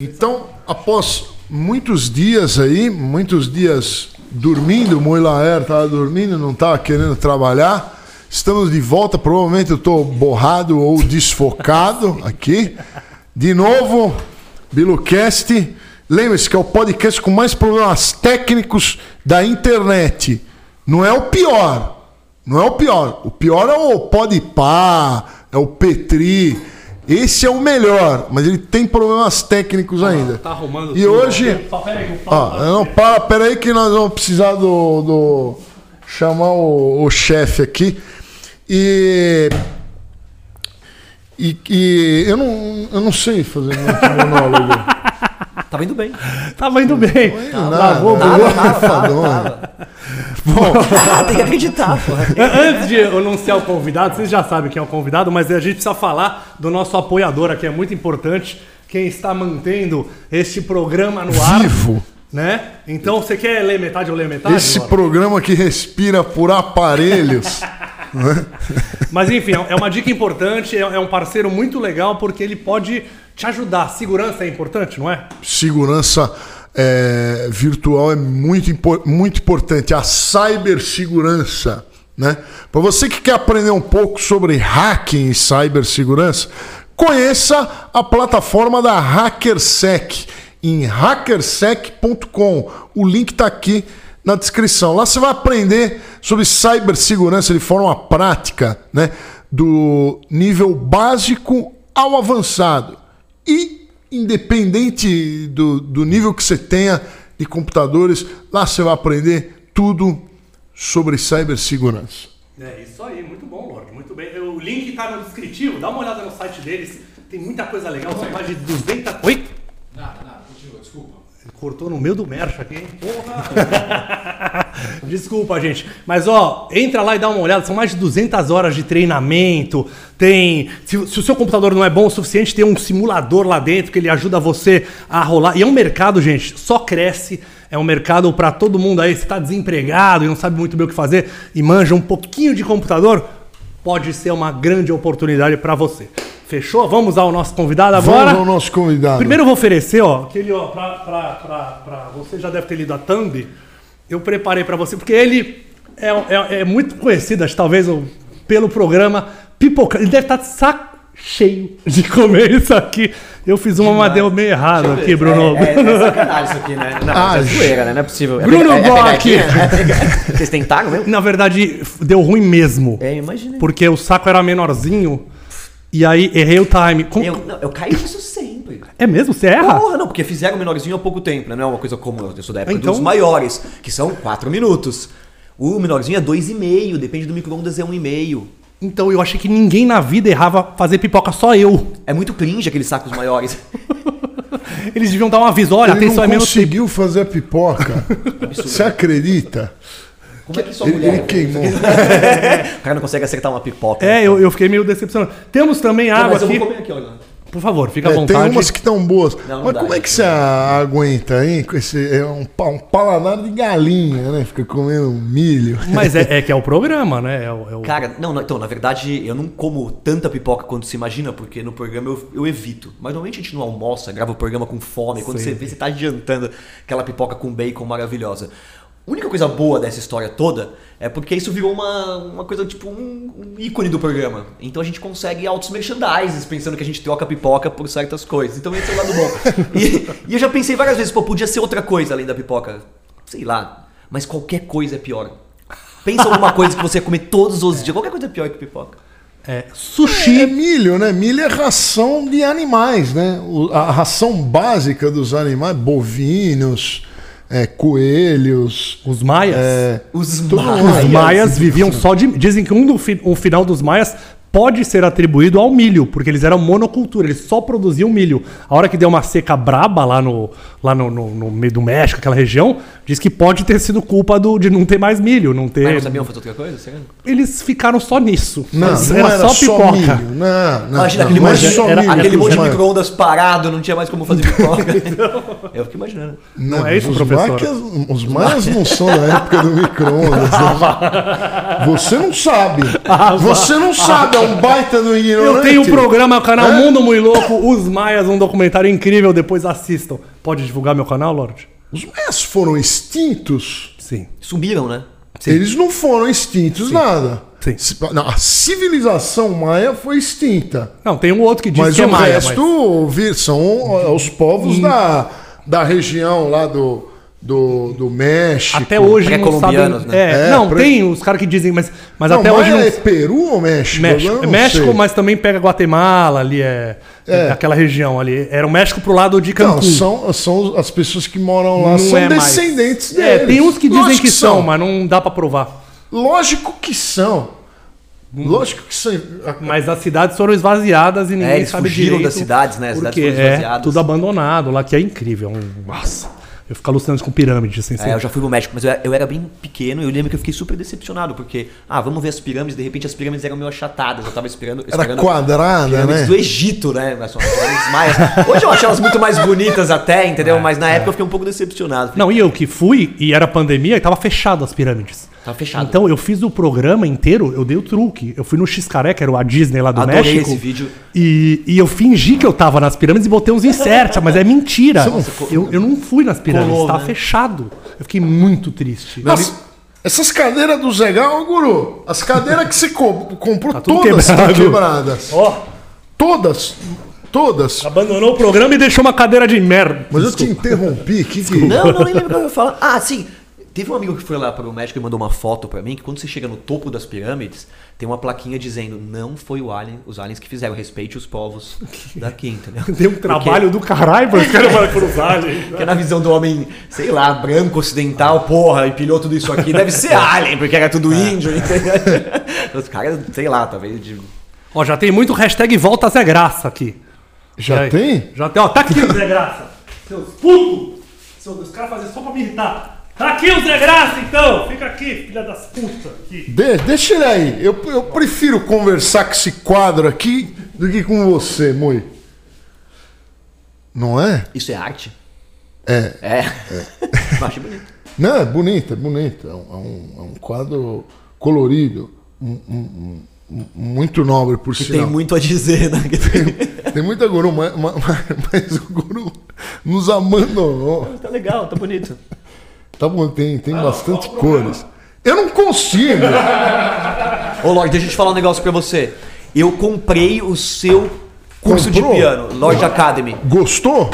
Então, após muitos dias aí, muitos dias dormindo, Moilaer estava dormindo, não estava querendo trabalhar. Estamos de volta, provavelmente eu estou borrado ou desfocado aqui. De novo, BiluCast. Lembre-se que é o podcast com mais problemas técnicos da internet. Não é o pior. Não é o pior. O pior é o Podpah, é o Petri. Esse é o melhor, mas ele tem problemas técnicos ainda. Tá arrumando E tudo. hoje. Pera aí, Ó, não, para, pera aí que nós vamos precisar do. do- chamar o, o chefe aqui. E. E, e eu, não, eu não sei fazer muito monólogo. Tava indo bem. Tava indo bem. Nada, Lavou, nada, boa. safadona. Bom, tem que acreditar, porra. Antes de eu anunciar o convidado, vocês já sabem quem é o convidado, mas a gente precisa falar do nosso apoiador aqui, é muito importante. Quem está mantendo este programa no ar. vivo. Né? Então, você quer ler metade ou ler metade? Esse Laura? programa que respira por aparelhos. Mas enfim, é uma dica importante, é é um parceiro muito legal porque ele pode te ajudar. Segurança é importante, não é? segurança é, virtual é muito, muito importante. A cibersegurança. Né? Para você que quer aprender um pouco sobre hacking e cibersegurança, conheça a plataforma da HackerSec em hackersec.com. O link está aqui na descrição. Lá você vai aprender sobre cibersegurança de forma prática, né? do nível básico ao avançado. E independente do, do nível que você tenha de computadores, lá você vai aprender tudo sobre cibersegurança. É isso aí, muito bom, Lorde, muito bem. O link tá no descritivo, dá uma olhada no site deles, tem muita coisa legal, são mais de 200... Oi? Nada, nada, cortou no meio do merch aqui, hein? Porra! Desculpa, gente. Mas, ó, entra lá e dá uma olhada. São mais de 200 horas de treinamento. Tem... Se, se o seu computador não é bom o suficiente, tem um simulador lá dentro que ele ajuda você a rolar. E é um mercado, gente, só cresce. É um mercado para todo mundo aí. Você tá desempregado e não sabe muito bem o que fazer e manja um pouquinho de computador, pode ser uma grande oportunidade para você. Fechou? Vamos ao nosso convidado agora. Vamos ao nosso convidado. Primeiro eu vou oferecer, ó, aquele, ó, pra, pra, pra, pra- Você já deve ter lido a thumb. Eu preparei pra você, porque ele é, é, é muito conhecido, acho, talvez, pelo programa Pipoca. Ele deve estar de saco cheio de comer isso aqui. Eu fiz uma, mas deu meio errado aqui, Bruno. É, é, é sacanagem isso aqui, né? Não, Ah, é zoeira, né? Não é possível. É Bruno é Bock. pegadinha? É Vocês tentaram mesmo? Na verdade, deu ruim mesmo. É, imaginei. Porque o saco era menorzinho. E aí errei o time. Com- Eu, não, eu caí nisso sempre. É mesmo? Você erra? Porra, não, porque fizeram o menorzinho há pouco tempo, né? Não é uma coisa comum. Eu sou da época Então- dos maiores, que são 4 minutos. O menorzinho é 2,5, depende do micro-ondas, é 1,5. Então eu achei que ninguém na vida errava fazer pipoca, só eu. É muito cringe aqueles sacos maiores. Eles deviam dar um aviso, olha, Ele atenção, é não menos tempo. conseguiu fazer a pipoca. Você acredita? Como é que sua Ele, mulher... ele queimou. O cara não consegue acertar uma pipoca. É, eu, eu fiquei meio decepcionado. Temos também Não, água mas eu aqui. vou comer aqui, olha. Por favor, fica à É, tem vontade. umas que estão boas. Não, não Mas dá, como é que você aguenta, hein? Com esse, é um, um paladar de galinha, né? Fica comendo milho. Mas é, é que é o programa, né? É o, é o- Cara, não, não, então, na verdade, eu não como tanta pipoca quanto se imagina, porque no programa eu, eu evito. Mas normalmente a gente não almoça, grava o programa com fome. Quando Sei. você vê, você tá jantando aquela pipoca com bacon maravilhosa. A única coisa boa dessa história toda é porque isso virou uma, uma coisa, tipo, um, um ícone do programa. Então a gente consegue altos merchandises pensando que a gente troca pipoca por certas coisas. Então esse é o lado bom. E, e eu já pensei várias vezes, pô, podia ser outra coisa além da pipoca. Sei lá. Mas qualquer coisa é pior. Pensa alguma coisa que você ia comer todos os dias. Qualquer coisa é pior que pipoca. é, É sushi. milho, né? Milho é ração de animais, né? O- a ração básica dos animais, bovinos, é, coelhos. Os maias. É, Os mundo- Os maias. maias viviam só de. Dizem que um, do fi- um final dos maias pode ser atribuído ao milho, porque eles eram monocultura, eles só produziam milho. A hora que deu uma seca braba lá no, lá no, no- no meio do México, aquela região, diz que pode ter sido culpa do, de não ter mais milho, não ter. Mas não sabiam fazer outra coisa? Será? Eles ficaram só nisso. não, Mas não era, só, milho. Não, não, Imagina não, aquele não monte, de- só era- milho. aquele monte de micro-ondas parado, não tinha mais como fazer pipoca. Eu fico imaginando. Não é isso, os professor? Maias, os maias não são da época do micro-ondas. né? Você não sabe. Ah, Você não sabe nada, um baita do ignorante. Eu tenho um programa, canal É? Mundo Muito Louco, Os Maias, um documentário incrível, depois assistam. Pode divulgar meu canal, Lorde? Os maias foram extintos? Sim. Sumiram, né? Sim. Eles não foram extintos, nada. Sim. Se- não, a civilização maia foi extinta. Não, tem um outro que diz mas que é o Maia, resto vir, são ó, os povos da, da região lá do, do, do México. Até hoje não sabem... Né? É, É, não, tem os caras que dizem, mas, mas Não, até hoje Maia não... é Peru ou México? México, México sei. mas também pega Guatemala ali, é, É. é aquela região ali. Era o México pro lado de Cancún. Não, são, são as pessoas que moram lá, Não são é mais. descendentes É, deles. tem uns que dizem Lógico que são, mas não dá pra provar. Lógico que são. Lógico que são. Mas as cidades foram esvaziadas e ninguém eles sabe fugiram direito. das cidades, né? As cidades Porque foram é esvaziadas. tudo abandonado lá, que é incrível. Nossa, eu fico alucinando com pirâmides, assim. É, eu já fui pro México, mas eu, eu era bem pequeno e eu lembro que eu fiquei super decepcionado, porque, ah, vamos ver as pirâmides, de repente as pirâmides eram meio achatadas, eu tava esperando. Era esperando quadrada, pirâmides né? do Egito, né? Mas são as pirâmides maias. Hoje eu acho elas muito mais bonitas até, entendeu? mas na época eu fiquei um pouco decepcionado. Não, e eu que fui, e era pandemia, e tava fechado as pirâmides. Tava fechado. Então eu fiz o programa inteiro, eu dei o truque. Eu fui no Xcaré, que era a Disney lá do Adorei México. esse vídeo. E, e eu fingi que eu tava nas pirâmides e botei uns inserts, mas é mentira. Eu, eu não fui nas pirâmides, Colou, tava né? fechado. Eu fiquei muito triste. Nossa, essas cadeiras do Zé Gal, Guru, as cadeiras que você co- comprou, Tá todas estão quebrado. quebradas. Ó, Todas. Todas. abandonou o programa e deixou uma cadeira de merda. Mas eu te interrompi. Que que... Não, não nem lembro o que eu ia falar. Ah, sim. Teve um amigo que foi lá pro México e mandou uma foto pra mim que quando você chega no topo das pirâmides, tem uma plaquinha dizendo não foi o alien, os aliens que fizeram, respeite os povos daqui, entendeu? Deu um trabalho do caralho pra os caras para cruzar, gente. Porque na visão do homem, sei lá, branco, ocidental, porra, empilhou tudo isso aqui, deve ser alien, porque era tudo índio, entendeu? Os caras, sei lá, talvez de... Ó, já tem muito hashtag volta Zé Graça aqui. Já tem? Já tem, ó, tá aqui o Zé Graça. Seus putos! Os caras fazem só pra me irritar. Tá aqui o Zé Graça, então! Fica aqui, filha das putas. Aqui. De- deixa ele aí. Eu, eu prefiro conversar com esse quadro aqui do que com você, Mui. Não é? Isso é arte? É. É. Eu achei bonito. Não, é bonito, é bonito. É um, é um- é quadro colorido. um- um- um- muito nobre, por Que sinal. tem muito a dizer, né? Tem muita guru, mas, mas- mas o guru nos abandonou. tá legal, tá bonito. Tá bom, tem, tem bastante cores. Eu não consigo. Ô, Lorde, deixa eu te falar um negócio pra você. Eu comprei o seu curso Comprou? de piano, Lorde Academy. Gostou?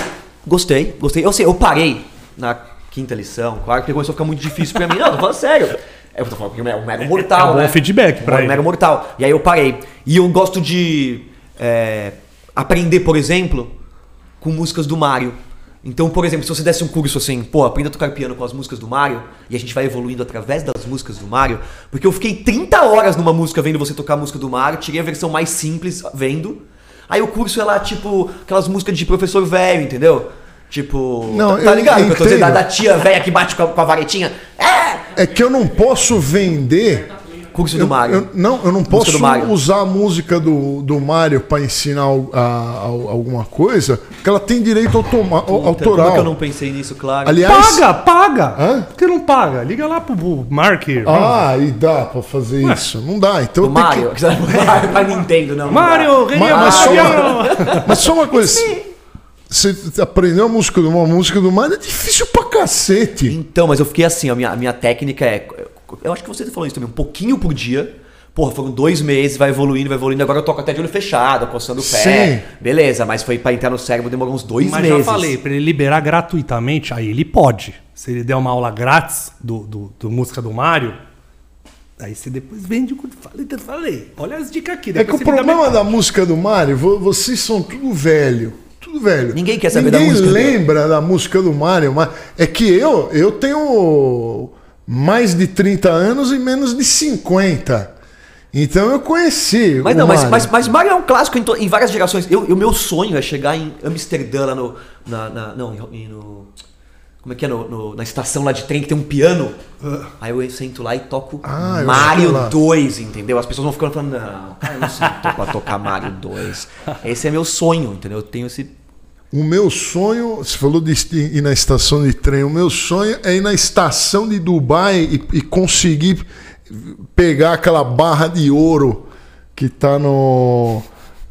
Gostei, gostei. Eu sei, eu parei na quinta lição, claro que começou a ficar muito difícil pra mim. Não, tô falando sério. Eu tô falando porque é um mega mortal, É um bom né? feedback pra um ele. mega mortal. E aí eu parei. E eu gosto de é, aprender, por exemplo, com músicas do Mario. Então, por exemplo, se você desse um curso assim, pô, aprenda a tocar piano com as músicas do Mario, e a gente vai evoluindo através das músicas do Mario, porque eu fiquei 30 horas numa música vendo você tocar a música do Mario, tirei a versão mais simples vendo. Aí o curso é lá, tipo, aquelas músicas de professor velho, entendeu? Tipo, Não, tá, tá eu ligado? que eu tô dizendo? Da, da tia velha que bate com a, com a varetinha. É! É que eu não posso vender. Curso do eu- não, eu não posso usar a música do, do Mario para ensinar al- a- a- alguma coisa, porque ela tem direito automa- Puta, autoral. Como é que eu não pensei nisso, claro? Aliás, Paga, paga! Hã? Por que não paga? Liga lá pro Mark. ah, e dá para fazer isso. Não dá. Então do tem Mario? que- Mario pra Nintendo, não. dá. rei Mas- só Mario! Mas só uma coisa. Você aprendeu a música de uma música do Mario é difícil pra cacete. Então, mas eu fiquei assim, a minha, a minha técnica é. Eu acho que você falou isso também, um pouquinho por dia. Porra, foram dois meses, vai evoluindo, vai evoluindo. Agora eu toco até de olho fechado, coçando o pé. Sim. Beleza, mas foi pra entrar no cérebro, demorou uns dois Mas meses. já falei, pra ele liberar gratuitamente, aí ele pode. Se ele der uma aula grátis do, do, do música do Mario, aí você depois vende o que eu falei. eu Falei, olha as dicas aqui. É que o problema da música do Mario, vo- vocês são tudo velho. Tudo velho. Ninguém quer saber da Ninguém música do- lembra da música do Mario, mas é que eu, eu tenho mais de 30 anos e menos de 50. Então eu conheci. Mas não, mas, Mario. mas, mas Mario é um clássico em, em várias gerações. Eu, o meu sonho é chegar em Amsterdã, lá no. Na, na- não, em- no. Como é que é? No, no- na estação lá de trem que tem um piano. Aí eu sento lá e toco Ah, Mario sei lá. 2, entendeu? As pessoas vão ficando falando, não, cara, eu não sinto pra tocar Mario 2. Esse é meu sonho, entendeu? Eu tenho esse. O meu sonho, você falou de ir na estação de trem, o meu sonho é ir na estação de Dubai e, e conseguir pegar aquela barra de ouro que tá no.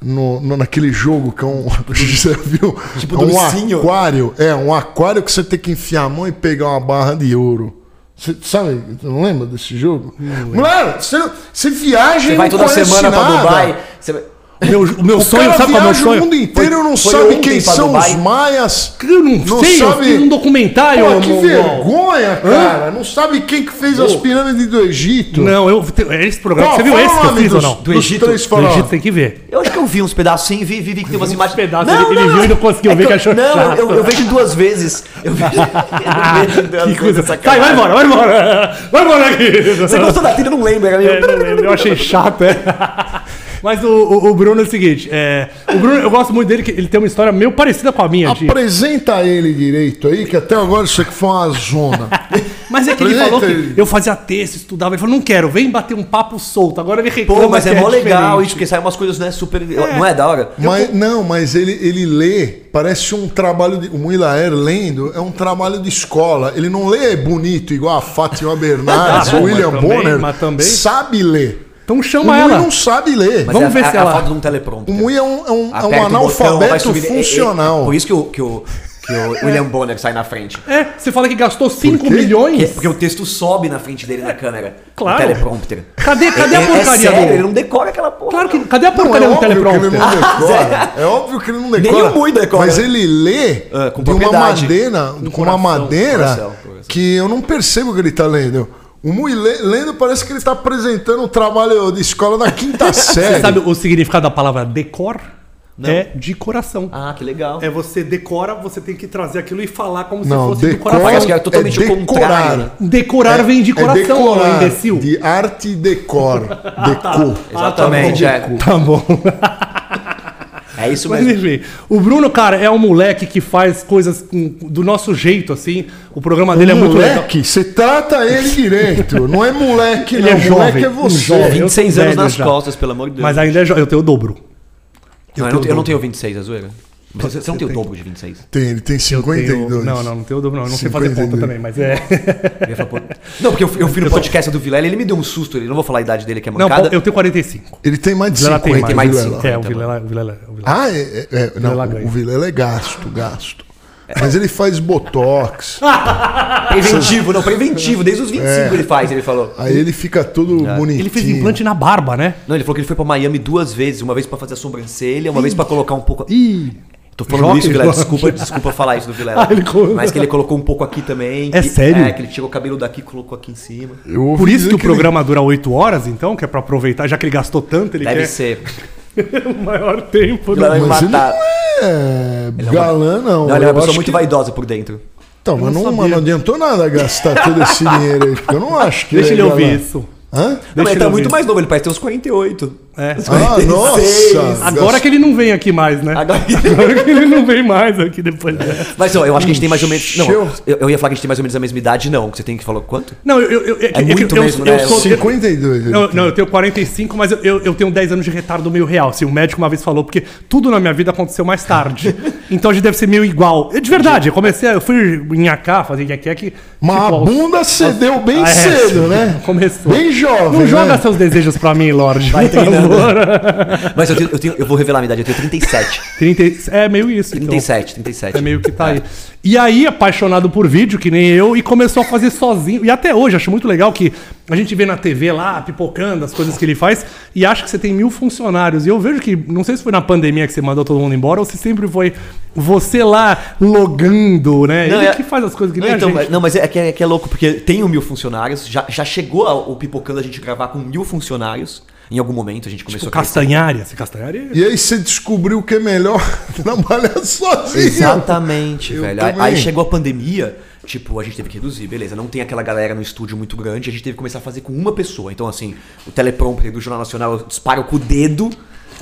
No, no- naquele jogo que é um. Você viu? Tipo é um ursinho? aquário. É, um aquário que você tem que enfiar a mão e pegar uma barra de ouro. Você sabe? Não lembra desse jogo? Mulher, você, você viaja Você vai não toda semana pra. Dubai. Você meu, o meu O sonho, cara sabe qual é o meu sonho? o mundo inteiro e não Foi sabe quem são Dubai. os maias. Eu não, Não sei, eu sabe- fiz um documentário. Pô, que vergonha, cara. Não sabe quem que fez as pirâmides do Egito. Não, eu, é esse programa. Qual- você viu esse que eu fiz ou dos- não? dos Do Egito? três Do. Egito tem que ver. Eu acho que eu vi uns pedacinhos, vi, vi, vi que tem umas Uns imagens. pedaços, ele- ele viu e não conseguiu ver, que eu- achou Não, eu, eu vejo duas vezes. Eu vejo, eu vejo duas que vezes coisa. essa Sai, vai embora, vai embora. Vai embora aqui. Você gostou da trilha? Eu não lembro, É, não lembro, eu achei chato, é. Mas o, o, o Bruno é o seguinte, é, o Bruno, eu gosto muito dele, que ele tem uma história meio parecida com a minha. de- Apresenta ele direito aí, que até agora isso aqui foi uma zona. mas é que ele falou que eu fazia texto, estudava, ele falou, não quero, vem bater um papo solto. Agora ele reclama Pô, mas que é mó legal diferente. isso, porque sai umas coisas, né, super... Não é da hora? Mas, não, mas ele, ele lê, parece um trabalho de. O Muilaer lendo é um trabalho de escola. Ele não lê bonito, igual a Fátima Bernardes, Ah, o bom, William mas também- Bonner. mas também- Sabe ler. Então O chama Mui ela. não sabe ler. Mas Vamos é, ver a, se a ela- falta de um teleprompter. O Mui é um, é um, é um o botão, analfabeto subir. É- é- funcional. Por isso que o, que o, que o William Bonner sai na frente. É, você fala que gastou 5 quê? milhões. Que- porque o texto sobe na frente dele na câmera. Claro. O teleprompter. Cadê, cadê É- a é porcaria sério, do... Ele não decora aquela porra. Claro que... Cadê a Não, é porcaria do que ele teleprompter? não decora. É óbvio que ele não decora. Nem o Mui decora. Mas ele lê Ah, com de uma madeira, com uma coração, madeira coração, coração. que eu não percebo que ele tá lendo. O Mui lendo parece que ele tá apresentando um trabalho de escola da quinta série. Você sabe o significado da palavra decor? É de coração. Ah, que legal. É você decora, você tem que trazer aquilo e falar como Não, se fosse do decor coração. Parece que é totalmente o decorar. contrário. Decorar vem de É coração, ô decorar, imbecil. De arte e decor. Decor. Exatamente, é. Tá bom. É isso Mas mesmo. enfim, o Bruno, cara, é um moleque que faz coisas com- do nosso jeito, assim. O programa dele é muito legal. moleque, você trata ele direito. Não é moleque, Ele não. é moleque jovem, é um você. jovem. Eu 26 sou anos nas já. costas, pelo amor de Deus. Mas ainda é jo- eu tenho o dobro. não, eu, não, eu não o tenho 26, é zoeira. Mas você, você não tem o tem. dobro de 26. Tem, ele tem Eu 52. tenho- Não, não, não tenho o dobro, não. Eu não sei fazer 52. conta também, mas é. Eu ia falar, pô- Não, porque eu, eu fui no podcast do Vilela, ele me deu um susto, ele não vou falar a idade dele que é Não, mancada. eu tenho 45. Ele tem mais de Vilela 50. tem mais. mais de Vilela. 50. É, o Vilela. o Vilela- o Vilela- Ah, é, é, é, não, Vilela ganha. o Vilela é gasto, gasto. Mas ele faz botox. Preventivo, não, preventivo, desde os 25 ele faz, ele falou. Aí ele fica todo bonitinho. Ele fez implante na barba, né? Não, ele falou que ele foi pra Miami duas vezes, uma vez pra fazer a sobrancelha, uma vez pra colocar um pouco. Ih. Tô falando Jockey, isso, Vilela, jockey. desculpa, desculpa falar isso do Vilela. Ah, ele colocou. Mas que ele colocou um pouco aqui também. É que- sério? É, que ele tirou o cabelo daqui e colocou aqui em cima. Por isso dizer que o ele- programa dura 8 horas, então, que é pra aproveitar, já que ele gastou tanto, ele Deve quer ser. o maior tempo. Né? Mas ele matar. não é galã, não. Não, ele é uma pessoa muito que- vaidosa por dentro. Então, mas não não, sabia. mas não adiantou nada gastar todo esse dinheiro aí, porque eu não acho que Deixa é ele ouvir galã. isso. Hã? Não, Deixa mas ele ele tá ouvir. muito mais novo, ele parece ter uns 48. É. Ah, nossa! Agora que ele não vem aqui mais, né? Agora- Agora que ele não vem mais aqui depois dessa. Mas ó, eu acho que a gente tem mais ou menos. Não, eu, eu ia falar que a gente tem mais ou menos a mesma idade, não. Que você tem que falar quanto? Não, eu. eu, eu é, é muito eu, mesmo, eu, né? sou. 52. ele Não, não, eu tenho 45, mas eu, eu, eu tenho 10 anos de retardo meio real. Assim, o médico uma vez falou, porque tudo na minha vida aconteceu mais tarde. então a gente deve ser meio igual. É De verdade, eu comecei, a- eu fui nhacar, fazer nhaqueque. Mas a aos- bunda cedeu bem Ah, é, cedo, né? Começou. Bem jovem, Não né? joga seus desejos pra mim, Lorde. Vai treinando. Mas eu, tenho, eu, tenho- eu vou revelar a minha idade, eu tenho 37. 30, é meio isso. então. 37, 37. É meio que tá aí. E aí, apaixonado por vídeo, que nem eu, e começou a fazer sozinho. E até hoje, acho muito legal que a gente vê na TV lá, pipocando as coisas que ele faz, e acha que você tem mil funcionários. E eu vejo que, não sei se foi na pandemia que você mandou todo mundo embora, ou se sempre foi você lá logando, né? Não, ele é- que faz as coisas que Não, nem então, não, mas é que, é que é louco, porque tem mil funcionários, já, já chegou o Pipocando a gente gravar com mil funcionários. Em algum momento a gente começou Tipo, a crescer. castanhária. Se castanhária E aí você descobriu que é melhor trabalhar sozinho. Exatamente, Eu velho. Aí, também. aí chegou a pandemia, tipo, a gente teve que reduzir, beleza. Não tem aquela galera no estúdio muito grande, a gente teve que começar a fazer com uma pessoa. Então, assim, o teleprompter do Jornal Nacional eu disparo com o dedo,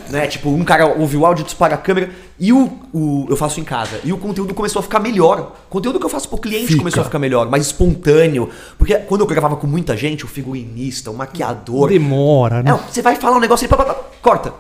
né? Tipo, um cara ouve o áudio, dispara a câmera, e o, o eu faço em casa. E o conteúdo começou a ficar melhor. O conteúdo que eu faço pro cliente Fica. começou a ficar melhor, mais espontâneo. Porque quando eu gravava com muita gente, o figurinista, o maquiador. demora, né? Não, você vai falar um negócio e pá, pá, pá, corta.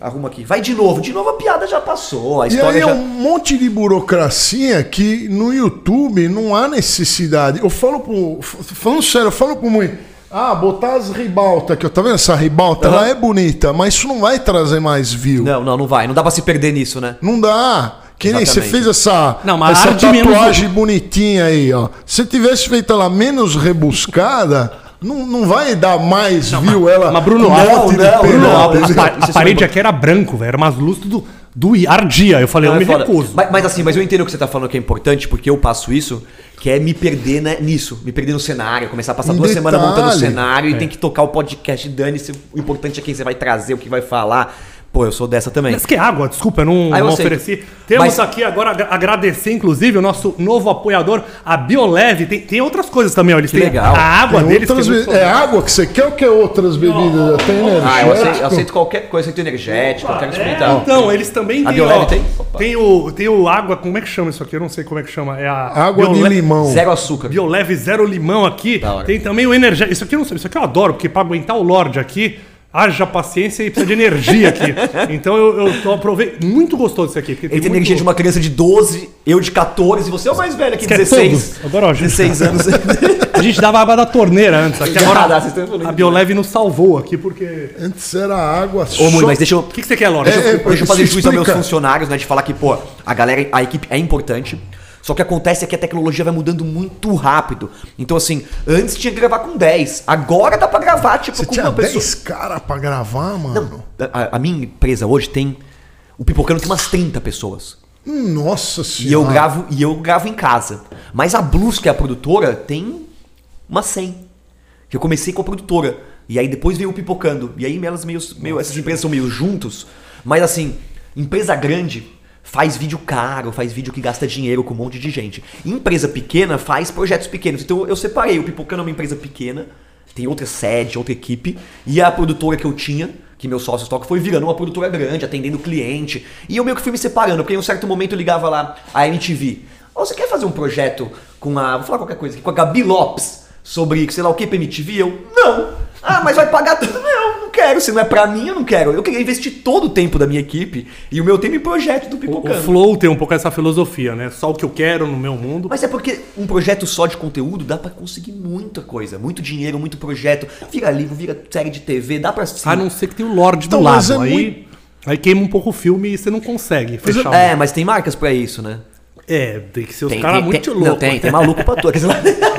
Arruma aqui. Vai de novo. De novo a piada já passou. A E história aí é já. um monte de burocracia que no YouTube não há necessidade. Eu falo pro. Falando sério, eu falo pro mãe. Ah, botar as ribalta aqui, ó. Tá vendo essa ribalta? Ela é bonita, mas isso não vai trazer mais view. Não, Não, não, não vai. Não dá pra se perder nisso, né? dá. Que nem você fez essa, Não, mas essa arte menos- tatuagem bonitinha aí, ó. Se tivesse feito ela menos rebuscada, não, não vai dar mais view ela. Mas, Bruno, não, pelo. Bruno, a, não, a- a parede aqui era branco, velho. Era umas luzes do, do ardia. Eu falei, Não, eu é me foda. recuso. Mas, mas assim, mas eu entendo o que você tá falando que é importante, porque eu passo isso, que é me perder né, nisso, me perder no cenário, começar a passar Em duas semanas montando o cenário É. e tem que tocar o podcast, dane-se, o importante é quem você vai trazer, o que vai falar. Pô, eu sou dessa também. Mas que água, desculpa, eu não, Ah, eu não ofereci. Temos Mas- aqui agora agra- agradecer, inclusive, o nosso novo apoiador, a Bioleve. Tem, tem outras coisas também, ó. Eles Que têm legal. a água Tem deles. que outras é é água que você quer ou quer outras bebidas? Tem energético? Ah, eu aceito, eu aceito qualquer coisa, aceito energético, quero experimentar. Então, eles também A Bioleve ó, tem? Opa. tem o, tem o água, como é que chama isso aqui? Eu não sei como é que chama. É a Água de Biole- limão. Zero açúcar. Bioleve Zero Limão aqui. Tem também o energético. Isso aqui eu não sei, isso aqui eu adoro, porque pra aguentar o Lorde aqui, haja paciência e precisa de energia aqui. Então eu, eu tô aprovei muito gostoso isso aqui. tem muito- energia de uma criança de 12, eu de 14, você é o mais velho aqui, Quer 16. todos? Agora, ó, gente. 16 anos. A gente dava água da torneira antes. Aqui Ah, agora dá, vocês estão evoluindo. a Bioleve nos salvou aqui, porque. Antes era água Ô, só- mas deixa eu, O que, que você quer, Lorde? É, Deixa eu- é, Deixa eu fazer Isso juízo aos meus funcionários, né? De falar que, pô, a galera, a equipe é importante. Só que acontece é que a tecnologia vai mudando muito rápido. Então, assim, antes tinha que gravar com 10. Agora dá pra gravar, tipo, Você com tinha uma pessoa. 10 caras pra gravar, mano? A, a minha empresa hoje tem. O Pipocano tem umas 30 pessoas. Nossa E eu senhora. gravo, e eu gravo em casa. Mas a Blues, que é a produtora, tem umas 100. Que eu comecei com a produtora. E aí depois veio o Pipocando. E aí elas meio, meio essas empresas são meio juntos. Mas assim, empresa grande faz vídeo caro, faz vídeo que gasta dinheiro com um monte de gente. Empresa pequena faz projetos pequenos. Então eu separei. O Pipocando é uma empresa pequena, tem outra sede, outra equipe. E a produtora que eu tinha, que meu sócio toca, foi virando uma produtora grande, atendendo cliente. E eu meio que fui me separando, porque em um certo momento eu ligava lá a MTV. Ô, você quer fazer um projeto com a. Vou falar qualquer coisa aqui, com a Gabi Lopes sobre, sei lá o que, pra MTV? Eu, não. Ah, mas vai pagar tudo. Não, não quero. Se não é pra mim, eu não quero. Eu queria investir todo o tempo da minha equipe e o meu tempo em projeto do O, o Pipocando. Flow tem um pouco essa filosofia, né? Só o que eu quero no meu mundo. Mas é porque um projeto só de conteúdo dá pra conseguir muita coisa. Muito dinheiro, muito projeto. Vira livro, vira série de TV, dá pra... A não ser que tem o Lorde Então, do lado. é aí, muito- aí queima um pouco o filme e você não consegue fechar o- É, mas tem marcas pra isso, né? É, tem que ser os caras muito loucos. Não, tem, tem maluco pra tudo.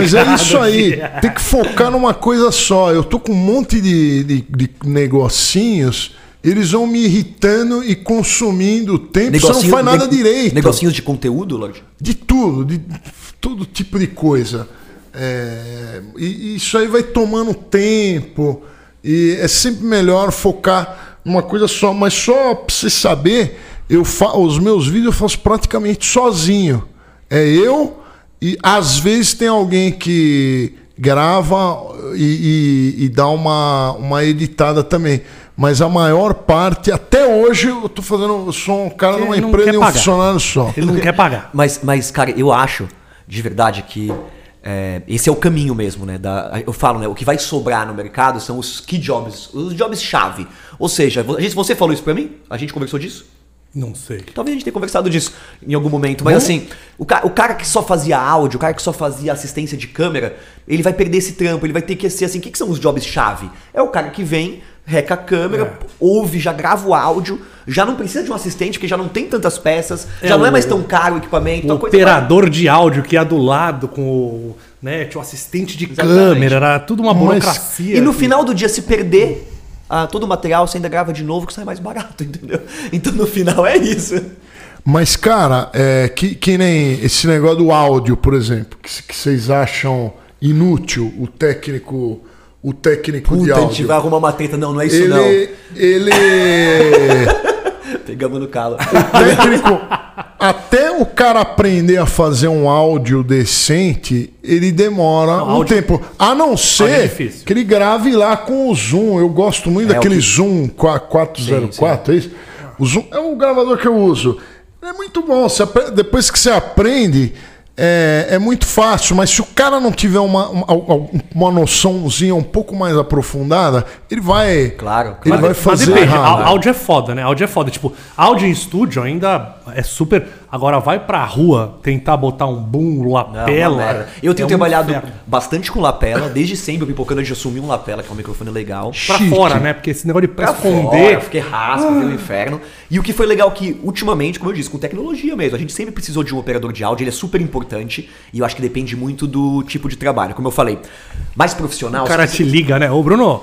Mas é isso aí. Tem que focar numa coisa só. Eu tô com um monte de, de, de negocinhos. Eles vão me irritando e consumindo tempo. Você não faz nada ne- direito. Negocinhos de conteúdo, Lorde? De tudo, de todo tipo de coisa. É, e, e isso aí vai tomando tempo. E é sempre melhor focar numa coisa só. Mas só pra você saber, eu fa os meus vídeos eu faço praticamente sozinho. É eu e às vezes tem alguém que grava e, e- e dá uma, uma editada também. Mas a maior parte, até hoje, eu tô fazendo. Eu sou um cara Porque numa não empresa e um pagar. funcionário só. Ele não quer pagar. Mas, mas, cara, eu acho, de verdade, que é, esse é o caminho mesmo, né? Da, eu falo, né? O que vai sobrar no mercado são os key jobs, os jobs-chave. Ou seja, a gente- você falou isso pra mim? A gente conversou disso? Não sei. Talvez a gente tenha conversado disso em algum momento, mas assim, o, ca- o cara que só fazia áudio, o cara que só fazia assistência de câmera, ele vai perder esse trampo, ele vai ter que ser assim, o que, que são os jobs-chave? É o cara que vem, reca a câmera, ouve, já grava o áudio, já não precisa de um assistente, porque já não tem tantas peças, É, já não é mais tão caro o equipamento, O então operador de áudio que ia do lado com o. Né, tinha o assistente de Exatamente. câmera, era tudo uma Mas- burocracia. E no final do dia, se perder ah, todo o material, você ainda grava de novo, que sai mais barato, entendeu? Então no final é isso. Mas, cara, é, que, que nem esse negócio do áudio, por exemplo, que, que vocês acham inútil o técnico, o técnico de Puta, a gente áudio. vai arrumar uma treta. Não, não é isso não. Ele, ele, Pegamos no calo. técnico, até o cara aprender a fazer um áudio decente, ele demora um áudio- tempo. A não é ser difícil. que ele grave lá com o Zoom. Eu gosto muito É, daquele que- Zoom 404, é isso? O Zoom é o gravador que eu uso. É muito bom. Você depois que você aprende, é, é muito fácil. Mas se o cara não tiver uma, uma, uma noçãozinha um pouco mais aprofundada, ele vai. Claro, Ele claro. vai Mas fazer depende, errado. áudio é foda, né? Áudio é foda. Tipo, áudio em estúdio ainda é super. Agora vai pra rua tentar botar um boom lapela. Eu tenho é um trabalhado inferno. bastante com lapela, desde sempre. O Pipocando já assumi um lapela, que é um microfone legal. Pra Chique. fora, né? Porque esse negócio de pra Pra fora, esconder. fiquei raspa, vira um inferno. E o que foi legal que, ultimamente, como eu disse, com tecnologia mesmo, a gente sempre precisou de um operador de áudio, ele é super importante e eu acho que depende muito do tipo de trabalho. Como eu falei, mais profissional. O cara te liga, né? Ô, Bruno,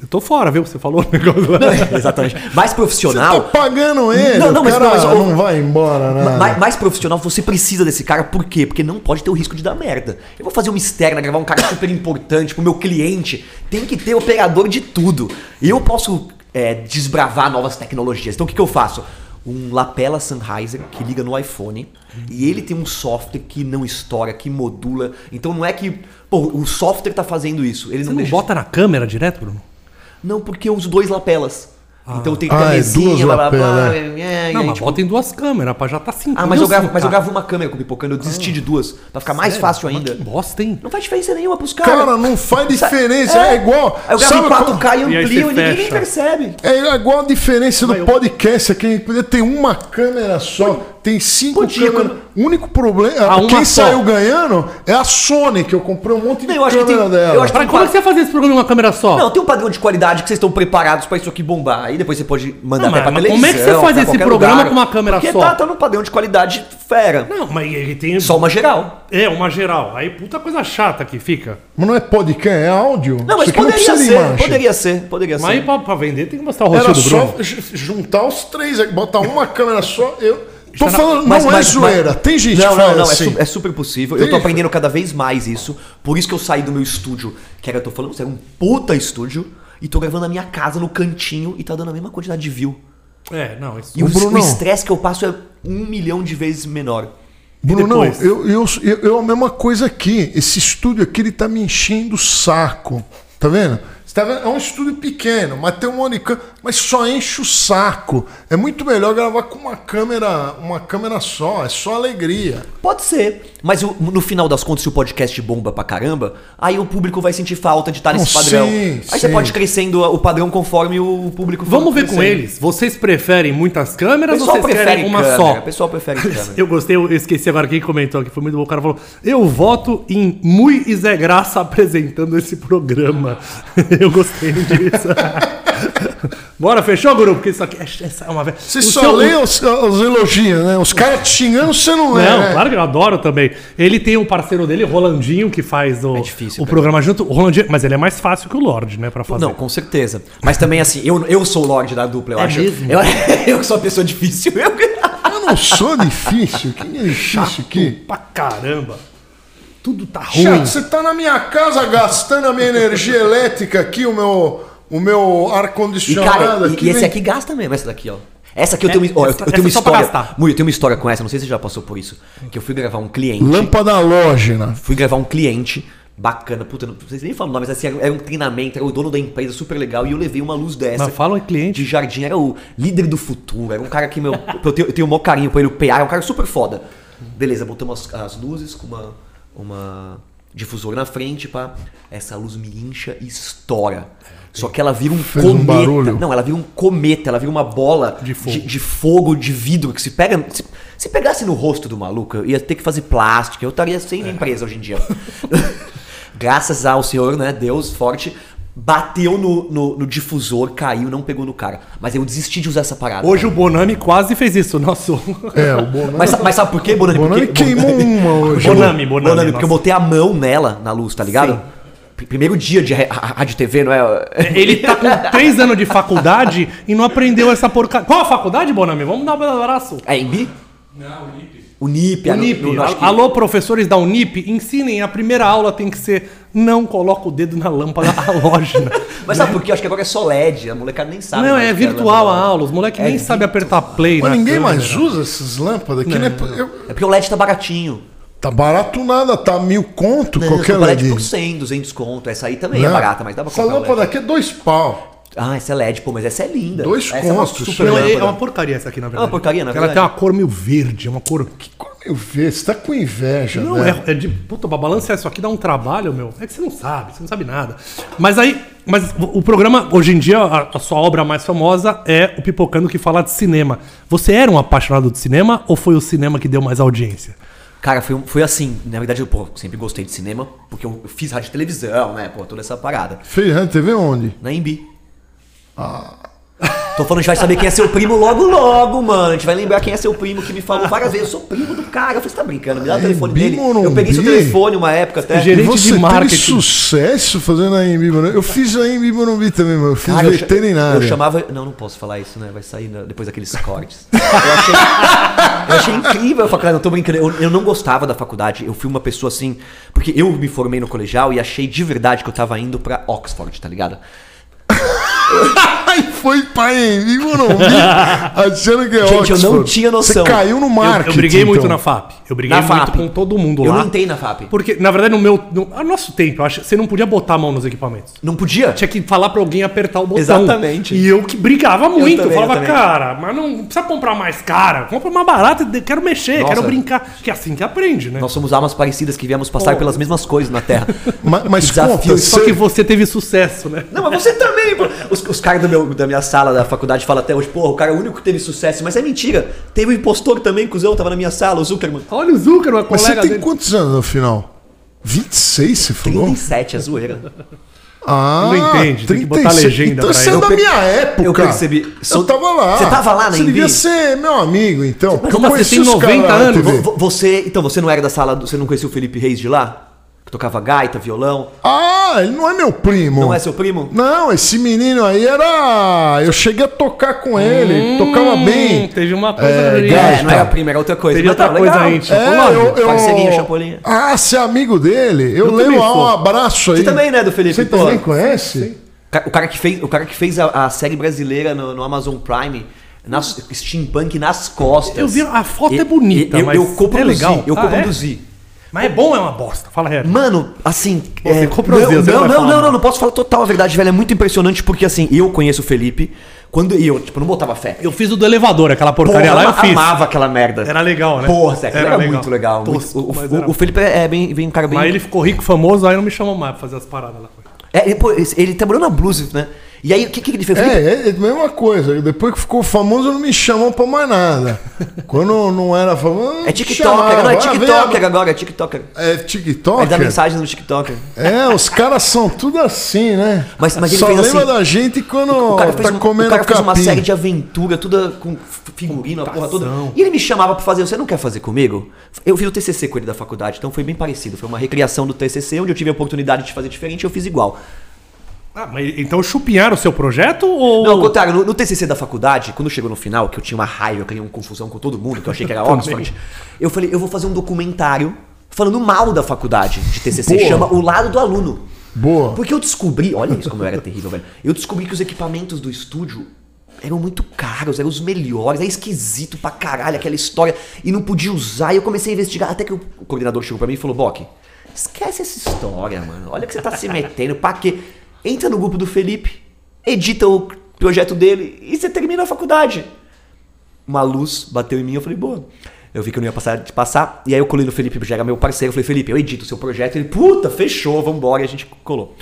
eu tô fora, viu? Você falou o negócio. você- Exatamente. Mais Você profissional. tá pagando ele, Não, não, o mas- cara mas- não vai embora, né? Mais, mais profissional, você precisa desse cara, por quê? Porque não pode ter o risco de dar merda. Eu vou fazer uma externa, gravar um cara super importante pro meu cliente. Tem que ter operador de tudo. Eu posso é, desbravar novas tecnologias. Então o que, que eu faço? Um lapela Sennheiser que liga no iPhone e ele tem um software que não estoura, que modula. Então não é que. Pô, o software tá fazendo isso. Ele Você não não deixa. bota na câmera direto, Bruno? Não, porque eu uso dois lapelas. Então tem que Ah, ter é duas blá blá blá. lapelas, é, é, e não, aí, mas tipo, bota em duas câmeras, pra já tá cinco. ah, mas eu, gravo, mas eu gravo uma câmera com o Pipocando, eu desisti de duas, pra ficar mais fácil ainda. Que bosta, hein? Não faz diferença nenhuma pros caras. Cara, não faz diferença. É, igual. Aí eu gravo sabe em 4K e E amplio e ninguém nem percebe. É igual a diferença do Mas eu- podcast, é que a gente podia ter uma câmera só, tem cinco Podia, câmeras. O único problema. Ah, quem só. saiu ganhando é a Sony, que eu comprei um monte de Não, eu acho que câmera tem- dela. eu acho Pra, como é que você ia fazer esse programa em uma câmera só? Não, tem um padrão de qualidade que vocês estão preparados pra isso aqui bombar. Aí depois você pode mandar Não, até pra mas- mas televisão. como é que você faz esse programa lugar. com uma câmera Porque só? Tá, tá num padrão de qualidade fera. Não, mas ele tem. Só uma geral. É, uma geral. Aí puta coisa chata que fica. Mas não é podcast, é áudio. Não, mas poderia de ser, poderia ser, poderia Mas aí ser. pra, pra vender tem que mostrar o rosto Era do só Bruno. j- juntar os três, aqui, botar uma câmera só. Eu tô Está na- falando, Mas- não mas- é zoeira. mas- Tem gente não, que não, faz não, assim. é, su- é super possível. Tem- Eu tô aprendendo cada vez mais isso. Por isso que eu saí do meu estúdio, que era, eu tô falando, isso era um puta estúdio, e tô gravando na minha casa, no cantinho, e tá dando a mesma quantidade de view. É, não, isso. E o o estresse que eu passo é um milhão de vezes menor. Bruno, depois? eu, eu, eu, eu a mesma coisa aqui. Esse estúdio aqui, ele tá me enchendo o saco. Tá vendo? Você tá vendo? É um estúdio pequeno, mas tem um câmera, mas só enche o saco. É muito melhor gravar com uma câmera, uma câmera só, é só alegria. Pode ser, mas no final das contas, se o podcast bomba pra caramba, aí o público vai sentir falta de estar nesse Não, padrão. sim, aí você sim. pode ir crescendo o padrão conforme o público for Vamos ver com eles. Vocês preferem muitas câmeras ou vocês querem uma câmera, só? O pessoal prefere câmera. Eu gostei, eu esqueci agora quem comentou aqui, foi muito bom. O cara falou: Eu voto em Mui e Zé Graça apresentando esse programa. eu gostei disso. Bora, fechou, Guru? Porque isso aqui essa é uma vez. Você só lê os, os elogios, né? Os caras te xingando, você não lê. Não, né? claro que eu adoro também. Ele tem um parceiro dele, Rolandinho, que faz o, É difícil, o programa junto. O Rolandinho, mas ele é mais fácil que o Lorde, né, pra fazer. Não, com certeza. Mas também assim, eu, eu sou o Lorde da dupla, eu É acho. mesmo? Eu, eu sou uma pessoa difícil. Eu, Eu não sou difícil. Quem é difícil aqui? Pra caramba. Tudo tá ruim. Chato, você tá na minha casa gastando a minha energia elétrica aqui, o meu, o meu e ar-condicionado cara, e, aqui. e esse aqui gasta mesmo, essa daqui, ó. Essa aqui eu tenho, ó, eu, essa- eu tenho uma é pra história. gastar. Mui, eu tenho uma história com essa, não sei se você já passou por isso. Que eu fui gravar um cliente. Lâmpada halógena. Fui gravar um cliente bacana, puta, não vocês nem falam o nome, mas assim, era- era um treinamento, era o dono da empresa super legal e eu levei uma luz dessa. Mas fala o cliente. De jardim, era o líder do futuro, era um cara que, meu, eu tenho, eu tenho o maior carinho por ele, o PA, é um cara super foda. Beleza, botamos as, as luzes com uma, uma difusor na frente, pá. Essa luz me incha e estoura. Só que ela vira um Fez um cometa. barulho. não, ela vira um cometa, ela vira uma bola De fogo. de, de fogo, de vidro, que se pega. Se, se pegasse no rosto do maluco, eu ia ter que fazer plástico, eu estaria sem empresa hoje em dia. Graças ao Senhor, né? Deus forte. Bateu no, no, no difusor, caiu, não pegou no cara. Mas eu desisti de usar essa parada. Hoje o Bonami quase fez isso. Nosso. É, o Bonami. Mas, mas sabe por quê, Bonani? Bonami Porque- queimou uma hoje. Bonami, Bonami. Bonani, porque eu nossa. botei a mão nela na luz, tá ligado? Sim. Pr- Primeiro dia de rádio TV, não é? Ele tá com três anos de faculdade e não aprendeu essa porcaria. Qual a faculdade, Bonami? Vamos dar um abraço. É Embi? Não, o NIP. Unip. é, no- Unip. no- no- que- Alô, professores da Unip, ensinem. A primeira aula tem que ser não coloca o dedo na lâmpada halógena. Mas sabe por quê? Acho que agora é só LED, a molecada nem sabe. não, é que virtual a aula. Os moleques É nem sabem apertar play. Mas na ninguém câmera. mais usa essas lâmpadas aqui, né? Eu- É porque o LED tá baratinho. Tá barato nada, tá mil conto Não, qualquer o LED LED. por 100, 200 conto. Essa aí também é Não. barata, mas dá pra Essa comprar o lâmpada aqui é dois pau. Ah, essa é LED, pô, mas essa é linda. Dois essa é uma contos, Não, é, lâmpada. é uma porcaria essa aqui, na verdade. porcaria, na Ela verdade. tem uma cor meio verde, é uma cor. Que cor Eu vejo, você tá com inveja, Não, né? é, é de. Puta, pra balancear isso aqui dá um trabalho, meu. É que você não sabe, você não sabe nada. Mas aí. Mas o programa, hoje em dia, a, a sua obra mais famosa é o Pipocando que fala de cinema. Você era um apaixonado de cinema ou foi o cinema que deu mais audiência? Cara, foi, foi assim. Na verdade, eu pô, sempre gostei de cinema, porque eu fiz rádio e televisão, né? Pô, toda essa parada. Fez Rádio TV onde? Na Embi. Tô falando, a gente vai saber quem é seu primo logo, logo, mano. A gente vai lembrar quem é seu primo que me falou várias vezes. Eu sou primo do cara. Eu falei, você tá brincando? Me dá o telefone dele. Morumbi? Eu peguei seu telefone uma época até. E Gerente você de marketing. teve sucesso fazendo a Embi Morumbi? Eu fiz a Embi Morumbi também, mano. Eu fiz Cara, eu cha- veterinária. Eu chamava. Não, não posso falar isso, né? Vai sair né, depois daqueles cortes. Eu achei, eu achei incrível a faculdade. Não tô brincando. Eu, eu não gostava da faculdade. Eu fui uma pessoa assim. Porque eu me formei no colegial e achei de verdade que eu tava indo pra Oxford, tá ligado? Ai, foi pra Embi Morumbi, achando que é Gente, eu não Oxford. tinha noção. Você caiu no Eu, marketing. eu briguei muito então. na FAP. Eu briguei Na muito FAP. com todo mundo Eu lá. não entrei na FAP. Porque, na verdade, no meu. No, no nosso tempo, eu acho, você não podia botar a mão nos equipamentos. Não podia? Tinha que falar pra alguém apertar o botão. Exatamente. E eu que brigava muito. Eu, também, falava, eu também. cara, mas não precisa comprar mais cara. Compra mais barato, eu quero mexer, Nossa. quero brincar. Que é assim que aprende, né? Nós somos almas parecidas que viemos passar pelas mesmas coisas na Terra. Mas, mas Desafio. conta, Só você- que você teve sucesso, né? Não, mas você também. Os, os caras da minha sala da faculdade falam até hoje, porra, o cara é o único que teve sucesso. Mas é mentira. Teve um impostor também, cuzão, tava na minha sala, o Zuckerman. Olha o Zuckerman, Mas você colega tem dele. quantos anos no final? 26, você falou? 37, é zoeira. Ah, Não entende, tem que botar legenda Então pra você ele. é da minha época. eu percebi. Eu tava lá. Você tava lá na Você Embi? devia ser meu amigo, então. porque como eu assim, conheci tem os caras 90 lá na anos? TV. Vo- Você, então, você não era da sala, do- você não conhecia o Felipe Reis de lá? Que tocava gaita, violão? Ah, ele não é meu primo. Não é seu primo? Não, esse menino aí era. Eu cheguei a tocar com ele, tocava bem. Hum, Teve uma coisa É, ali. gaita. É, não era primo, era outra coisa. Teria Mas tá, outra coisa legal. aí, tipo, É, lógico, eu, eu... parceirinha, Chapolin. Ah, você é amigo dele? Eu, também ah, um abraço aí. Você também, né, do Felipe? Você Pô. também conhece? O cara que fez, o cara que fez a, a série brasileira no, no Amazon Prime, nas, steampunk nas costas. Eu vi, a foto E- é bonita, eu, mas eu coproduzi, é legal. Eu Ah, coproduzi. Mas é bom ou é uma bosta? Fala real. Mano, assim. Você é, comprou não, não, não não, não, não, não posso falar total a verdade, velho. É muito impressionante porque, assim, eu conheço o Felipe. Quando e eu, tipo, não botava fé. Eu fiz o do elevador, aquela porcaria Porra, lá, eu fiz. amava aquela merda. Era legal, né? Porra, Zé, era, Era legal. muito legal. muito- Tosco, o, o- era o Felipe é, é bem, bem um cara bem. Mas ele ficou rico, famoso, aí não me chamou mais pra fazer as paradas lá. É, ele, pô, ele trabalhou na Blues, né? E aí, o que, que ele fez? É, é, é a mesma coisa. Depois que ficou famoso, não me chamam pra mais nada. Quando não era famoso. É TikToker, não, é TikToker agora, é TikToker. É Ele dá TikToker? mensagem no TikToker. É, os caras são tudo assim, né? Mas- mas ele Só fez lembra assim- da gente quando O cara fez, tá comendo o cara fez uma capim. série de aventura, toda com figurino, a porra toda. E ele me chamava pra fazer, você não quer fazer comigo? Eu fiz o TCC com ele da faculdade, então foi bem parecido. Foi uma recriação do TCC, onde eu tive a oportunidade de fazer diferente e eu fiz igual. Ah, mas então chupinharam o seu projeto ou. Não, ao contrário, no, no TCC da faculdade, quando chegou no final, que eu tinha uma raiva, eu queria uma confusão com todo mundo, que eu achei que era Oxford, eu falei, eu vou fazer um documentário falando mal da faculdade de TCC, Boa. chama O Lado do Aluno. Boa. Porque eu descobri, olha isso como eu era terrível, velho. Eu descobri que os equipamentos do estúdio eram muito caros, eram os melhores, é esquisito pra caralho aquela história e não podia usar. E eu comecei a investigar, até que o o coordenador chegou pra mim e falou: Bock, esquece essa história, mano. Olha que você tá se metendo, pra quê? Entra no grupo do Felipe, edita o projeto dele e você termina a faculdade. Uma luz bateu em mim, eu falei, boa. Eu vi que eu não ia passar de passar, e aí eu colei no Felipe, já era meu parceiro, eu falei, Felipe, eu edito o seu projeto. Ele, puta, fechou, vambora, e a gente colou.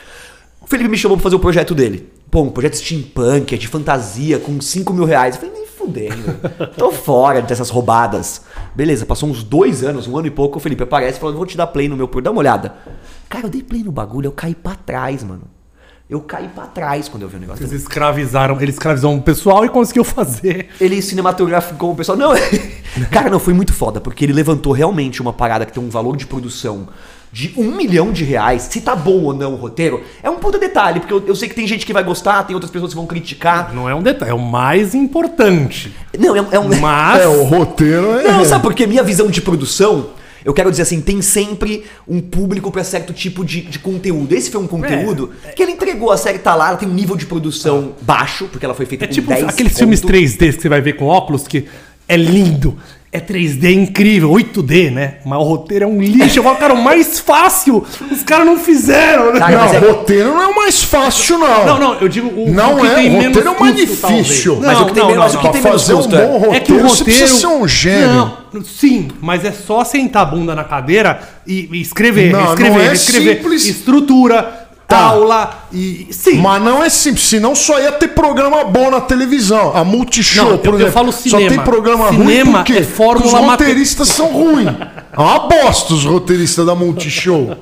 O Felipe me chamou pra fazer o projeto dele. Pô, um projeto steampunk, é de fantasia, com 5 mil reais. Eu falei, nem fudendo. Tô fora dessas roubadas. Beleza, passou uns dois anos, um ano e pouco, o Felipe aparece e falou, vou te dar play no meu projeto, dá uma olhada. Cara, eu dei play no bagulho, eu caí pra trás, mano. Eu caí pra trás quando eu vi o negócio. Eles escravizaram, ele escravizou um pessoal e conseguiu fazer. Ele cinematografou o pessoal. Não, cara, não, foi muito foda, porque ele levantou realmente uma parada que tem um valor de produção de um milhão de reais. Se tá bom ou não o roteiro, é um puta detalhe, porque eu, eu sei que tem gente que vai gostar, tem outras pessoas que vão criticar. Não é um detalhe, é o mais importante. Não, é, um- é um. Mas. É, o roteiro é. Não, sabe por quê? Minha visão de produção. Eu quero dizer assim, tem sempre um público pra certo tipo de, de conteúdo. Esse foi um conteúdo que ele entregou, a série tá lá, ela tem um nível de produção baixo, porque ela foi feita É com tipo 10 aqueles filmes ponto. 3D que você vai ver com óculos que é lindo. É 3D incrível, 8D, né? Mas o roteiro é um lixo. Eu falo, cara, o mais fácil, os caras não fizeram, né? Não, é- roteiro não é o mais fácil, não. Não, não, eu digo o, Não o que é, tem o menos roteiro é o mais difícil. Mas o que tem menos- mas o que Pra tem menos fazer um custo, é- bom roteiro, É que o você roteiro. precisa ser um gênio. Não, sim, mas é só sentar a bunda na cadeira e, e escrever, Não, escrever, não é escrever. simples. Estrutura, Tá. aula e. Sim. Mas não é simples, senão só ia ter programa bom na televisão. A Multishow, Não, eu- por eu exemplo. falo Só cinema. tem programa Cinema ruim porque é fórmula os roteiristas são ruins. É uma bosta os roteiristas da Multishow.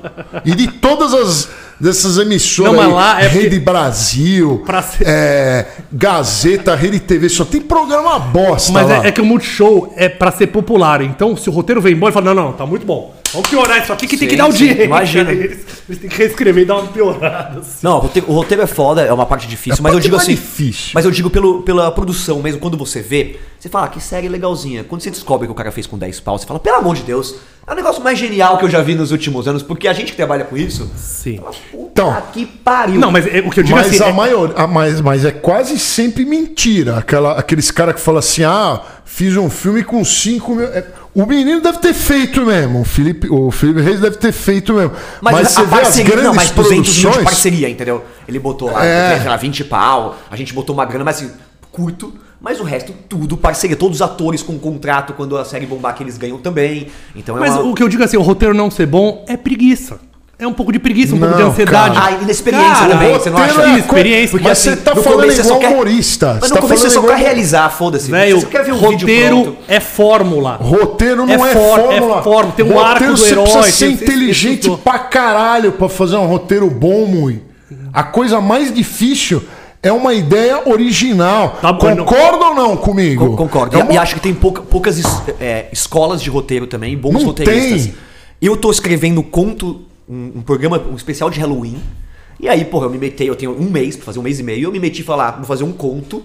E de todas as dessas emissoras Não, mas aí, lá é Rede Brasil, ser- é, Gazeta, Rede TV, só tem programa bosta Mas lá. é, é que o Multishow é pra ser popular. Então, se o roteiro vem bom, ele fala: não, não, tá muito bom. Vamos piorar isso aqui que tem que Sim, dar sim, audiência. imagina. Eles, eles têm que reescrever e dar uma piorada. assim. Não, o roteiro, o roteiro é foda, é uma parte difícil, É mas eu digo mais assim. difícil. Mas eu digo pelo, pela produção mesmo, quando você vê, você fala, ah, que série legalzinha. Quando você descobre que o cara fez com 10 pau, você fala, pelo amor de Deus, é o negócio mais genial que eu já vi nos últimos anos, porque a gente que trabalha com isso. Sim. Puta Então. que pariu. Não, mas é- o que eu digo Mas assim. a é- maior, a mais, mas é quase sempre mentira. Aquela, aqueles caras que falam assim: ah, fiz um filme com 5 mil. é, O menino deve ter feito mesmo. O Felipe, o Felipe Reis deve ter feito mesmo. Mas, você a vê as parceria, grandes não, mas 200 mil de produções. parceria, entendeu? Ele botou lá, É. lá, 20 pau, a gente botou uma grana, mas assim, curto. Mas o resto, tudo parceria. Todos os atores com contrato, quando a série bombar, que eles ganham também. Então é Mas uma... o que eu digo assim, o roteiro não ser bom é preguiça. É um pouco de preguiça, um pouco de Não, ansiedade. cara. Ah, inexperiência Cara, também, você não roteiro acha? é experiência, Porque mas você assim, tá no falando você só igual quer- humorista. Mas Você no tá começo você só falando quer igual- realizar, foda-se. Você só quer ver um vídeo roteiro pronto. é fórmula. Roteiro não É é, for- fórmula. é fórmula, tem um arco do você herói, precisa ser inteligente tem- pra caralho pra fazer um roteiro bom, Mui. A coisa mais difícil é uma ideia original. Tá bom, não- Concorda ou não comigo? Con- Concordo. É E- uma- E acho que tem pouca- poucas es- é, escolas de roteiro também, bons Não roteiristas. tem. Eu tô escrevendo conto, um, um programa, um especial de Halloween. E aí, porra, eu me meti, eu tenho um mês pra fazer um mês e meio, eu me meti e falar, vou fazer um conto,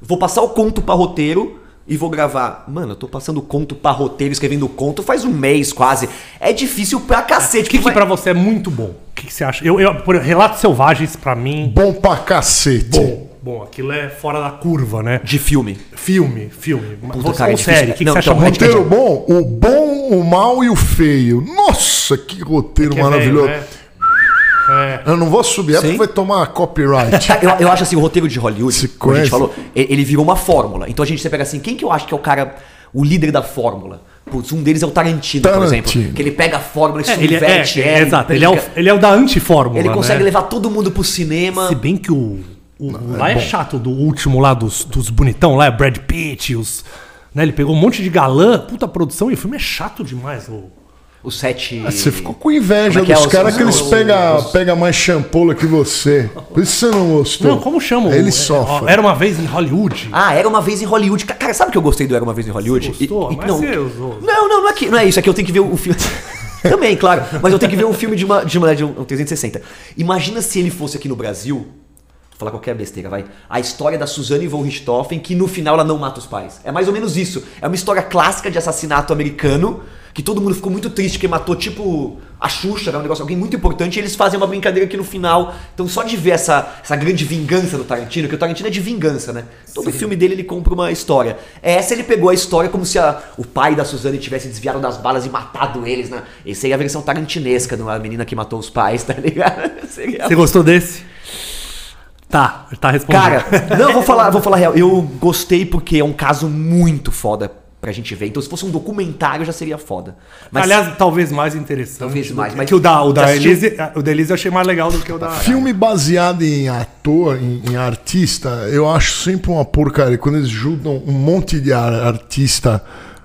vou passar o conto pra roteiro e vou gravar. Mano, eu tô passando conto pra roteiro, escrevendo conto faz um mês quase. É difícil pra cacete. O que, que vai- pra você é muito bom? O que, que você acha? Eu, eu, por, Relatos Selvagens, pra mim, Bom pra cacete. bom. Bom, aquilo é fora da curva, né? De filme. Filme, filme. você, cara, é série, o que, que Não, você acha então, muito Roteiro bom, o bom, o mal e o feio. Nossa, que roteiro Que é maravilhoso. velho, né? É. Eu não vou subir, é porque Sim. vai tomar copyright. Eu, eu acho assim, o roteiro de Hollywood, Se como a gente falou, ele, ele virou uma fórmula. Então a gente pega assim, quem que eu acho que é o cara, o líder da fórmula? Putz, um deles é o Tarantino, por Tarantino. exemplo. Que ele pega a fórmula e É, ele, é, subverte é, ela. exato, ele é, o, implica- ele é o da antifórmula. ele consegue né? levar todo mundo pro cinema. Se bem que o. o lá é, chato do último lá, dos, dos bonitão lá, Brad Pitt, os. Né, ele pegou um monte de galã, puta produção, e o filme é chato demais. O, O set. Você ficou com inveja Como é que é? dos Os- caras que eles pegam os- pega mais champola que você. Por isso você não gostou. Não, como chama? o- Ele é, sofre. Era uma vez em Hollywood. Ah, era uma vez em Hollywood. Ca- Cara, sabe que eu gostei do Era uma vez em Hollywood? Você gostou? Mas não, você usou. não, não, não é, que, não é isso. É que eu tenho que ver o filme. Também, claro. Mas eu tenho que ver um filme de uma, de uma de um 360. Imagina se ele fosse aqui no Brasil. Vou falar qualquer besteira, vai. A história da Suzanne von Richthofen, que no final ela não mata os pais. É mais ou menos isso. É uma história clássica de assassinato americano, que todo mundo ficou muito triste que matou, tipo, a Xuxa, era um negócio, alguém muito importante, e eles fazem uma brincadeira aqui no final. Então, só de ver essa, essa grande vingança do Tarantino, que o Tarantino é de vingança, né? Todo filme dele ele compra uma história. Essa ele pegou a história como se a- o pai da Suzanne tivesse desviado das balas e matado eles, né? Essa aí é a versão tarantinesca de uma menina que matou os pais, tá ligado? Seria Você gostou desse? Tá, tá respondendo. Cara, não, vou falar, vou falar real. Eu gostei porque é um caso muito foda pra gente ver. Então, se fosse um documentário, já seria foda. Mas Aliás, talvez mais interessante. Talvez mais, mas que o da, o da? Elise. O da Elise eu achei mais legal do que o da. Filme baseado em ator, em, em artista, eu acho sempre uma porcaria. Quando eles juntam um monte de ar- artista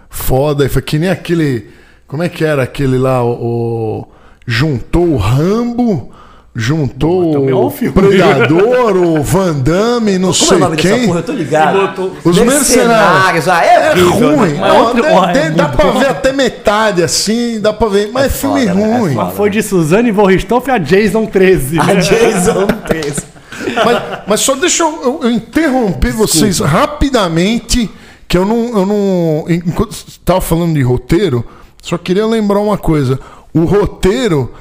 foda, e foi que nem aquele. Como é que era aquele lá? O, o- juntou o Rambo, juntou também é o filme. Predador, o Van Damme, não como é sei o nome dessa quem. porra? Eu tô ligado. Botou- Os mercenários. Ah, é, É horrível, ruim. né? Mas Não, ó, é dá pra ver até metade assim, dá pra ver. Mas é, filme foda, né? É ruim. foda. Mas foi de Suzane von Richthofen a Jason 13. A né? Jason 3. Mas, mas só deixa eu, eu- eu interromper vocês rapidamente, que eu não. Eu não enquanto estava falando de roteiro, só queria lembrar uma coisa. O roteiro,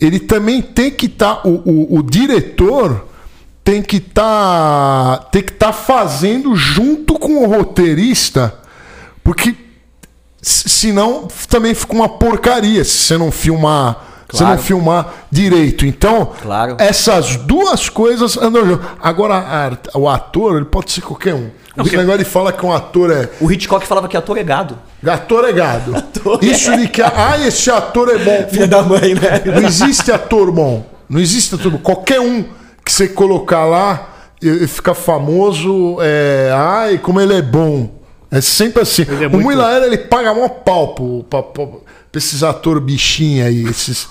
ele também tem que estar. o, o, o diretor tem que estar. tem que estar fazendo junto com o roteirista, porque Senão também fica uma porcaria se você não filmar. Se Claro. não filmar direito. Então, Claro. essas duas coisas andam junto. Agora, a o ator, ele pode ser qualquer um. O porque- negócio de falar que um ator é. O Hitchcock falava que ator é gado. Ator é gado. Ator é- Isso de que. Ah, esse ator é bom. Filha da mãe, né? Não existe ator bom. Não existe ator bom. Qualquer um que você colocar lá e e fica famoso, é, ai, como ele é bom. É sempre assim. Ele é o muito- Muilaera, ele paga mó pau pro, pra, pra- pra esses atores bichinhos aí, esses,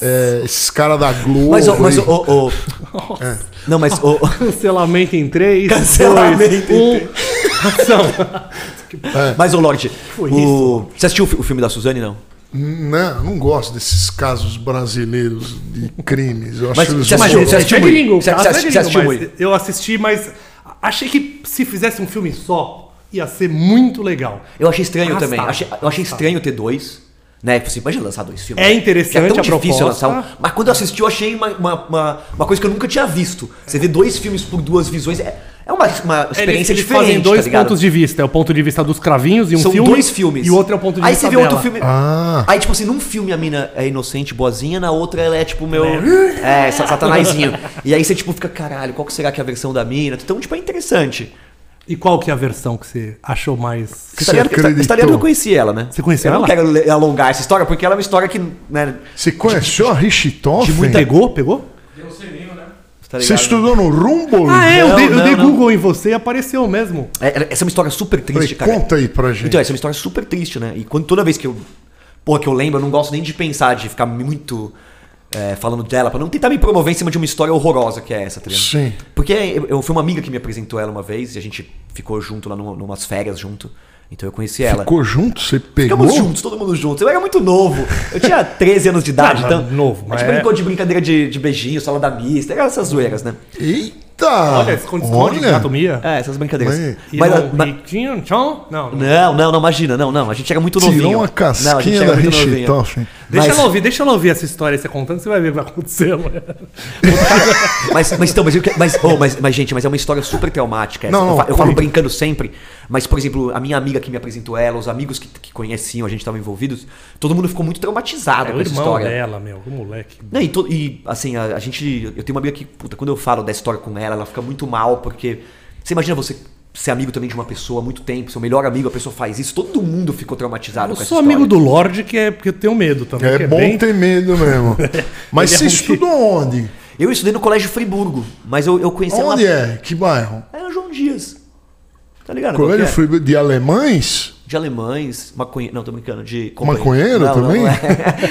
é, esses caras da Globo. Mas, o- mas aí. o. o- o- Não, mas o. Cancelamento em 3, Cancelamento 2, 1. Ação. Mas, o Lorde, foi o... você assistiu o fi- o filme da Suzane, não? Não, não gosto desses casos brasileiros de crimes. Eu acho Mas eles você um assistiu- você é assistiu gringo, muito? o caso Você é gringo, você assistiu muito? Eu assisti, mas achei que se fizesse um filme só, ia ser muito legal. Eu achei estranho Arrastado. também. Achei- eu achei estranho ter dois. Né? Assim, imagina lançar dois filmes. É interessante Que é tão a difícil proposta. lançar um. Mas quando eu assisti, eu achei uma, uma, uma, uma coisa que eu nunca tinha visto. Você vê dois filmes por duas visões. É, é uma, uma Eles, experiência eles diferente. fazem dois tá pontos de vista. É o ponto de vista dos cravinhos e um São filme. dois filmes. E o outro é o ponto de Aí vista você vê dela. outro filme. Ah. Aí, tipo assim, num filme a mina é inocente, boazinha, na outra ela é tipo meu. É, sa- satanazinho. e aí você, tipo, fica, caralho, qual que será que é a versão da mina? Então, tipo, é interessante. E qual que é a versão que você achou mais... Que Você acreditou? que eu conheci ela, né? Você conheceu eu ela? não quero alongar essa história, porque ela é uma história que. Né, Você conheceu a Richtofen? Pegou? Pegou? Deu um selinho, né? tá Você ligado? estudou no Rumble? Ah, é, eu Não, dei, eu não, dei não. Google em você e apareceu mesmo. É, essa é uma história super triste, Falei, cara. conta aí pra gente. Então, essa é uma história super triste, né? E quando, toda vez que eu. Porra, que eu lembro, eu não gosto nem de pensar, de ficar muito. É, falando dela, pra não tentar me promover em cima de uma história horrorosa que é essa, tá ligado? Sim. Porque eu, eu- foi uma amiga que me apresentou ela uma vez e a gente ficou junto lá numa, numas férias junto. Então eu conheci ela. Ficou junto? Você pegou? Ficamos juntos, todo mundo junto. Eu era muito novo. Eu tinha 13 anos de idade, Não, então. novo, A mas gente é- brincou de brincadeira de, de beijinho, salada mista, era essas zoeiras, né? Eita! Olha, esconde-esconde, anatomia. É, essas brincadeiras. Mas- E Mas, não, mas- e tchau? Não, não. Não, não, imagina, não, não. A gente era muito novinho. Tirou uma Não, a gente casquinha era da muito novinho. Deixa Mas- ela ouvir, deixa ela ouvir essa história aí você contando, você vai ver o que vai acontecer. mano. Mas, mas então, mas, eu que- mas, oh, mas, mas, gente, mas é uma história super traumática. essa. Não, não, eu, fa- eu falo conta. brincando sempre, mas, por exemplo, a minha amiga que me apresentou ela, os amigos que, que conheciam, a gente estava envolvidos, todo mundo ficou muito traumatizado É com o essa irmão história. dela, meu, o moleque. Não, e, to- e, assim, a, a gente. Eu tenho uma amiga que, puta, quando eu falo da história com ela, ela fica muito mal, porque. Você imagina você ser amigo também de uma pessoa há muito tempo, seu melhor amigo, a pessoa faz isso, todo mundo ficou traumatizado Eu com essa sou história. amigo do Lorde, que é porque eu tenho medo também. que É bom bem- ter medo mesmo. Mas Ele você é um estudou onde? Eu estudei no Colégio Friburgo, mas eu, eu conheci Onde ela. é? Que bairro? Era João Dias. Tá ligado? é? Friburgo de alemães? De alemães, maconheiro. Não, tô brincando. De Maconheiro Não, também? não é.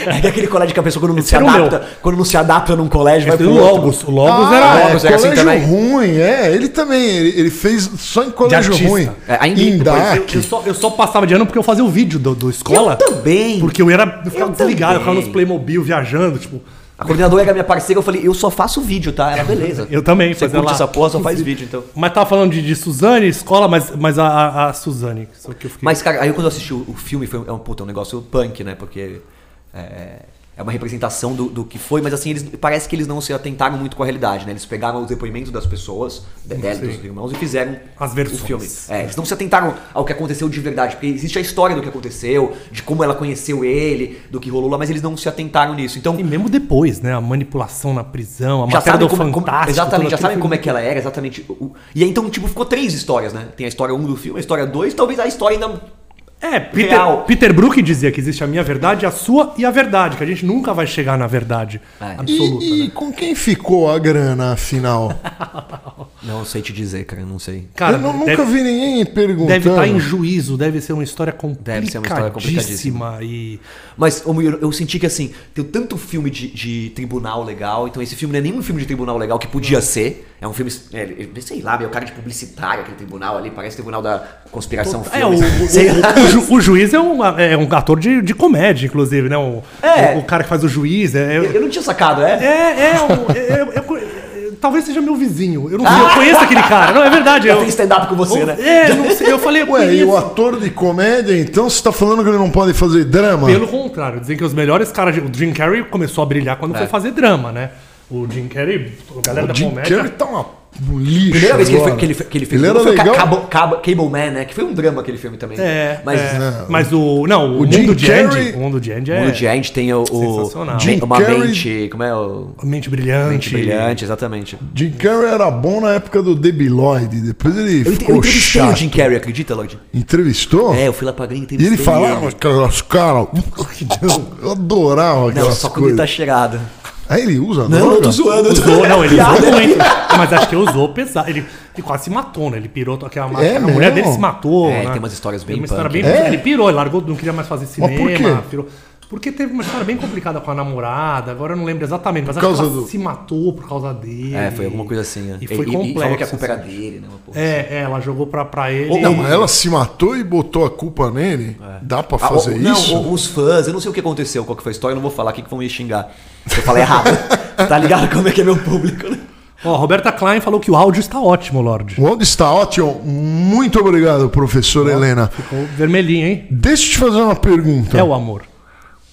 É que aquele colégio que a pessoa quando não se era o adapta, quando não se adapta num colégio, vai pro o. Logos, o Logos ah, era. é, Logos era assim colégio também. ruim, é. Ele também, ele, ele fez só em colégio ruim. É, ainda Eu, eu só, eu só passava de ano porque eu fazia o vídeo do, do escola. Eu também. Porque eu era. Eu ficava Eu desligado, eu ficava também. nos Playmobil viajando, tipo. A coordenadora era minha parceira, eu falei, eu só faço vídeo, tá? Ela, beleza. Eu também, Você curte lá. essa porra, só faz vídeo, então. Mas tava falando de, de Suzane, escola, mas, mas a, a, Suzane. Só que eu fiquei. Mas, cara, aí quando eu assisti o, o filme, foi um, é um, puta, um negócio punk, né? Porque é, é uma representação do, do que foi, mas assim, eles, parece que eles não se atentaram muito com a realidade, né? Eles pegaram os depoimentos das pessoas, de- dela, dos irmãos, e fizeram As versões. o filme. É, eles não se atentaram ao que aconteceu de verdade, porque existe a história do que aconteceu, de como ela conheceu ele, do que rolou lá, mas eles não se atentaram nisso. Então, E mesmo depois, né? A manipulação na prisão, a já matéria do como, Fantástico. exatamente, já sabem como é que ela era, exatamente. o- o- e aí então, tipo, ficou três histórias, né? Tem a história 1 um do filme, a história 2, talvez a história ainda. É, Peter, Real. Peter Brook dizia que existe a minha verdade, a sua e a verdade, que a gente nunca vai chegar na verdade É. absoluta. E, e né? com quem ficou a grana, afinal? Não sei te dizer, cara, não sei. Cara, Eu não- deve, nunca vi ninguém perguntando. deve estar em juízo, deve ser uma história Deve ser uma história complicadíssima. E Mas, ô, Murilo, eu senti que assim, tem tanto filme de, de tribunal legal, então esse filme não é nenhum filme de tribunal legal que podia ser. É um filme, é, é, sei lá, meu cara de publicitário, aquele tribunal ali, parece tribunal da conspiração É, o, filmes. o- Sei lá. o- o ju- o juiz é um, é um ator de, de comédia, inclusive, né? O, É. o, o cara que faz o juiz. É, Eu, é, eu não tinha sacado, é? é, é um- é- é- é- é- talvez seja meu vizinho. Eu não sei, eu conheço aquele cara. Não, é verdade. Já Eu, fiz stand-up com você, né? É, não sei. Eu falei, eu Ué, e o ator de comédia, então você tá falando que ele não pode fazer drama? Pelo contrário, dizem que os melhores caras. de- O Jim Carrey começou a brilhar quando É. foi fazer drama, né? O Jim Carrey, a galera O da Jim comédia. Carrey tá uma um lixo. Primeira vez que ele, foi, que, ele, que ele fez Ele foi o legal. Cabo, Cabo, Cable Man, né? Que foi um drama aquele filme também. É, Mas é. mas o. Não, o, O Jim mundo de Andy. O mundo de Andy o é. mundo de Andy tem o, o Sensacional. Jim uma Carrey- mente. Como é o. Mente brilhante. Mente brilhante, exatamente. Jim Carrey era bom na época do Debiloid. Depois ele Eu, ent- eu ficou entrevistei chato. o Jim Carrey, acredita, Lord? Entrevistou? É, eu fui lá pra gringa e E ele falava aquelas caras. Eu adorava Não, aquelas só quando ele tá cheirado. Aí ele usa Não, eu tô zoando. Usou, não, ele usou muito. Mas acho que usou pesado. Ele, ele quase se matou, né? Ele pirou aquela É A mulher dele se matou. É, né? tem umas histórias bem Tem uma história punk. bem. É? Ele pirou, ele largou, não queria mais fazer Mas por cinema. quê? pirou. Porque teve uma história bem complicada com a namorada, agora eu não lembro exatamente, mas Por acho que causa ela do- se matou por causa dele. É, foi alguma coisa assim. né? E foi e, complexo. e falou que a culpa era assim. dele, né? uma porra É, é, ela jogou pra, pra ele. Não, mas ela se matou e botou a culpa nele? Dá pra Ah, fazer o- não, isso? o- os fãs, eu não sei o que aconteceu, qual que foi a história, eu não vou falar aqui que vão me xingar. Eu falei errado. tá ligado como é que é meu público, né? Ó, Roberta Klein falou que o áudio está ótimo, Lorde. O áudio está ótimo. Muito obrigado, professora Helena. Ficou vermelhinho, hein? Deixa eu te fazer uma pergunta. É o amor.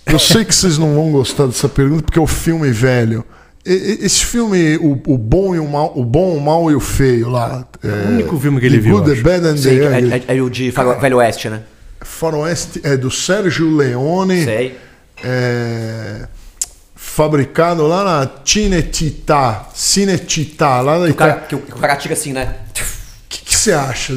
Eu sei que vocês não vão gostar dessa pergunta porque é o filme velho. Esse filme, o, o bom e o mal, o bom, o mal e o feio lá. É, o único filme que ele The viu, Good. The Bad and Sei, the é, Ugly. é- é o de Faro- Velho Oeste, né? Faroeste é do Sérgio Leone. Sei. é, fabricado lá na Cinecittà, Cinecittà, lá cara, Itália. que o, que o cara tira assim, né? O que, que você acha?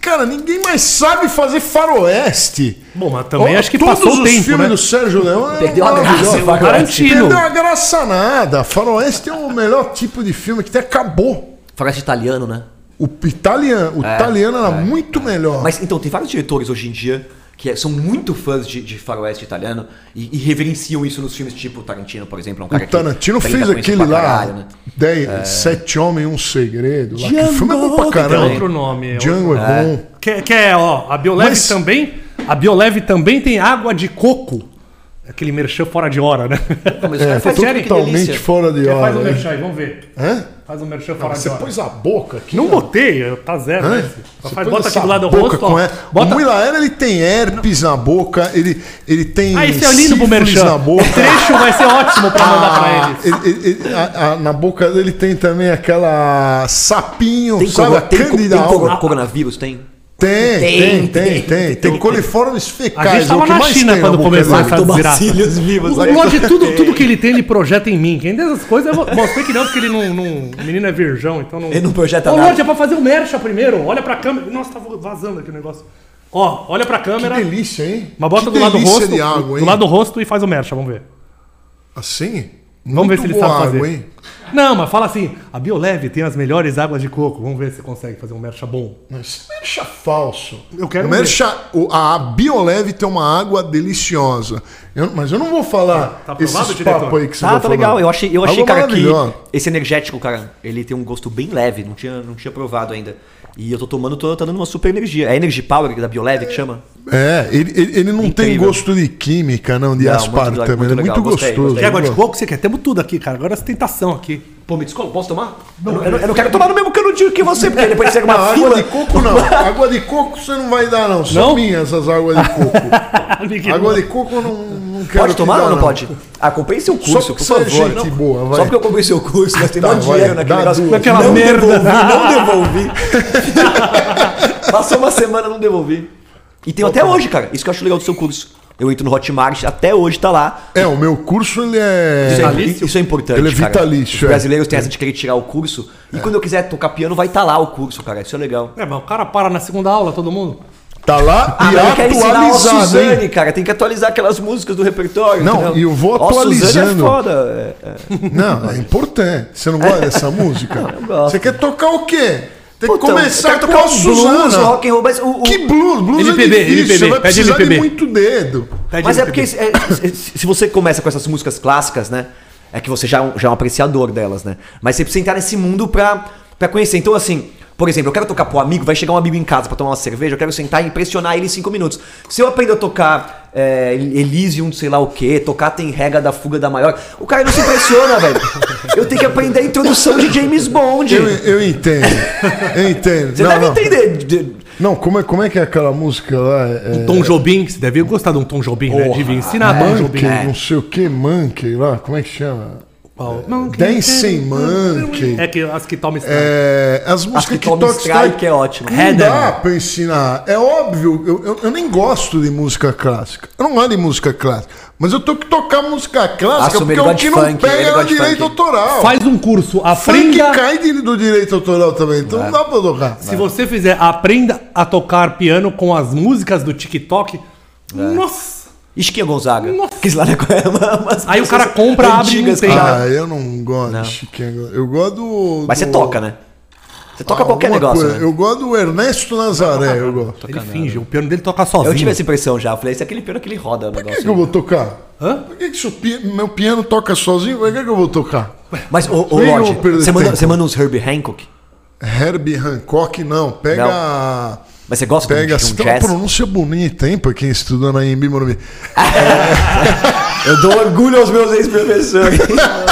Cara, ninguém mais sabe fazer faroeste. Bom, mas também Ó, acho que todos passou o os tempo, filmes né? do Sérgio Leone Perdeu a é graça, Faroeste. Tarantino. Perdeu a graça nada. Faroeste é o melhor tipo de filme que até acabou. Faroeste italiano, né? O italiano, o italiano era muito melhor. Mas então, tem vários diretores hoje em dia que é- são muito fãs de, de faroeste italiano e, e reverenciam isso nos filmes, tipo o Tarantino, por exemplo. É um cara o Tarantino que fez com isso aquele lá, caralho, né? dez, Sete Homens e um Segredo. Lá, que filme é bom pra caramba. outro nome. Django é, bom. Que, que é, ó, a Bioleve Mas- também. A Bioleve também tem água de coco. Aquele merchan fora de hora, né? Mas o É, faz que totalmente fora de Quer faz hora. um né? merchan aí, vamos ver. Hã? Faz um merchan fora de Você hora. pôs a boca aqui. Não botei, tá zero, né? Você faz, bota aqui do lado do rosto, com ó. Bota... O Milaera, ele tem herpes na boca, ele, ele tem Ah, esse é lindo pro sífilis merchan. na boca. O trecho vai ser ótimo pra mandar pra Ah, eles. ele- ele- ele- a- a- na boca dele tem também aquela sapinho, Tem, sabe? tem, tem alba. coronavírus? Tem? Tem, tem, Tem, tem, tem. Coliformes A fecais. gente é tava o que na China tem quando começou essa desgraça. vivos. O Lorde, tudo, tudo que ele tem, ele projeta em mim. Quem dessas coisas, eu bem que não, porque ele não. O menino é virgão, então não... Ele não projeta Ô, nada. Lorde, é pra fazer o mercha primeiro. Olha pra câmera. Nossa, tá vazando aqui o negócio. Ó, olha pra Que câmera. delícia, hein? Mas bota que do lado do rosto. de água, do hein? lado do rosto e faz o mercha, vamos ver. Assim? Vamos ver se ele sabe fazer. hein? Não, mas fala assim, a Bioleve tem as melhores águas de coco. Vamos ver se consegue fazer um mercha bom. Mas mercha falso. Eu quero o mercha, o- a Bioleve tem uma água deliciosa. Eu- mas eu não vou falar Tá aprovado, esses diretor? papos aí que você Ah, tá tá legal. Eu achei, eu achei Água cara, que esse energético, cara, ele tem um gosto bem leve. Não tinha, não tinha provado ainda. E eu tô tomando, tô, tá dando uma super energia. É Energy Power da Bioleve que chama? É, ele, ele, ele não tem Incrível. gosto de química, não, de Não, aspartame. muito é muito muito legal. Gostei, gostoso. gostei. Quer água de coco? Você quer? Temos tudo aqui, cara. Agora essa tentação aqui. Pô, me desculpa, posso tomar? eu, não, eu não- eu não quero tomar no mesmo canudinho que você, porque depois chega Não, uma água fila. de coco não. água de coco você não vai dar, não. São Não? minhas as águas de coco. água de coco eu não, não quero Pode tomar dar, ou não, pode? Ah, comprei seu curso, Só por é favor. gente Não. boa, vai. Só porque eu comprei seu curso, mas tem Tá, muito vai, dinheiro naquele negócio. Naquela não merda. devolvi, não devolvi. Passou uma semana, não devolvi. E tem até hoje, cara. Isso que eu acho legal do seu curso. Eu entro no Hotmart, até hoje tá lá. É, o meu curso ele é. Isso é, Vitalício? isso é importante. Ele é cara. vitalício, Os é. brasileiros têm essa de querer tirar o curso. E quando eu quiser tocar piano, vai estar lá o curso, cara. Isso é legal. É, mas o cara para na segunda aula, todo mundo. Tá lá Ah, e atualizado, Suzane, hein? cara. Tem que atualizar aquelas músicas do repertório. Não, e eu vou Ó, Suzane atualizando. é foda. é, é. Não, é importante. Você não gosta dessa música? eu gosto. Você quer tocar o quê? Tem que Puta, começar com tocar um blues, Suzana. rock and roll, mas o, o- Que blues? Blues MPB, é difícil. MPB, Você vai pede precisar MPB. de muito dedo. Pede Mas é porque é, se se você começa com essas músicas clássicas, né? É que você já, é um- já é um apreciador delas, né? Mas você precisa entrar nesse mundo pra, pra conhecer. Então, assim, por exemplo, eu quero tocar pro amigo, vai chegar um amigo em casa pra tomar uma cerveja, eu quero sentar e impressionar ele em cinco minutos. Se eu aprendo a tocar é, Elysium, sei lá o que, tocar tem rega da fuga da maior, o cara não se impressiona, velho. Eu tenho que aprender a introdução de James Bond. Eu, eu entendo. Eu entendo. Você não, deve não. entender. de- Não, como é, como é que é aquela música lá? É, Tom Jobim, você deve gostar de um Tom Jobim, né? Porra. Devia ensinar Tom Monkey, Jobim. É. não sei o que, Monkey lá. Como é que chama? Qual? Monkey Dancing Monkey. É que as que tomam strike. É, as músicas que Tommy Strike é ótimo. Não dá pra ensinar. É óbvio, eu, eu, eu nem gosto de música clássica. Eu não gosto de música clássica. Mas eu tenho que tocar música clássica Assume, porque é o que não funk, pega no de direito funk. autoral. Faz um curso, Funk aprenda. cai de- do direito autoral também, então É. não dá pra tocar. Se você fizer, aprenda a tocar piano com as músicas do TikTok. É. Nossa! Chiquinha Gonzaga. Nossa. Que lá na umas Aí o cara compra, abre e não tem. cara. Ah, eu não gosto Não. de Chiquinho. Eu gosto do. Mas você do- toca, né? Você toca qualquer alguma negócio, né? Eu gosto do Ernesto Nazaré, eu gosto. Ele finge, o piano dele toca sozinho. Eu tive essa impressão já. Eu falei, esse é aquele piano que ele roda o Por que, que eu vou tocar? Hã? Por que, que pi- meu piano toca sozinho? Por que, que eu vou tocar? Mas, ô, ô Lorde, você manda, você manda uns Herbie Hancock? Herbie Hancock, não. Pega. Mas você gosta Pega. de um, de um uma jazz? pronúncia bonita, hein, pra quem estudando aí em Bimorumbi. Eu dou orgulho aos meus ex-professores.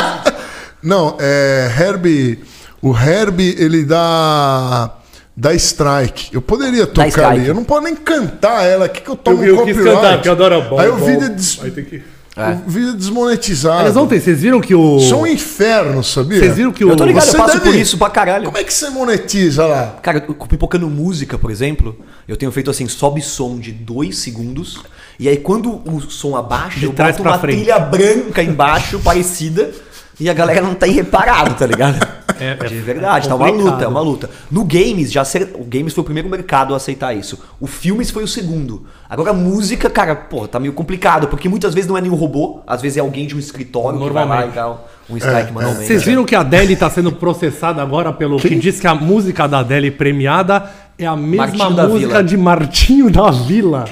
Não, é. Herbie. O Herbie, ele dá. Dá strike. Eu poderia tocar ali. Eu não posso nem cantar ela aqui que eu tomo Eu- eu um quis copyright. cantar, porque eu adoro bom, Aí o vídeo é, des... Aí tem que... É. o vídeo é desmonetizado. Aliás, ontem, vocês viram que o. Isso é um inferno, sabia? Vocês viram que o. Eu tô ligado, Você eu passo deve- por isso pra caralho. Como é que você monetiza lá? Cara, pipocando música, por exemplo, eu tenho feito assim, sobe som de dois segundos, e aí quando o som abaixa, De eu trás boto uma frente. trilha branca embaixo, parecida, e a galera não tem reparado, tá ligado? É, é de verdade, tá uma luta, é uma luta. No games, já acer- o games foi o primeiro mercado a aceitar isso. O filmes foi o segundo. Agora a música, cara, pô, tá meio complicado, porque muitas vezes não é nenhum robô, às vezes é alguém de um escritório que vai lá Normalmente. e dá um strike manualmente. Vocês viram que a Adele tá sendo processada agora pelo que diz que a música da Adele premiada é a mesma Martinho música de Martinho da Vila.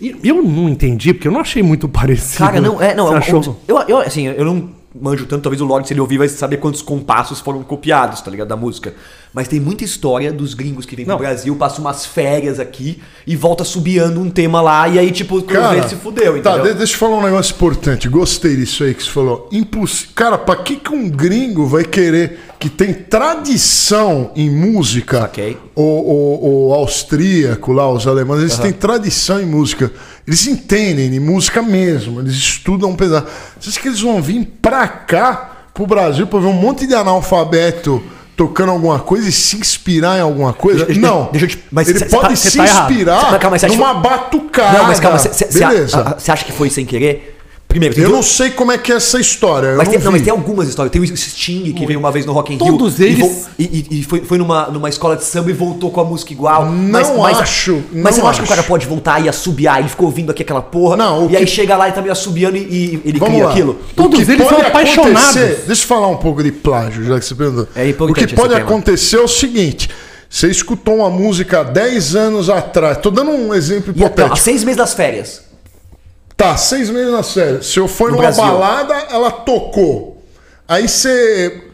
E eu não entendi, porque eu não achei muito parecido. Cara, não, é, não, Você é um- achou? eu, eu, assim, eu não manjo tanto, talvez o se ele ouvir, vai saber quantos compassos foram copiados, tá ligado, da música. Mas tem muita história dos gringos que vêm pro Não. Brasil, passam umas férias aqui e volta subiando um tema lá, e aí, tipo, ele se fudeu, tá, entendeu? de- deixa eu falar um negócio importante. Gostei disso aí que você falou. Imposs... Cara, pra que, que um gringo vai querer que tem tradição em música? Saquei. O, o, o austríaco lá, os alemães, eles têm tradição em música. Eles entendem de música mesmo. Eles estudam um pedaço. Você acha que eles vão vir pra cá, pro Brasil, pra ver um monte de analfabeto tocando alguma coisa e se inspirar em alguma coisa? Deixa- não. deixa eu te- mas Ele cê- cê pode tá- cê se tá inspirar Mas calma, que numa foi- batucada. Não, mas calma, você acha que foi sem querer? Primeiro, tem Eu não sei como é que é essa história. Mas não, tem, não, vi. mas tem algumas histórias. Tem o Sting que veio uma vez no Rock in Rio. Todos e eles- vo- E, e- e foi, foi numa, numa escola de samba e voltou com a música igual. Não acho, Mas não você não acha que o cara pode voltar e assobiar? Ele ficou ouvindo aqui aquela porra. Não, e aí que- chega lá e tá meio assobiando e, e ele Vamos cria lá. aquilo. Todos O que eles pode são apaixonados. acontecer- Deixa eu falar um pouco de plágio, já que você perguntou. É o que pode tema. acontecer é o seguinte: você escutou uma música há 10 anos atrás. Tô dando um exemplo E até, há hipotético. seis meses das férias. Tá, seis meses na série. Se eu for No numa Brasil. balada, ela tocou. Aí você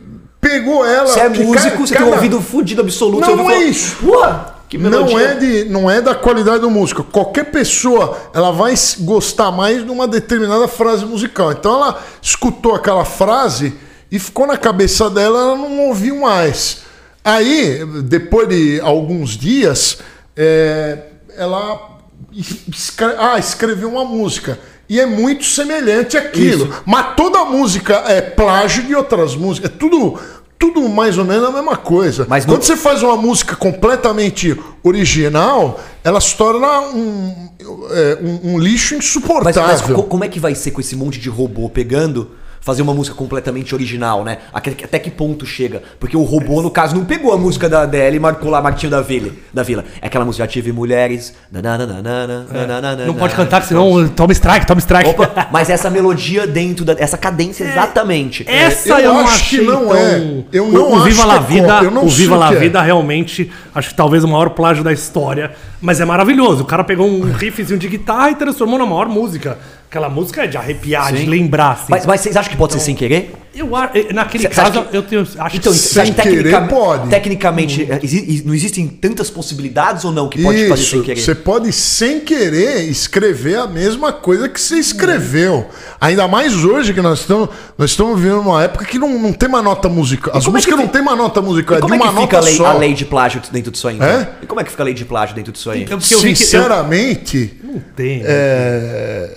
pegou ela. Você é que músico, ca- você tem um ouvido fudido absoluto. Não, não é isso. Porra. Não é, de, não é da qualidade do músico. Qualquer pessoa ela vai gostar mais de uma determinada frase musical. Então ela escutou aquela frase e ficou na cabeça dela, ela não ouviu mais. Aí, depois de alguns dias, é, ela escre- ah, escreveu uma música. E é muito semelhante àquilo. Mas toda música é plágio de outras músicas. É tudo, tudo mais ou menos a mesma coisa. Mas Quando no- você faz uma música completamente original, ela se torna um, é, um, um lixo Mas, insuportável. mas co- como é que vai ser com esse monte de robô pegando, fazer uma música completamente original, né? Até, que ponto chega? Porque o robô, no caso, não pegou a música da Adele e marcou lá Martinho da Vila. Da Vila. É aquela música, já tive mulheres. nananana, Não pode cantar, senão toma strike, toma strike. Opa, mas essa melodia dentro da. Essa cadência exatamente. Essa Eu eu, acho que não tão... é. Eu O- não o, acho Viva que La é Vida, eu não o Viva La é. Vida realmente, acho que talvez o maior plágio da história, mas é maravilhoso. O cara pegou um riffzinho de guitarra e transformou na maior música. Aquela música é de arrepiar, de lembrar, assim. Mas, mas vocês acham que pode ser sem querer? Eu, eh, naquele Cê- caso, que- eu tenho, acho Então, que sem tecnicamente, pode. tecnicamente é, exi- não existem tantas possibilidades ou não que pode fazer sem Isso, querer? você pode sem querer escrever a mesma coisa que você escreveu. Ainda mais hoje que nós estamos, nós estamos vivendo uma época que não, não tem uma nota musical. As é que músicas não fi- tem uma nota musical, é de como é uma que fica nota a lei, só. a lei de plágio dentro disso aí? Então? É? E como é que fica a lei de plágio dentro disso aí? Eu- porque eu Sinceramente, Não tem. né? é,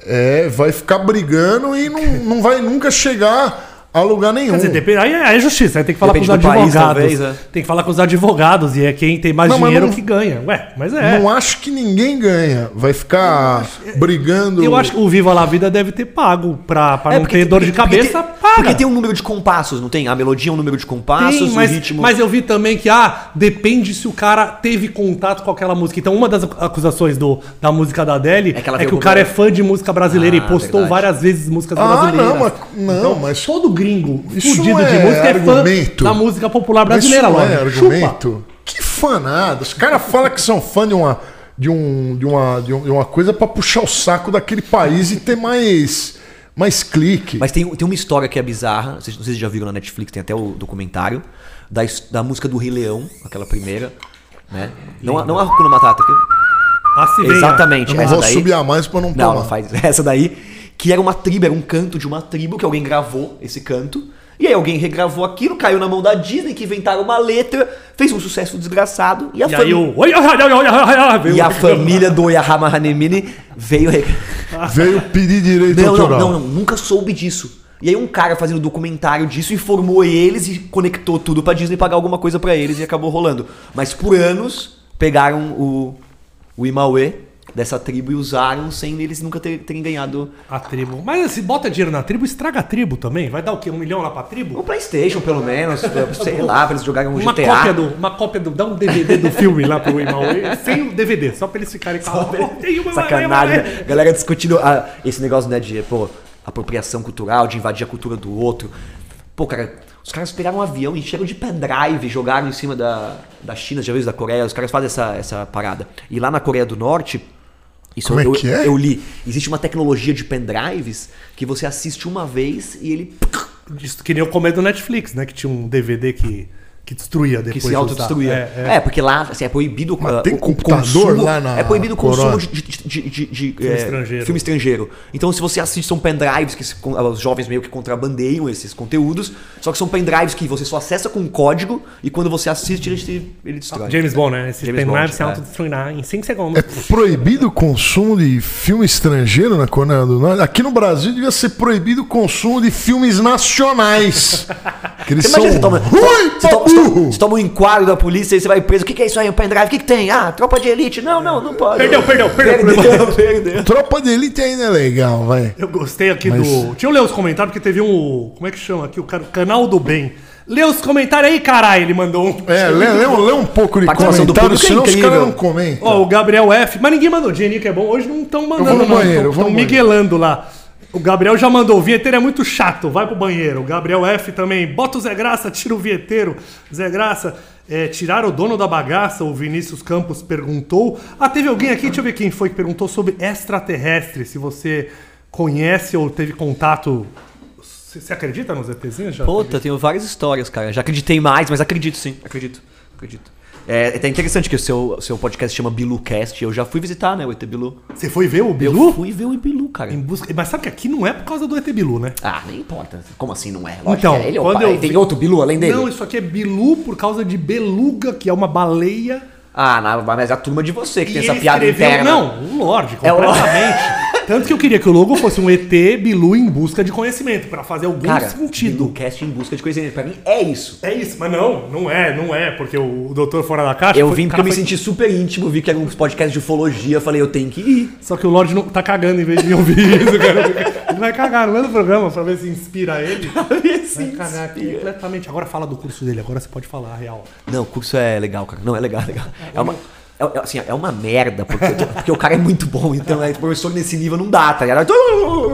é, vai ficar brigando e não, não vai nunca chegar a lugar nenhum. Quer dizer, depende, aí é, é justiça, aí tem que falar Depende com os do país, advogados. talvez, é. Tem que falar com os advogados, e é quem tem mais Não, dinheiro não- que ganha. Ué, mas é. Não acho que ninguém ganha. Vai ficar brigando. Eu acho que o Viva La Vida deve ter pago pra, pra É, não porque ter tem- dor de porque cabeça, tem- paga. Porque tem um número de compassos, não tem? A melodia é um número de compassos, Tem, mas, o ritmo. mas eu vi também que, ah, depende se o cara teve contato com aquela música. Então, uma das acusações do, da música da Adele É é que ela que, o cara é fã de música brasileira Ah, e postou verdade. várias vezes músicas Ah, brasileiras. não, mas- não, mas- Todo gringo Isso fudido não de é música é fã argumento. da música popular isso brasileira, não é Lorde. Chupa. argumento. Que fã nada. Os caras falam que são fã de uma, de um, de uma, de um- de uma coisa pra puxar o saco daquele país e ter mais, mais clique. Mas tem, tem uma história que é bizarra, vocês, não sei se já viram na Netflix, tem até o documentário, da, da música do Rei Leão, aquela primeira, né? Não, a- não a Hakuna Matata, que- Ah, exatamente, Eu não vou daí. subir a mais pra não Não, tomar. não faz essa daí, que era uma tribo, era um canto de uma tribo, que alguém gravou esse canto, e aí alguém regravou aquilo, caiu na mão da Disney, que inventaram uma letra, fez um sucesso desgraçado, e a, E fami- aí o... E a família do Oyahama Hanemine veio... Veio pedir direito Não, não, autoral. não, não, nunca soube disso. E aí um cara fazendo documentário disso informou eles e conectou tudo pra Disney pagar alguma coisa pra eles e acabou rolando. Mas por anos pegaram o, o Imauê dessa tribo e usaram sem eles nunca ter- terem ganhado A tribo. Mas se bota dinheiro na tribo, estraga a tribo também. Vai dar o quê? Um milhão lá pra tribo? um Playstation pelo menos, sei lá, pra eles jogarem um Uma GTA. cópia, do, uma cópia do. Dá um DVD do filme lá pro Imauê, sem o DVD, só pra eles ficarem com a. Tem uma- Sacanagem, né? Galera discutindo ah, esse negócio, né, de, pô, apropriação cultural, de invadir a cultura do outro. Pô, cara, os caras pegaram um avião, encheram de pendrive, jogaram em cima da, da China, já viu isso da Coreia, os caras fazem essa, essa parada. E lá na Coreia do Norte, isso Como é eu, que é? eu li, existe uma tecnologia de pendrives que você assiste uma vez e ele Isso que nem o comer do Netflix, né? Que tinha um DVD que, que destruía depois. que se autodestruía. É, É, é. porque lá assim, é proibido Mas tem o- computador consumo- lá na É proibido o consumo de, de, de, de- de, Filme é, estrangeiro. filme estrangeiro. Então, se você assiste, são pendrives que se- com- os jovens meio que contrabandeiam esses conteúdos. Só que são pendrives que você só acessa com um código e quando você assiste, ele, ele destrói. James Bond, né? Esse James pendrive Bond, se é. autodestruirá em 5 segundos. É proibido o consumo de filme estrangeiro na Coreia do Norte? Aqui no Brasil devia ser proibido o consumo de filmes nacionais. Que eles Você são imagina, você toma, ruim você, toma- burro. você toma um enquadro da polícia e você vai preso. O que, que é isso aí? Um pendrive? O que, que tem? Ah, tropa de elite. Não, não, não pode. Perdeu, perdeu, perdeu. Perdeu, perdeu. Tropa de Elite ainda é legal, vai. Eu gostei aqui Mas- do. Deixa eu ler os comentários, porque teve um. Como é que chama aqui? O can- canal do bem. Lê os comentários aí, caralho. Ele mandou um. É, lê, lê, um- lê um pouco de comentário, é senão os incrível. caras não comentam. Ó, o Gabriel F. Mas ninguém mandou. Que é bom. Hoje não estão mandando, Eu vou no não. banheiro, Estão miguelando lá. O Gabriel já mandou. O vinheteiro é muito chato. Vai pro banheiro. O Gabriel F também. Bota o Zé Graça, tira o vinheteiro. Zé Graça. É, tirar o dono da bagaça, o Vinícius Campos perguntou. Ah, teve alguém aqui, deixa eu ver quem foi que perguntou sobre extraterrestre. Se você conhece ou teve contato. Você acredita nos ETzinhos já? Puta, eu tenho várias histórias, cara. Já acreditei mais, mas acredito sim. Acredito. Acredito. É, é até interessante que o seu, seu podcast chama BiluCast. Eu já fui visitar, né, o ET Bilu. Você foi ver o Eu Bilu? fui ver o Bilu, cara. Em busca... Mas sabe que aqui não é por causa do ET Bilu, né? Ah, nem importa. Como assim não é? Lógico Então, que é. ele é quando pai. eu Tem outro Bilu além dele? Não, isso aqui é Bilu por causa de beluga, que é uma baleia. Ah, não, mas é a turma de você que E tem essa piada escreveu- interna. Não, o Lorde, É o Lorde. Tanto que eu queria que o logo fosse um ET Bilu em busca de conhecimento, pra fazer algum Cara, sentido. BiluCast em busca de conhecimento. Pra mim é isso. É isso, mas não, não é, não é, porque o, o Doutor Fora da Caixa. Eu foi- vim o porque eu me foi- senti super íntimo, vi que era um podcast de ufologia, falei, eu tenho que ir. Só que o Lorde não tá cagando em vez de ouvir isso, cara. Ele vai cagar no meio do programa pra ver se inspira ele. Vai cagar completamente. Agora fala do curso dele, agora você pode falar a real. Não, o curso é legal, cara. Não, é legal, é legal. É uma, é, é, assim, é uma merda, porque, porque o cara é muito bom, então é professor nesse nível não dá, tá ligado?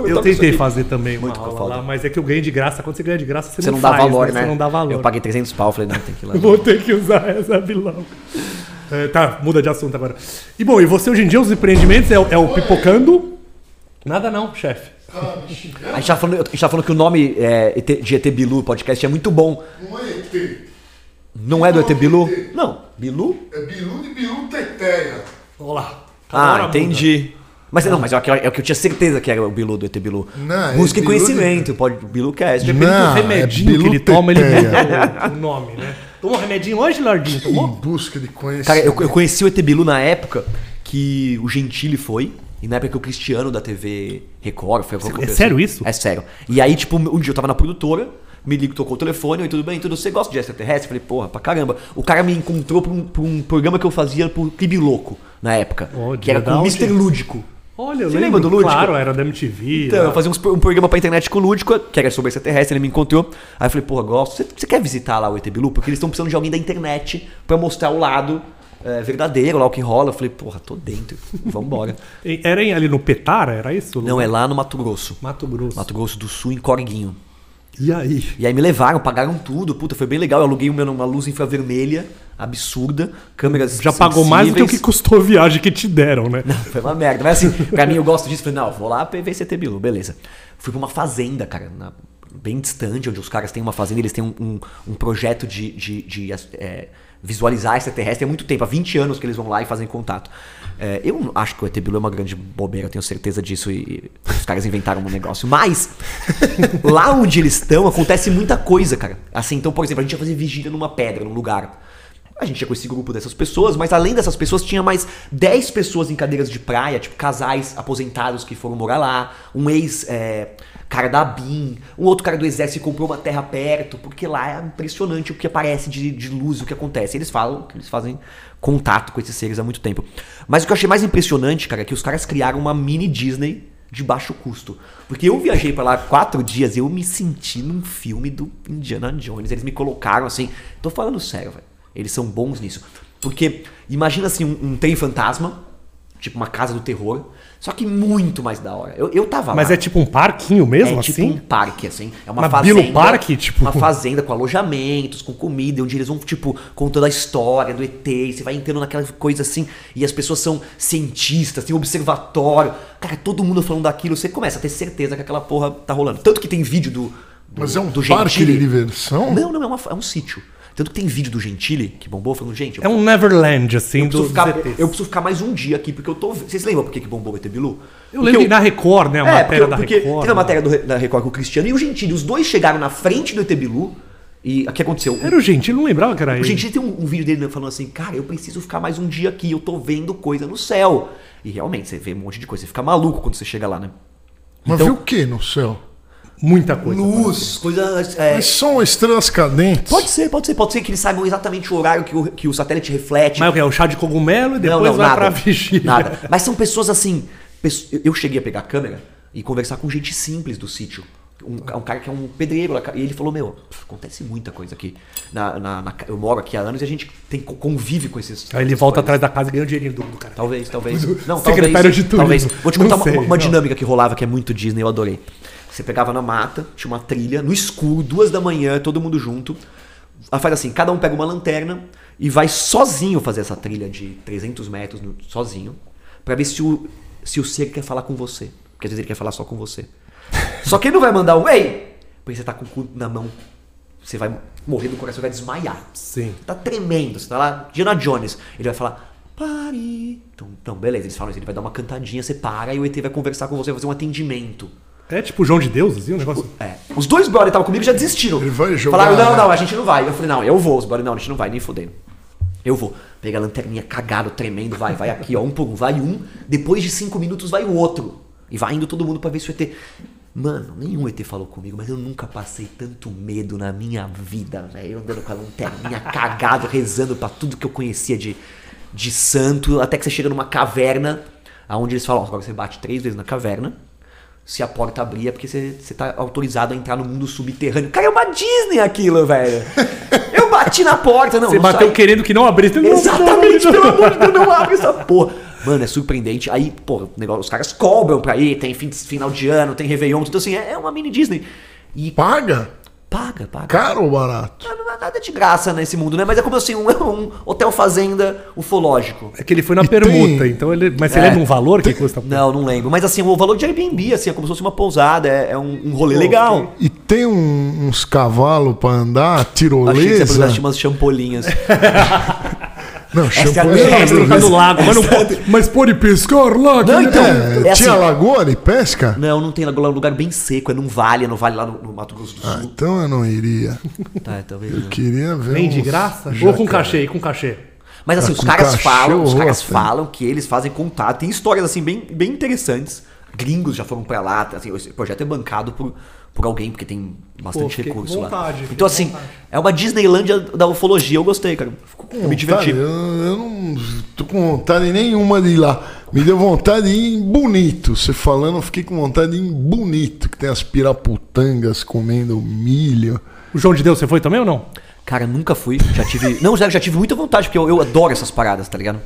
Eu tentei fazer também uma Muito aula foda. lá, mas é que eu ganhei de graça. Quando você ganha de graça, você, Você não, não dá faz, valor, né? né? Você não dá valor. Eu paguei 300 pau, falei, não, tem que ir lá. Vou ter que usar essa vilão. É, tá, muda de assunto agora. E bom, e você hoje em dia, os empreendimentos é, o- é o pipocando? Nada não, chefe. A gente tá falando, a gente tá falando que o nome é, de ET Bilu podcast é muito bom. Não é ET. Não é do ET Bilu? Não, Bilu? É Bilu de Bilu Teteia. Olha lá. Cada hora Ah, entendi. Mas não, mas é o que é o que eu tinha certeza que era o Bilu do ET Bilu. Não, é Busca e Bilu de- conhecimento, pode Bilucast. Depende Não, do remedinho é que ele Bilu toma, ele muda o, o nome, né? Tomou um remedinho hoje, Lordinho? Em Tomou? busca de conhecimento. Cara, eu, eu conheci o ET Bilu na época que o Gentili foi. E na época que o Cristiano da TV Record foi É sério isso? É sério. E aí, tipo, um dia eu tava na produtora me ligo, tocou o telefone, oi, tudo bem? Tudo, você gosta de extraterrestre? Falei, porra, pra caramba. O cara me encontrou pra um, pra um programa que eu fazia pro Clibe Louco, na época. Oh, que era com o? Mr. Lúdico. Olha, eu Você lembro lembra do Lúdico? Claro, era da MTV. Então, lá. eu fazia uns- um programa pra internet com o Lúdico, que era sobre extraterrestre, ele me encontrou. Aí eu falei, porra, gosto. Você, você quer visitar lá o ET Bilu? Porque eles estão precisando de alguém da internet pra mostrar o lado é, verdadeiro, lá o que rola. Eu falei, porra, tô dentro. Vambora. Era ali no Petara, era isso? Não, é lá no Mato Grosso. Mato Grosso. Mato Grosso do Sul, em Corguinho. E aí? E aí me levaram, pagaram tudo. Puta, foi bem legal. Eu aluguei uma, uma luz infravermelha, absurda, câmeras Já pagou mais do que o que custou a viagem que te deram, né? Foi uma merda. Mas assim, pra mim eu gosto disso. Falei, não, vou lá ver CT Bilu, beleza. Fui pra uma fazenda, cara, na- bem distante, onde os caras têm uma fazenda, eles têm um, um, um projeto de, de, de, é, visualizar extraterrestre há muito tempo, há 20 anos que eles vão lá e fazem contato. É, eu acho que o ET Bilu é uma grande bobeira, eu tenho certeza disso, e os caras inventaram um negócio. Mas, lá onde eles estão, acontece muita coisa, cara. Assim, então, por exemplo, a gente ia fazer vigília numa pedra, num lugar. A gente ia com esse grupo dessas pessoas, mas além dessas pessoas, tinha mais 10 pessoas em cadeiras de praia, tipo casais aposentados que foram morar lá, um ex é, cara da BIM, um outro cara do exército comprou uma terra perto, porque lá é impressionante o que aparece de, de luz, o que acontece. Eles falam que eles fazem contato com esses seres há muito tempo. Mas o que eu achei mais impressionante, cara, é que os caras criaram uma mini Disney de baixo custo. Porque eu viajei pra lá quatro dias e eu me senti num filme do Indiana Jones. Eles me colocaram assim. Tô falando sério, velho. Eles são bons nisso. Porque imagina assim um, um trem fantasma, tipo uma casa do terror, só que muito mais da hora. Eu, eu tava Mas lá. é tipo um parquinho mesmo, É tipo assim? um parque, assim. É uma Mas fazenda. Bilo Parque, tipo? Uma fazenda com alojamentos, com comida, onde eles vão, tipo, contando a história do ET. e Você vai entrando naquela coisa assim. E as pessoas são cientistas, tem um observatório. Cara, todo mundo falando daquilo. Você começa a ter certeza que aquela porra tá rolando. Tanto que tem vídeo do. do Mas é um do parque Gentili. de diversão? Não, não, é, uma- é um sítio. Tanto que tem vídeo do Gentili, que bombou, falando, gente, eu É um Neverland, assim, eu preciso, do ficar, ZTs. eu preciso ficar mais um dia aqui, porque eu tô. Vocês lembram por que que bombou o ET Bilu? Eu Porque lembro que na Record, né? A é, matéria porque, da porque Record. teve a né? matéria do da Record com o Cristiano e o Gentili. Os dois chegaram na frente do ET Bilu. E o que aconteceu? Era o Gentil, não lembrava que era O ele. Gentili tem um, um vídeo dele falando assim: Cara, eu preciso ficar mais um dia aqui, eu tô vendo coisa no céu. E realmente, você vê um monte de coisa. Você fica maluco quando você chega lá, né? Mas Então- viu o que no céu? Muita coisa. Luz, coisas. é, Mas são estrelas cadentes. pode ser, pode ser. Pode ser que eles saibam exatamente o horário que o, que o satélite reflete. Mas o que? É o chá de cogumelo e depois vai pra vigília. Nada. Mas são pessoas assim. eu- cheguei a pegar a câmera e conversar com gente simples do sítio. Um, um cara que é um pedreiro. lá, E ele falou: Meu, acontece muita coisa aqui. Na, na- na eu moro aqui há anos e a gente tem, convive com esses. Aí ele volta coisas. atrás da casa e ganha o dinheirinho do, do cara. Talvez, talvez. Não, Secretário talvez, de turismo. Talvez. Vou te Não contar uma, sei, uma não. dinâmica que rolava que é muito Disney, eu adorei. Você pegava na mata, tinha uma trilha, no escuro, duas da manhã, todo mundo junto. Faz assim, cada um pega uma lanterna e vai sozinho fazer essa trilha de 300 metros, no- sozinho, pra ver se o, se o ser quer falar com você. Porque às vezes ele quer falar só com você. Só que ele não vai mandar um, ei! Porque você tá com o cu na mão. Você vai morrer do coração, vai desmaiar. Sim. Tá tremendo, você tá lá, Diana Jones. Ele vai falar, pare. Então, então, beleza, eles falam isso, ele vai dar uma cantadinha, você para e o ET vai conversar com você, vai fazer um atendimento. É tipo o João de Deus, assim, um negócio. É. Os dois brothers que estavam comigo já desistiram. Ele vai jogar, Falaram, não, né? não, a gente não vai. Eu falei, não, eu vou. Os brothers, não, a gente não vai, nem fodendo. Eu vou. Pega a lanterninha cagado, tremendo, vai, vai aqui, ó, um por um. Vai um, depois de cinco minutos vai o outro. E vai indo todo mundo pra ver se o ET... Mano, nenhum ET falou comigo, mas eu nunca passei tanto medo na minha vida, velho. Eu andando com a lanterninha cagado, rezando pra tudo que eu conhecia de, de santo, até que você chega numa caverna, aonde eles falam, ó, agora você bate três vezes na caverna, se a porta abrir é porque você, você tá autorizado a entrar no mundo subterrâneo. Cara, é uma Disney aquilo, velho. Eu bati na porta, não. Você não bateu sai. querendo que não abrisse. Não, Exatamente, não, não, pelo amor de Deus, não abre essa porra. Mano, é surpreendente. Aí, pô, o negócio, os caras cobram pra ir, tem fim, final de ano, tem Réveillon, tudo assim, é é uma mini Disney. E Paga? Paga, paga. Caro ou barato? Não é nada de graça nesse mundo, né? Mas é como assim, um, um hotel fazenda ufológico. É que ele foi na E permuta, tem- então ele. Mas você É. lembra um valor que custa? Não, não lembro. Mas assim, o valor de Airbnb, assim, é como se fosse uma pousada, é, é um, um rolê legal. E tem um- uns cavalos pra andar, Achei que você tirolesa? umas champolinhas. Não, Essa é champanhe. É, no lago, mas não pode. Mas pode pescar lá? Não, então, É, é tinha assim- lagoa de pesca? Não, não tem lá é um lugar bem seco, é num vale, é no vale lá no, no Mato Grosso do Ah, Sul. então eu não iria. Tá, talvez não. Queria ver. Vem de graça? Ou com cachê? Com cachê. Mas assim, Ah, os caras cachorro, falam, os caras até. falam que eles fazem contato. Tem histórias assim bem, bem interessantes. Gringos já foram pra lá. Assim, esse projeto é bancado por, por alguém, porque tem bastante com recurso lá. vontade, fiquei Então, com assim, vontade. é uma Disneylândia da ufologia. Eu gostei, cara. Eu me diverti. Vontade, eu, eu não tô com vontade nenhuma de ir lá. Me deu vontade de ir em bonito. Você falando, eu fiquei com vontade de ir em bonito, que tem as piraputangas comendo milho. O João de Deus, você foi também ou não? Cara, nunca fui. Já tive. Não, já, já tive muita vontade, porque eu, eu adoro essas paradas, tá ligado?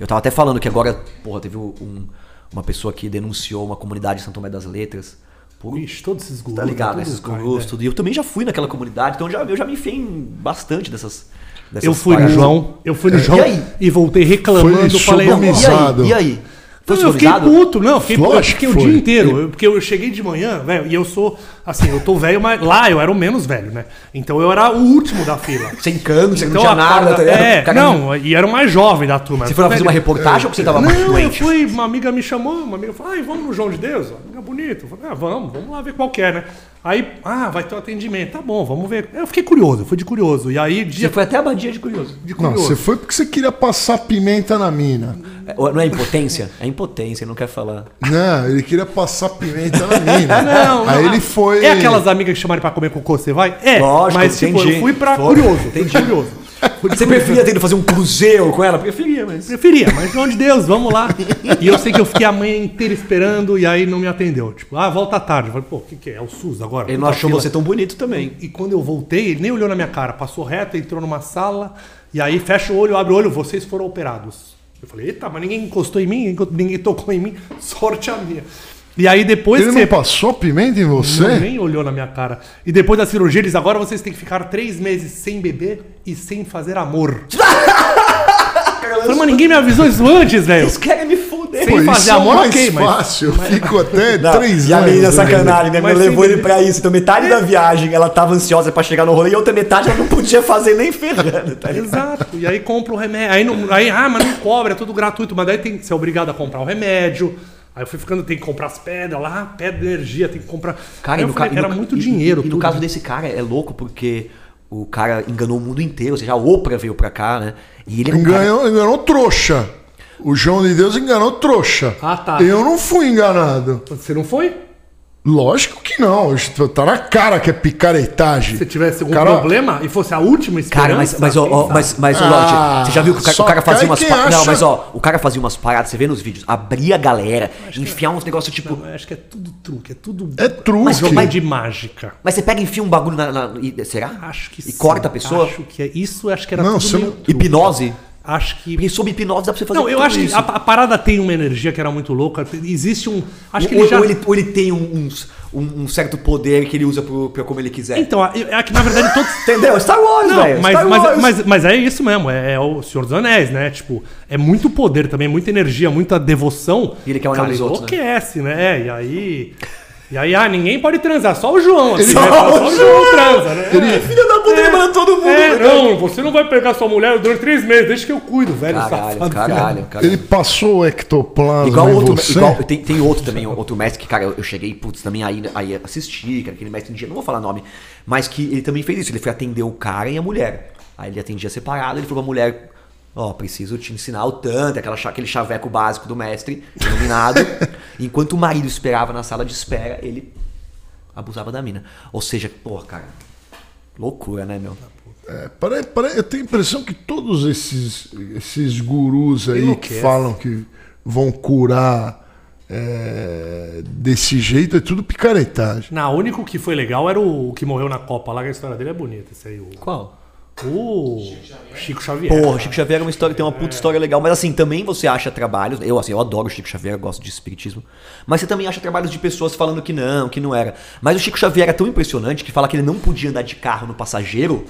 Eu tava até falando que agora, porra, teve um- uma pessoa que denunciou uma comunidade de Santo Tomé das Letras. Por, Ixi, todos esses gurus. tá ligado? tudo Esses gurus, né? tudo. E eu também já fui naquela comunidade, então eu já, eu já me enfiei em bastante dessas. dessas Eu fui no. João, eu fui no É, João e aí? e voltei reclamando, Foi falei, e aí? E aí? Foi Não, eu fiquei puto, não, eu fiquei, eu fiquei que o foi. dia inteiro, eu- porque eu cheguei de manhã, velho, e eu sou, assim, eu tô velho, mas lá eu era o menos velho, né? Então eu era o último da fila. Sem cano, você Então não tinha nada, tá ligado? É, cara- não, e era o mais jovem da turma. Você foi lá fazer uma reportagem ou porque você tava muito Não, eu fui, uma amiga me chamou, uma amiga falou, ai, vamos no João de Deus, ó, amiga bonito. Eu falei, ah, vamos, vamos lá ver qual que é, né? Aí, ah, vai ter um atendimento, tá bom, vamos ver. Eu fiquei curioso, eu fui de curioso. E aí, Você dia foi até a Badia de Curioso. de Não, curioso. você foi porque você queria passar pimenta na mina. É, Não é impotência? É impotência, ele não quer falar. Não, ele queria passar pimenta na mina. Não, Aí não, ele foi. É aquelas amigas que chamaram pra comer cocô, você vai? É, Lógico, mas tipo, entendi. eu fui pra Foi, curioso. Fui curioso. Você preferia ter ido fazer um cruzeiro com ela? Preferia, mas. Preferia, mas João de Deus, vamos lá. E eu sei que eu fiquei a manhã inteira esperando e aí não me atendeu. Tipo, ah, volta à tarde. Eu falei, pô, o que, que é? É o SUS agora? Ele não achou fila. você tão bonito também. E quando eu voltei, ele nem olhou na minha cara, passou reto, entrou numa sala, e aí fecha o olho, abre o olho, vocês foram operados. Eu falei, eita, mas ninguém encostou em mim, ninguém tocou em mim, sorte a minha. E aí depois Ele que não você- passou pimenta em você? Não, nem olhou na minha cara. E depois da cirurgia, eles agora vocês têm que ficar três meses sem beber e sem fazer amor. Falei, mas ninguém me avisou isso antes, velho. Eles querem me fuder. Sem Pô, fazer isso é amor, mais ok, mas- fácil. Eu fico até Não, três e a anos. menina sacanagem, né? Mas levou ele pra isso. Então, metade da viagem ela tava ansiosa pra chegar no rolê e outra metade ela não podia fazer nem ferrando, tá? Exato. E aí compra o remédio. Aí, não, aí, ah, mas não cobra, é tudo gratuito. Mas daí tem que ser obrigado a comprar o remédio. Aí eu fui ficando, tem que comprar as pedras lá, pedra de energia, tem que comprar. Cara, e no, falei ca- e era no- muito e- dinheiro. E, no tudo. caso desse cara é louco porque o cara enganou o mundo inteiro. Ou seja, a Oprah veio pra cá, né? E ele é um cara- Enganou, enganou trouxa. O João de Deus enganou trouxa. Ah, tá. Eu não fui enganado. Você não foi? Lógico que não. Tá na cara que é picaretagem. Se tivesse algum Cara, problema e fosse a última esperança... Cara, mas, mas, ó, ó, mas, mas, ô, Ah, Lorde, você já viu que o cara, o cara fazia umas paradas. Não, acha- mas ó, o cara fazia umas paradas, você vê nos vídeos, abria a galera, enfiar uns negócios tipo. Não, acho que é tudo truque, é tudo... É truque. Mas jogo de mágica. Mas você pega e enfia um bagulho na. na- e- será? Acho que E sim. corta a pessoa? Acho que é, isso acho que era Não, tudo não- truque. Hipnose? Acho que... Porque sob hipnose dá pra você fazer Não, eu acho que isso. a, a parada tem uma energia que era muito louca. Existe um... Acho que ou, ele já... ou ele, ou ele tem um, um- um certo poder que ele usa pro, pra como ele quiser. Então, é é que na verdade todos... Entendeu? Star Wars, Não, velho. mas, Star mas, Wars. mas, mas é isso mesmo, é, é o Senhor dos Anéis, né? Tipo, é muito poder também, muita energia, muita devoção. E ele quer olhar nos outros, né? enlouquece, né? É, e aí. E aí, ah, ninguém pode transar, só o João. Assim, Ele- né? Só Só, o João transa, né? É, filha da puta, ele manda todo mundo. É, né? não, você não vai pegar sua mulher durante três meses, deixa que eu cuido, velho. Caralho, safado, caralho, filho. caralho. Ele passou o ectoplasma Igual em outro, você. igual, tem, tem outro também, outro mestre que, cara, eu, eu cheguei, putz, também aí, aí assisti, cara, aquele mestre indígena, não vou falar nome, mas que ele também fez isso, ele foi atender o cara e a mulher. Aí ele atendia separado, ele falou pra mulher, ó, preciso te ensinar o tanto, aquela, aquele chaveco básico do mestre, iluminado. Enquanto o marido esperava na sala de espera, ele abusava da mina. Ou seja, pô, cara, loucura, né, meu? É, pare- pare- eu tenho a impressão que todos esses, esses gurus aí que falam que vão curar é, desse jeito é tudo picaretagem. Não, o único que foi legal era o, o que morreu na Copa lá, que a história dele é bonita. Esse aí, o, Qual? O Chico Xavier. Porra, Chico Xavier é uma história, tem uma puta história legal. Mas assim, também você acha trabalhos. Eu, assim, eu adoro o Chico Xavier, gosto de espiritismo. Mas você também acha trabalhos de pessoas falando que não, que não era. Mas o Chico Xavier é tão impressionante que fala que ele não podia andar de carro no passageiro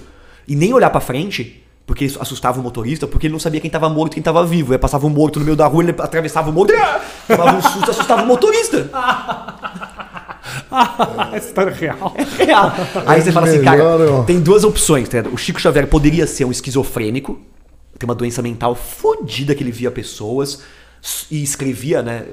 e nem olhar pra frente. Porque isso assustava o motorista, porque ele não sabia quem tava morto e quem tava vivo. Aí passava um morto no meio da rua, ele atravessava o morto, tomava um susto, assustava o motorista. A história real. real. Aí você fala assim, ó. cara, tem duas opções, tá? O Chico Xavier poderia ser um esquizofrênico, tem uma doença mental fodida que ele via pessoas e escrevia, né,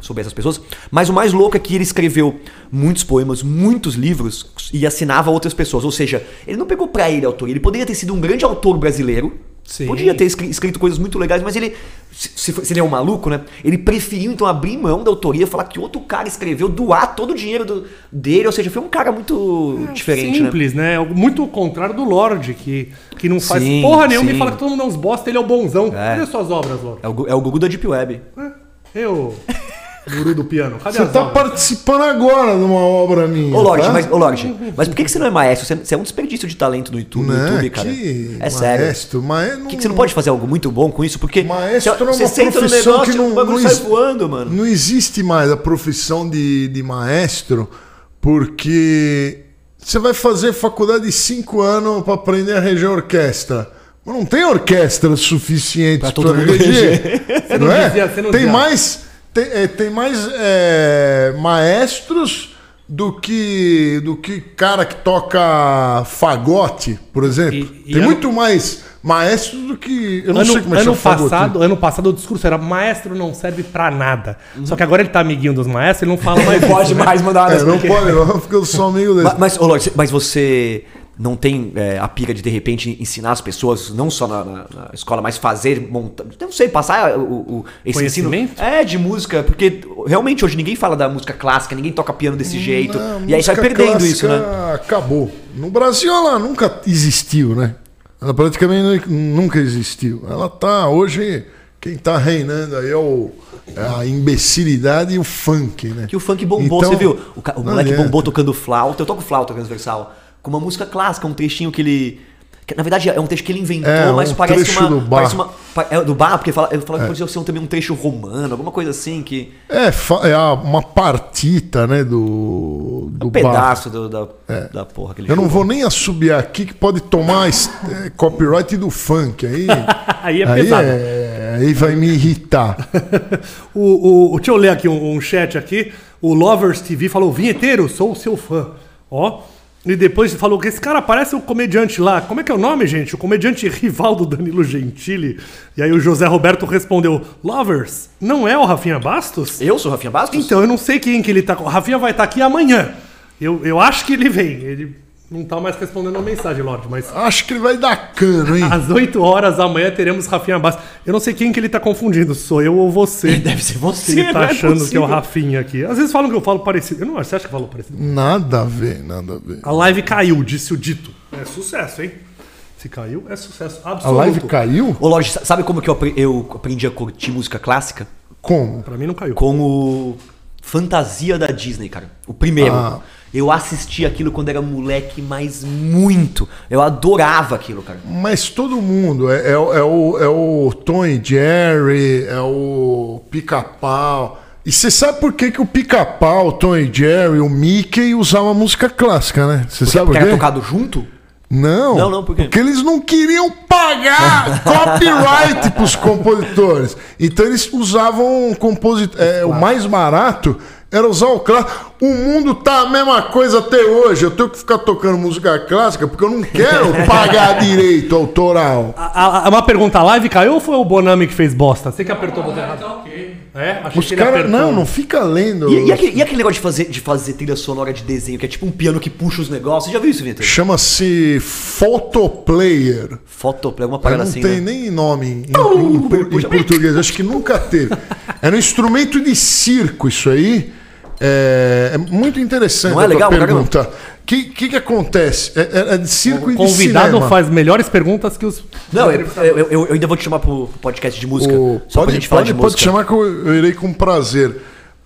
sobre essas pessoas. Mas o mais louco é que ele escreveu muitos poemas, muitos livros e assinava outras pessoas. Ou seja, ele não pegou pra ele a autoria. Ele poderia ter sido um grande autor brasileiro, Sim. Podia ter escri- escrito coisas muito legais, mas ele, se, se ele é um maluco, né? Ele preferiu então abrir mão da autoria, falar que outro cara escreveu, doar todo o dinheiro do- dele, ou seja, foi um cara muito diferente, né? Simples, né? Muito ao contrário do Lorde, que, que não faz Sim, porra nenhuma e sim. fala que todo mundo é uns bosta, ele é o bonzão. É. Cadê suas obras, Lorde? É o, é o Gugu da Deep Web. Eu, guru do piano, cadê Você as tá obras? participando agora de uma obra minha. Ô, Lorde, tá? mas, ô, Lorde, mas por que, que você não é maestro? Você, você é um desperdício de talento no YouTube, no Né? YouTube cara. Que É sério. Maestro, mas Por que, que você não pode fazer algo muito bom com isso? Porque Maestro você, é uma você senta no profissão negócio que e o não- bagulho não sai voando, mano. Não existe mais a profissão de, de maestro, porque você vai fazer faculdade de cinco anos para aprender a reger orquestra. Mas não tem orquestra suficiente para todo mundo reger. Você não não é? dizia- você não tem dizia. mais, tem, é, tem mais é, maestros do que do que cara que toca fagote, por exemplo. E- e tem ano- muito mais maestros do que eu não Ano, sei como é que ano chama fagote. passado, ano passado o discurso era maestro não serve pra nada. Uhum. Só que agora ele tá amiguinho dos maestros, ele não fala mais Não pode né? mais mandar É, não pode, porque eu sou amigo dele. Mas, mas, ô, Lorde, mas você não tem é, a pira de de repente ensinar as pessoas, não só na, na- na escola, mas fazer, montar, não sei, passar o, o- esse ensino é de música, porque realmente hoje ninguém fala da música clássica, ninguém toca piano desse jeito, Não, e aí música perdendo isso, né? Acabou. No Brasil ela nunca existiu, né? Ela praticamente nu- nunca existiu. Ela tá hoje quem tá reinando aí é, o, é a imbecilidade e o funk, né? Que o funk bombou, Então, você viu? O, o moleque adianta. bombou tocando flauta, eu toco flauta transversal, com uma música clássica, um trechinho que ele. que, na verdade é um trecho que ele inventou, É, um mas parece trecho uma. do bar. Parece uma é, do bar, porque fala, eu falo que pode ser também um trecho romano, alguma coisa assim, que. É, é uma partita, né, do, do Um bar. pedaço do- da, da porra que ele Eu não chupa. vou nem assobiar aqui que pode tomar é, copyright do funk. Aí, Aí é aí, pesado. é- aí vai me irritar. O, o, o- deixa eu ler aqui um, um chat aqui. O Lovers TV falou: Vinheteiro, sou o seu fã. Ó. E depois falou que esse cara parece o comediante lá. Como é que é o nome, gente? O comediante rival do Danilo Gentili. E aí o José Roberto respondeu: Lovers, não é o Rafinha Bastos? Eu sou o Rafinha Bastos? Então, eu não sei quem que ele tá. O Rafinha vai estar aqui amanhã. Eu, eu acho que ele vem. Ele não tá mais respondendo a mensagem, Lorde, mas. Acho que ele vai dar cano, hein? Às 8 horas da manhã teremos Rafinha Bastos. Eu não sei quem que ele tá confundindo, sou eu ou você. Deve ser você, Que ele tá não é achando que é o Rafinha aqui. Às vezes falam que eu falo parecido. Eu não acho. Você acha que eu falo parecido? Nada a ver, nada a ver. A live caiu, disse o dito. É sucesso, hein? Se caiu, é sucesso absoluto. A live caiu? Ô, Lorde, sabe como que eu, eu aprendi a curtir música clássica? Como? Pra mim não caiu. Com o Fantasia da Disney, cara. O primeiro. Ah. Eu assisti aquilo quando era moleque, mas muito. Eu adorava aquilo, cara. Mas todo mundo, é, é, o- é o, é o Tom e Jerry, é o Pica-Pau. E você sabe por que, que o Pica-Pau, o Tom e Jerry, o Mickey usavam música clássica, né? Você sabe Porque por era quê? tocado junto? Não, Não, não, por quê? porque eles não queriam pagar copyright para os compositores. Então eles usavam composit... é, o mais barato era usar o clássico. O mundo tá a mesma coisa até hoje. Eu tenho que ficar tocando música clássica porque eu não quero pagar direito autoral. A, a- uma pergunta, a live caiu ou foi o Bonami que fez bosta? Você que apertou o botão errado. Tá ok. É? Achei Os caras. apertou. Não, não fica lendo. E, e aquele, e aquele negócio de fazer, de fazer trilha sonora de desenho, que é tipo um piano que puxa os negócios? Você já viu isso, Vitor? Chama-se Photoplayer. Fotoplay, alguma parada não assim, tem né? nem nome em, em- em- em português. Acho que nunca teve. Era um instrumento de circo isso aí. É, é muito interessante Não é a legal pergunta. O que, que, que acontece? É, é- é de circo O e de convidado cinema. faz melhores perguntas que os. Não, eu, eu, eu- eu ainda vou te chamar pro podcast de música. O- só pra pode, gente falar pode, de pode música. chamar que eu, eu irei com prazer.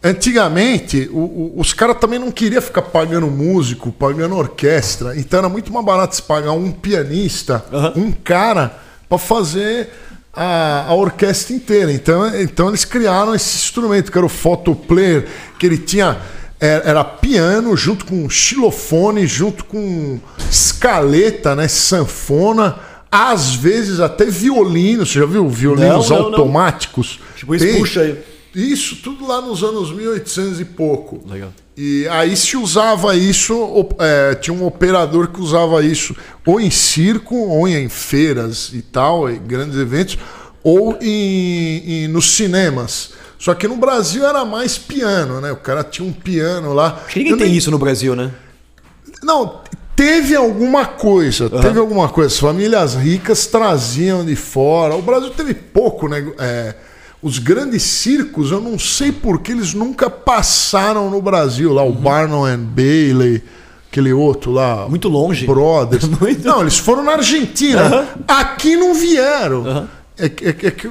Antigamente, o- o- os caras também não queriam ficar pagando músico, pagando orquestra. Então era muito mais barato se pagar um pianista, um cara, para fazer a, a orquestra inteira. Então, então eles criaram esse instrumento, que era o photoplayer, que ele tinha. é, Era piano junto com xilofone, junto com escaleta, né? Sanfona, às vezes até violino. Você já viu violinos Não, não, não. automáticos? Tipo, isso puxa aí. Isso, tudo lá nos anos 1800 e pouco. Legal. E aí se usava isso, é, tinha um operador que usava isso ou em circo, ou em feiras e tal, em grandes eventos, ou em, em- nos cinemas. Só que no Brasil era mais piano, né? O cara tinha um piano lá. Acho que ninguém Eu tem nem- isso no Brasil, né? Não, teve alguma coisa, teve alguma coisa. As famílias ricas traziam de fora. O Brasil teve pouco, né? É, os grandes circos, eu não sei por que eles nunca passaram no Brasil. Lá, o Barnum and Bailey, aquele outro lá. Muito longe. Brothers. Muito. Não, eles foram na Argentina. Aqui não vieram. É, que- é que- é que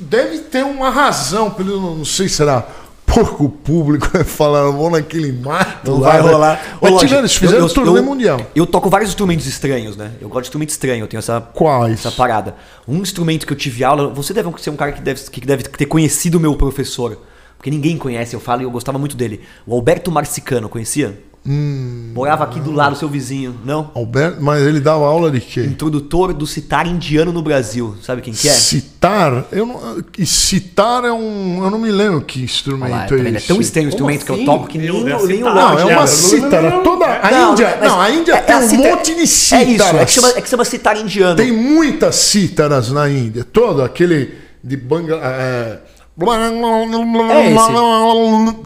deve ter uma razão, não sei se será pouco público, falaram, vão naquele mato Não lá, vai né? rolar. Ô, Mas Lodge, tiveram, eles fizeram eu- o eu- turnê eu- mundial. Eu toco vários instrumentos estranhos, né? Eu gosto de instrumento estranho, eu tenho essa, Quais? essa parada. Um instrumento que eu tive aula, você deve ser um cara que deve, que deve ter conhecido o meu professor. Porque ninguém conhece, eu falo e eu gostava muito dele. O Alberto Marcicano, conhecia? Hum. Morava aqui do lado, seu vizinho. Não? Alberto, mas ele dava aula de quê? Introdutor do citar indiano no Brasil. Sabe quem que é? Citar? Eu não, citar é um. Eu não me lembro que instrumento lá, tá é vendo? é esse. tão estranho o instrumento que eu assim? toco que nem, Eu- nem o. Não, é uma é. cítara. Toda, a Não, Índia, não, a Índia é- tem é a um cítara- monte de É isso, cítaras. é que, chama, é que chama citar indiano. Tem muitas cítaras na Índia. Todo aquele de Bangla. É,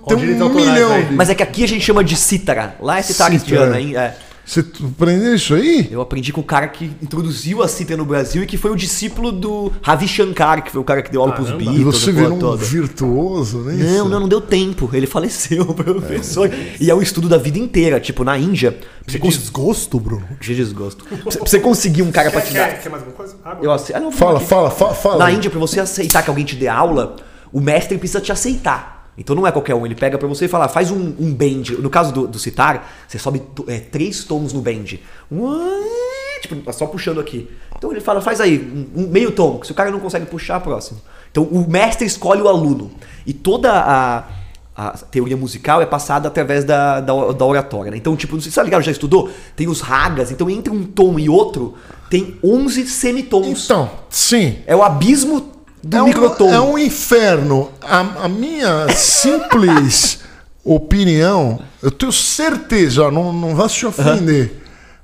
tem direitos um milhão aí. de. Mas é que aqui a gente chama de cítara. Lá é Cítara. indiano. hein? É. Você aprendeu isso aí? Eu aprendi com o cara que introduziu a cítara no Brasil e que foi o discípulo do Ravi Shankar, que foi o cara que deu aula pros. Beatles. E você virou um toda. virtuoso, né? Não, não, não deu tempo. Ele faleceu, professor. E é o estudo da vida inteira. Tipo, na Índia, você Que cons- desgosto, Bruno. Que desgosto. Pra você- conseguir um cara pra te dar. Quer, quer mais alguma coisa? Água? Eu ace- ah, não, Fala, fala, fala, fala. Na Índia, pra você aceitar que alguém te dê aula, o mestre precisa te aceitar. Então não é qualquer um, ele pega pra você e fala, faz um, um bend. No caso do, do citar, você sobe é, três tons no bend. Um, tipo, tá só puxando aqui. Então ele fala, faz aí, um, um meio tom. Se o cara não consegue puxar, próximo. Então o mestre escolhe o aluno. E toda a, a teoria musical é passada através da, da, da oratória. Né? Então, tipo, não sei se tá ligado, já estudou? Tem os ragas, então entre um tom e outro, tem 11 semitons. Então, sim. É o abismo do É um, microtom. é um inferno. A, a minha simples opinião, eu tenho certeza, ó, não, não vá se ofender,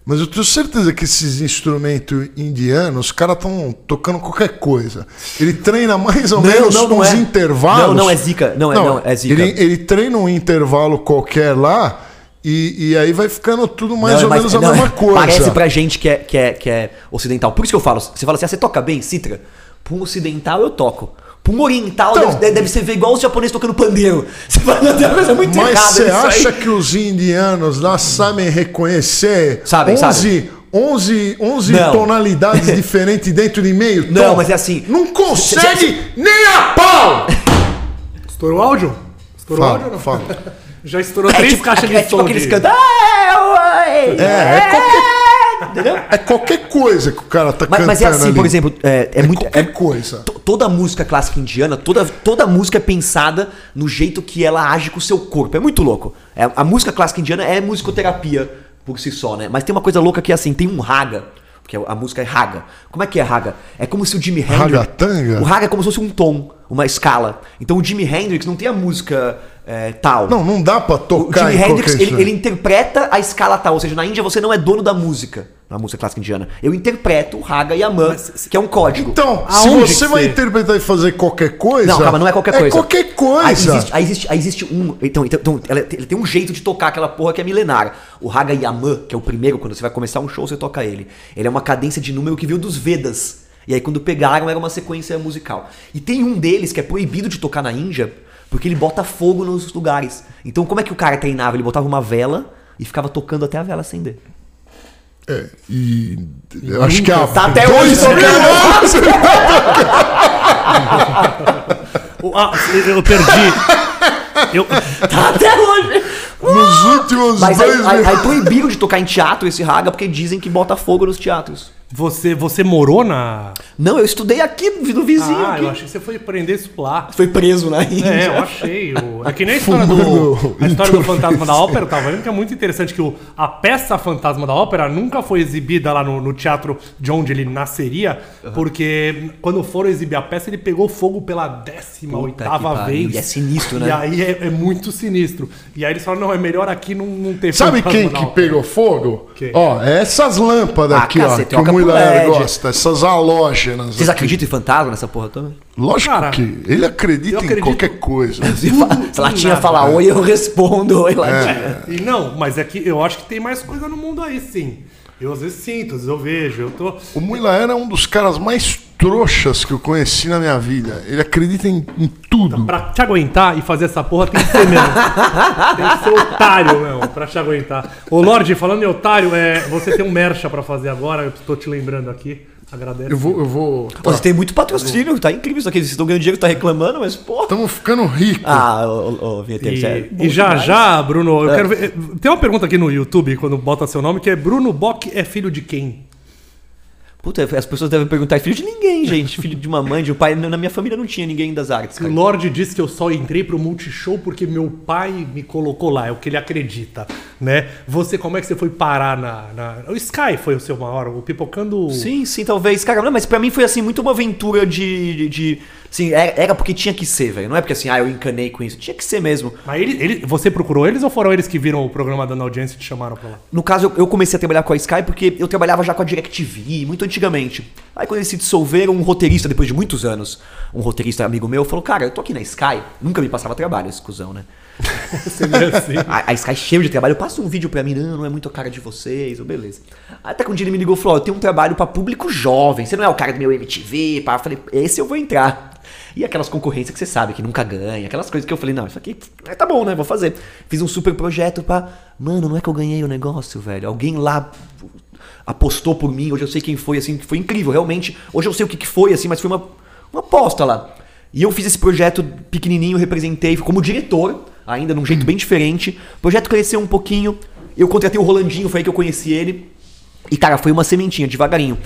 mas eu tenho certeza que esses instrumentos indianos, os caras estão tocando qualquer coisa. Ele treina mais ou Não, menos não, não uns é. intervalos. Não, não, é zica. Não, é- não, é zica. Ele, ele treina um intervalo qualquer lá. E, e aí vai ficando tudo mais Não, é ou mais- menos a não, mesma é- coisa. Parece pra gente que é, que, é, que é ocidental. Por isso que eu falo, você fala assim, ah, você toca bem, citra? Pra um ocidental eu toco. Pra um oriental Então- deve, deve ser ver igual os japoneses tocando pandeiro. Você fala, "Não, tem uma coisa muito Mas errada você nisso aí." acha que os indianos lá sabem reconhecer Sabem, 11, sabem. 11, 11 Não. tonalidades diferentes dentro de meio Não, tom? mas é assim. Não consegue nem a pau! Estourou o áudio? Estourou o Fala, áudio ou não? fala. Já estourou É três tipo, caixas é, de é tipo som. aqueles de- cantam. "Ah, oi, É, é qualquer, Entendeu? é qualquer coisa que o cara tá Mas, cantando mas é assim, ali. por exemplo, é, é É muito. qualquer é- coisa. to- Toda música clássica indiana, toda, toda música é pensada no jeito que ela age com o seu corpo. É muito louco. É, a música clássica indiana é musicoterapia por si só, né? Mas tem uma coisa louca que é assim, tem um raga, que é- a música é raga. Como é que é raga? É como se o Jimi Hendrix... Ragatanga? O raga é como se fosse um tom, uma escala. Então o Jimi Hendrix não tem a música é, tal. Não, não dá pra O tocar Jimi em Hendrix, ele, ele interpreta a escala tal. Ou seja, na Índia você não é dono da música. Na música clássica indiana. Eu interpreto o Raga e a Man, que é um código. Então, Aonde se você vai interpretar e fazer qualquer coisa... Não, calma, não é qualquer É coisa. qualquer coisa. Aí existe, aí existe, aí existe um. Então, então, então ela- ele tem um jeito de tocar aquela porra que é milenar. O Raga Yaman, que é o primeiro, quando você vai começar um show, você toca ele. Ele é uma cadência de número que veio dos Vedas. E aí, quando pegaram, era uma sequência musical. E tem um deles que é proibido de tocar na Índia, porque ele bota fogo nos lugares. Então, como é que o cara treinava? Ele botava uma vela e ficava tocando até a vela acender. É, e eu acho que há Tá até dois hoje. O- Ah, eu perdi. Eu, Tá até hoje! Nos últimos Mas aí, dois aí, mil aí proibiram de tocar em teatro esse raga porque dizem que bota fogo nos teatros. Você, você morou na. Não, eu estudei aqui no vizinho. Ah, aqui. eu achei que você foi aprender isso lá. Foi preso na Índia. É, eu achei. O... É que nem a história, do, a história do Fantasma da Ópera, eu tava vendo que é muito interessante que o, a peça Fantasma da Ópera nunca foi exibida lá no, no teatro de onde ele nasceria, porque quando foram exibir a peça, ele pegou fogo pela décima Puta oitava que pariu, vez. e é sinistro, né? E aí é, é muito sinistro. E aí eles falaram, não, é melhor aqui não, não ter Sabe Fantasma quem da que Ópera. pegou fogo? Quem? Ó, é essas lâmpadas Ah, aqui, ó, que o Mulher LED. gosta, essas halógenas. Vocês aqui. acreditam em fantasma nessa porra toda? Lógico Cara, que ele acredita em acredito- qualquer coisa. Se, a latinha nada. falar oi, eu respondo oi, latinha. E não, mas é que eu acho que tem mais coisa no mundo aí, sim. Eu às vezes sinto, às vezes eu vejo, eu tô. O Muilaera é um dos caras mais trouxas que eu conheci na minha vida. Ele acredita em, em tudo. Pra te aguentar e fazer essa porra tem que ser mesmo. tem que ser otário mesmo, pra te aguentar. Ô Lorde, falando em otário, é, você tem um mercha pra fazer agora, eu tô te lembrando aqui. Agradeço. Eu vou. Eu vou Pô, tem muito patrocínio, tá incrível isso aqui. Vocês estão ganhando dinheiro, tá reclamando, mas pô. Estamos ficando ricos. Ah, ô, ô, E, é e já demais. já, Bruno, eu É. quero ver. Tem uma pergunta aqui no YouTube, quando bota seu nome, que é Bruno Bock é filho de quem? Puta, as pessoas devem perguntar, é filho de ninguém, gente. Filho de uma mãe, de um pai. Na minha família não tinha ninguém das artes, O. Lorde disse que eu só entrei pro Multishow porque meu pai me colocou lá, é o que ele acredita, né? Você, como é que você foi parar na... na- O Sky foi o seu maior, o Pipocando... Sim, sim, talvez. Cara, não, mas pra mim foi assim, muito uma aventura de. de, de- assim, era, era porque tinha que ser, velho. Não é porque assim, ah, eu encanei com isso. Tinha que ser mesmo. Mas ele, ele- você procurou eles ou foram eles que viram o programa dando audiência e te chamaram pra lá? No caso, eu, eu comecei a trabalhar com a Sky porque eu trabalhava já com a DirecTV, muito antigamente. Aí quando eles se dissolveram, um roteirista, depois de muitos anos, um roteirista amigo meu, falou, cara, eu tô aqui na Sky, nunca me passava trabalho, esse cuzão, né? Assim. A, a Sky cheio de trabalho, passa um vídeo pra mim, não, não é muito a cara de vocês, ou beleza. Até que um dia ele me ligou e falou, ó, eu tenho um trabalho pra público jovem, você não é o cara do meu MTV, pá. Eu falei, esse eu vou entrar. E aquelas concorrências que você sabe, que nunca ganha, aquelas coisas que eu falei, não, isso aqui é, tá bom, né, vou fazer. Fiz um super projeto pra... Mano, não é que eu ganhei o negócio, velho, alguém lá apostou por mim, hoje eu sei quem foi, assim, foi incrível, realmente. Hoje eu sei o que, que foi, assim, mas foi uma, uma aposta lá. E eu fiz esse projeto pequenininho, representei como diretor, ainda num jeito bem diferente. O projeto cresceu um pouquinho, eu contratei o Rolandinho, foi aí que eu conheci ele. E, cara, foi uma sementinha, devagarinho.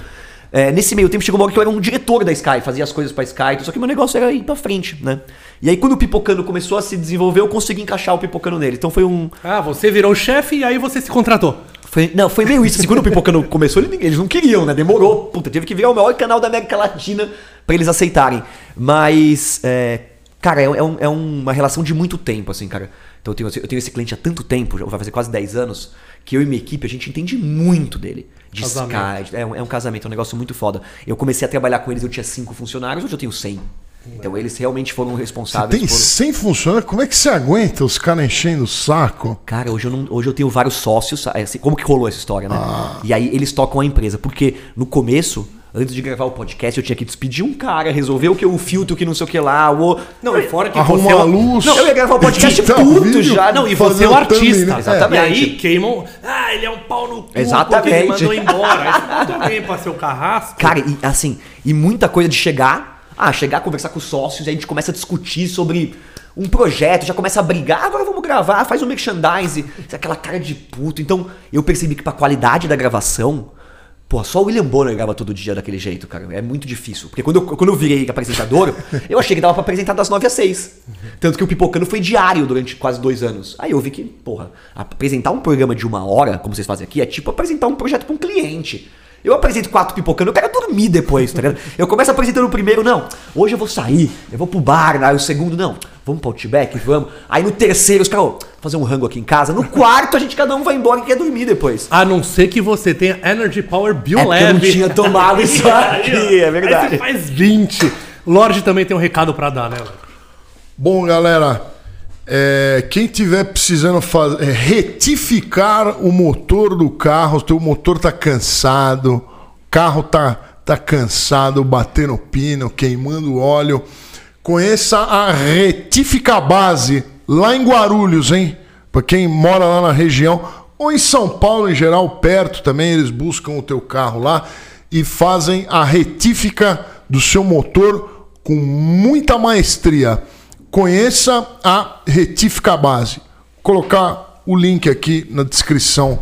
É, nesse meio tempo chegou uma hora que eu era um diretor da Sky, fazia as coisas pra Sky, só que meu negócio era ir pra frente, né? E aí quando o Pipocano começou a se desenvolver, eu consegui encaixar o Pipocano nele. Então foi um, Ah, você virou o chefe e aí você se contratou. foi, não, foi meio isso. Assim, quando o Pipocano começou, ele- eles não queriam, né? Demorou. Puta, teve que virar o maior canal da América Latina pra eles aceitarem. Mas, é, cara, é, é um- é uma relação de muito tempo, assim, cara. Então eu tenho, eu tenho esse cliente há tanto tempo, já vai fazer quase 10 anos, que eu e minha equipe, a gente entende muito dele. De Casamento. Sky, é um, é um casamento, é um negócio muito foda. Eu comecei a trabalhar com eles, eu tinha 5 funcionários, hoje eu tenho 100. Então eles realmente foram Você responsáveis tem por... 100 funcionários? Como é que você aguenta os caras enchendo o saco? Cara, hoje eu, não, hoje eu tenho vários sócios. assim, como que rolou essa história, né? E aí eles tocam a empresa. Porque no começo, antes de gravar o podcast, eu tinha que despedir um cara, resolver o que o filtro, que não sei o que lá. O... Não, e fora que Arrumar você é a luz. Não, eu ia gravar o podcast puto vídeo, já. Não, e você é o artista. thumbnail. Exatamente. E aí queimam. Ah, ele é um pau no cu. Exatamente. Ele mandou embora. Aí você alguém pra ser o carrasco. Cara, e assim, e muita coisa de chegar. Ah, chegar, conversar com os sócios, aí a gente começa a discutir sobre um projeto, já começa a brigar, agora vamos gravar, faz um merchandise, aquela cara de puto. Então, eu percebi que pra qualidade da gravação, pô, só o William Bonner grava todo dia daquele jeito, cara. É muito difícil. Porque quando eu, quando eu virei apresentador, eu achei que dava pra apresentar das 9 às 6. Tanto que o Pipocano foi diário durante quase dois anos. Aí eu vi que, porra, apresentar um programa de uma hora, como vocês fazem aqui, é tipo apresentar um projeto pra um cliente. Eu apresento quatro pipocando, eu quero dormir depois, tá ligado? Eu começo apresentando o primeiro, não, hoje eu vou sair, eu vou pro bar, aí o segundo, não, vamos pro Outback, vamos. Aí no terceiro, os caras, "Ô, fazer um rango aqui em casa. No quarto, a gente cada um vai embora e quer dormir depois. A não ser que você tenha Energy Power É porque Bioleve. eu não tinha tomado isso aqui, é Aí verdade. você faz 20. Lorde também tem um recado pra dar, né, Lorde? Bom, galera, é, quem tiver precisando faz- é, retificar o motor do carro, o teu motor tá cansado, o carro tá, tá cansado, batendo pino, queimando óleo, conheça a Retifica Base lá em Guarulhos, hein? Para quem mora lá na região ou em São Paulo em geral, perto também, eles buscam o teu carro lá e fazem a retífica do seu motor com muita maestria. Conheça a Retífica Base. Vou colocar o link aqui na descrição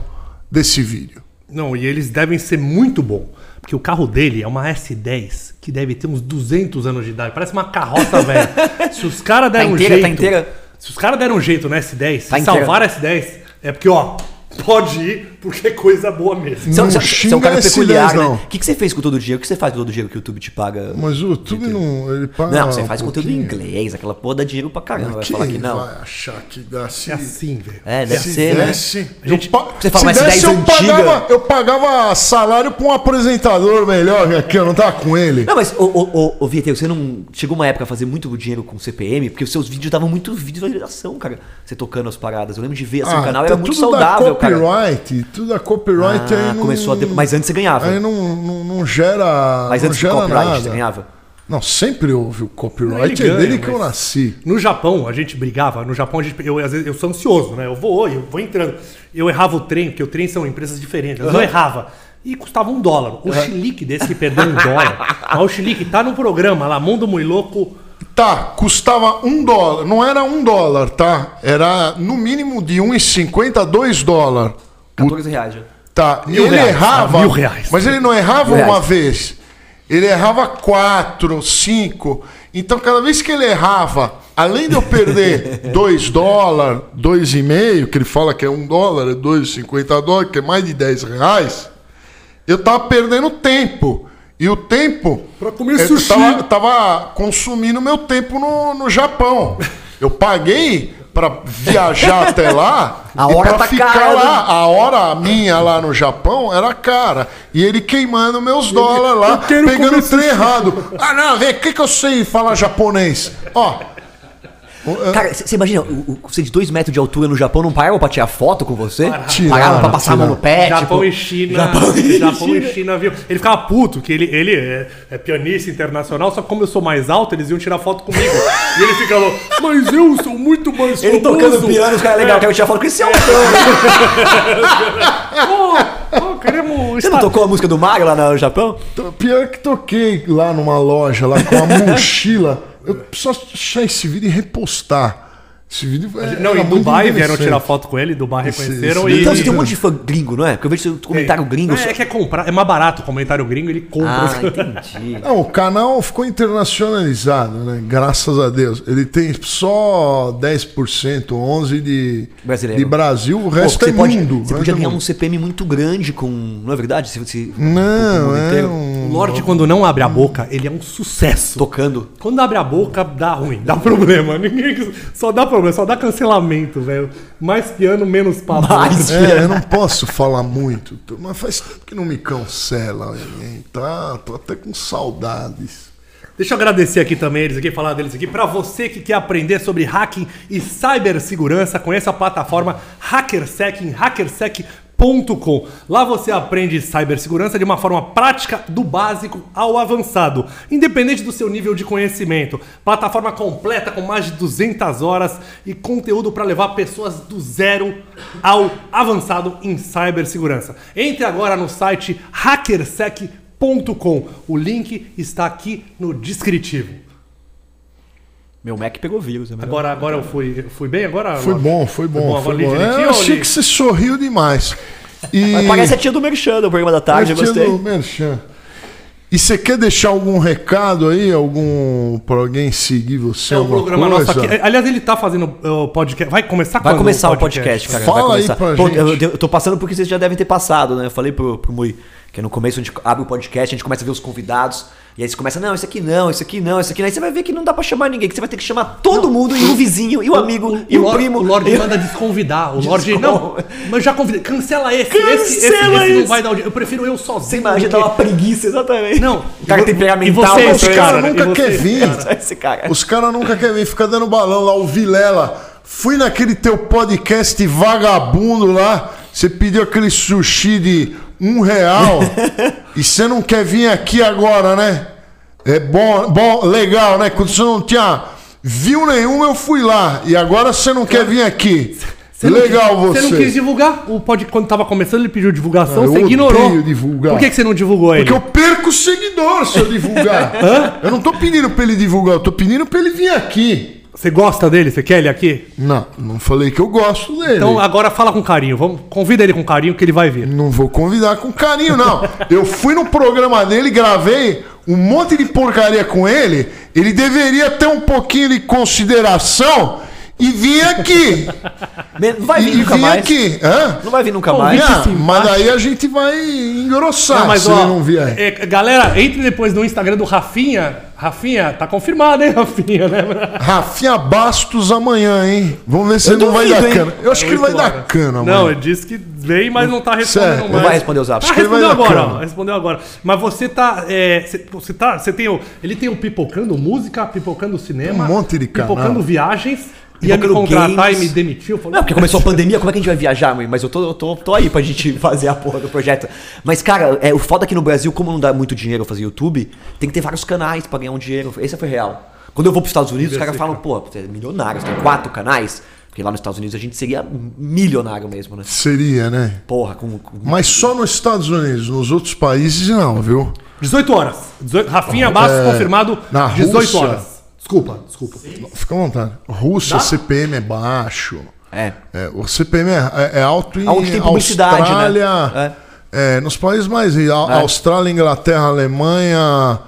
desse vídeo. Não, e eles devem ser muito bom. Porque o carro dele é uma S10 que deve ter uns 200 anos de idade. Parece uma carroça velha. Se os caras deram Tá inteira, um jeito. tá inteira? Se os caras deram um jeito na S10, se Tá salvar a S10, é porque, ó. Pode ir, porque é coisa boa mesmo. Você, é um- Não você- você é um cara peculiar, 10 né? não. O que, que você fez com todo o dinheiro? O que você faz com todo o dinheiro que o YouTube te paga? Mas o YouTube não. Ele paga. Não, você um faz conteúdo em inglês, aquela porra dá dinheiro pra caramba. Vai falar que não. vai achar que dá se, É assim, velho. É, deve se ser, né? desse, A gente- eu pa- você fala, se mas se desse, eu antiga- pagava, eu pagava salário pra um apresentador melhor que aqui, eu não tava com ele. Não, mas, ô, ô, ô, ô Vietel, você não chegou uma época a fazer muito dinheiro com CPM? Porque os seus vídeos davam muito visualização, cara. Você tocando as paradas. Eu lembro de ver, assim, o canal tá era muito saudável, cara. Copyright, tudo da copyright Ah, aí não, começou a mas antes você ganhava. Aí não, não, não gera, Mas não antes do gera copyright, nada. você ganhava? Não, sempre houve o Não, copyright, ele é dele ganha, que eu nasci. No Japão, a gente brigava. No Japão, a gente, eu, às vezes, eu sou ansioso, né? Eu vou, eu vou entrando. Eu errava o trem, porque o trem são empresas diferentes. Eu errava. E custava um dólar. O chilique desse que perdeu um dólar. Mas o chilique tá no programa lá, Mundo Muito Louco. Tá, custava um dólar. Não era um dólar, tá? Era no mínimo de 1,50 a 2 dólares. 14 reais já. Tá, Mil ele reais, errava. ah, mil reais. Mas ele não errava Mil uma reais. vez. Ele errava quatro, cinco. Então, cada vez que ele errava, além de eu perder 2 dólares, 2,5, que ele fala que é 1 dólar, é 2,50 dólares, que é mais de 10 reais, eu tava perdendo tempo. E o tempo. Pra comer eu sushi. Tava, tava consumindo meu tempo no, no Japão. Eu paguei pra viajar até lá. A e hora pra tá ficar cara, lá. né? A hora minha lá no Japão era cara. E ele queimando meus dólares lá, pegando o trem errado. Ah, não, vem, o que, que eu sei falar japonês? Ó, Cara, você imagina, o, o- você de 2 metros de altura no Japão não pagavam pra tirar foto com você? Tiraram, Pagavam pra passar a mão no pé? Japão tipo- e China. Japão Japão, e e China, viu? Ele ficava puto, que ele, ele é, é pianista internacional, só que como eu sou mais alto, eles iam tirar foto comigo. e ele ficava, mas eu sou muito mais Ele famoso." tocando piano, os caras, legal, quero tirar foto com esse altão. Pô, pô, queremos. Você não tocou a música do Mario lá no Japão? pior que toquei lá numa loja, lá com uma mochila. Eu preciso achar esse vídeo e repostar. Esse vídeo é, Não, em Dubai vieram tirar foto com ele, Dubai Esse- reconheceram esse e. Então você tem um monte de fã gringo, não é? Porque eu vejo seu comentário gringo. É, só- é que é comprar, é mais barato o comentário gringo, ele compra. Ah, entendi. Não, o canal ficou internacionalizado, né? Graças a Deus. Ele tem só 10%, 11% de Brasileiro. de Brasil, o Pô, resto você é pode, mundo. Você podia é ganhar um. CPM muito grande com. Não é verdade? Se, se, Não, é um... O Lorde, quando não abre a boca, ele é um sucesso. Tocando. Quando abre a boca, dá ruim, dá problema. Ninguém, só dá problema, só dá cancelamento, velho. Mais piano, menos papo. Mais. É, eu não posso falar muito, mas faz tempo que não me cancela, hein? Tá, tô até com saudades. Deixa eu agradecer aqui também eles aqui, falar deles aqui. Para você que quer aprender sobre hacking e cibersegurança, conheça a plataforma HackerSec em hackersec.com. Lá você aprende cibersegurança de uma forma prática, do básico ao avançado, independente do seu nível de conhecimento. Plataforma completa com mais de 200 horas e conteúdo para levar pessoas do zero ao avançado em cibersegurança. Entre agora no site hackersec.com .com. O link está aqui no descritivo. Meu Mac pegou vírus. É. Agora, agora eu fui, fui bem agora? Foi bom, foi bom. Foi bom. direitinho É, eu achei li- que você sorriu demais. E... Mas Parece a tia do Merchan, do programa da tarde, eu Mas, tia gostei. do Merchan, E você quer deixar algum recado aí, algum para alguém seguir você? É o alguma programa nosso coisa? aqui. Aliás, ele tá fazendo o podcast. Vai começar Vai começar o podcast, cara. Fala aí pra Pô, gente. Eu, eu tô passando porque vocês já devem ter passado, né? Eu falei pro, pro Mui que no começo a gente abre o podcast, a gente começa a ver os convidados. E aí você começa, não, isso aqui não, isso aqui não, isso aqui não. Aí você vai ver que não dá pra chamar ninguém, que você vai ter que chamar todo mundo, e o vizinho, e o amigo, e o, Lorde- primo. O Lorde manda desconvidar. O Lorde. Descon- Não, mas já convidei. Cancela esse. esse, esse, Cancela esse não esse. vai dar audiência. Eu prefiro eu sozinho. Você imagina, do dá uma preguiça, exatamente. Não. O cara tem temperamental. E você, caras cara, nunca vocês, quer vir. cara? Esse cara. Os caras nunca querem vir, fica dando balão lá, o Vilela. Fui naquele teu podcast vagabundo lá, você pediu aquele sushi de um real e você não quer vir aqui agora, né? É bom, bom, legal, né? Quando você não tinha viu nenhum, eu fui lá. E agora você não quer vir aqui. Você legal quis- você. Você não quis divulgar? O pod, quando tava começando, ele pediu divulgação, Ah, você ignorou. divulgar. Por que, que você não divulgou ele? Porque eu perco seguidor se eu divulgar. Eu não tô pedindo pra ele divulgar, eu tô pedindo pra ele vir aqui. Você gosta dele? Você quer ele aqui? Não, não falei que eu gosto dele. Então agora fala com carinho. Vamos, convida ele com carinho que ele vai vir. Não vou convidar com carinho, não. Eu fui no programa dele, gravei um monte de porcaria com ele. Ele deveria ter um pouquinho de consideração e vir aqui. Não vai e vir e nunca mais. aqui. Hã? Não vai vir nunca Pô, mais. Ah, mas aí a gente vai engrossar Não, mas se ó, ele não vier. é, galera, entre depois no Instagram do Rafinha. Rafinha, tá confirmado, hein, Rafinha, né? Rafinha Bastos amanhã, hein? Vamos ver se ele não vai dar hein? cana. Eu acho que ele vai dar cana, Não, mano. ele disse que vem, mas não tá respondendo Sério? mais. Não vai responder o zap. Ah, Acho que ele vai respondeu dar agora, cana. ó, respondeu agora. Mas você tá. é, cê- você tá. Você tem o. Ele tem o pipocando música, pipocando cinema. Um monte de canal. Pipocando viagens. Ia me contratar games. e me demitiu. Falou, Não, porque começou a pandemia, como é que a gente vai viajar, mãe? Mas eu tô, eu tô, tô aí pra gente fazer a porra do projeto. Mas, cara, é, o foda aqui no Brasil, como não dá muito dinheiro fazer YouTube, tem que ter vários canais pra ganhar um dinheiro. Esse foi real. Quando eu vou pros Estados Unidos, os caras falam, pô, você é milionário, você tem quatro canais. Porque lá nos Estados Unidos a gente seria milionário mesmo, né? Seria, né? Porra, com. com- Mas só nos Estados Unidos, nos outros países não, viu? 18 horas. 18, Rafinha Bastos É, confirmado. na 18 Rússia. horas. Desculpa, desculpa. Fica à vontade. Rússia, Dá? CPM é baixo. É. É, o CPM é, é- é alto em Aonde tem publicidade, Austrália. né? é, nos países mais. A- É. Austrália, Inglaterra, Alemanha,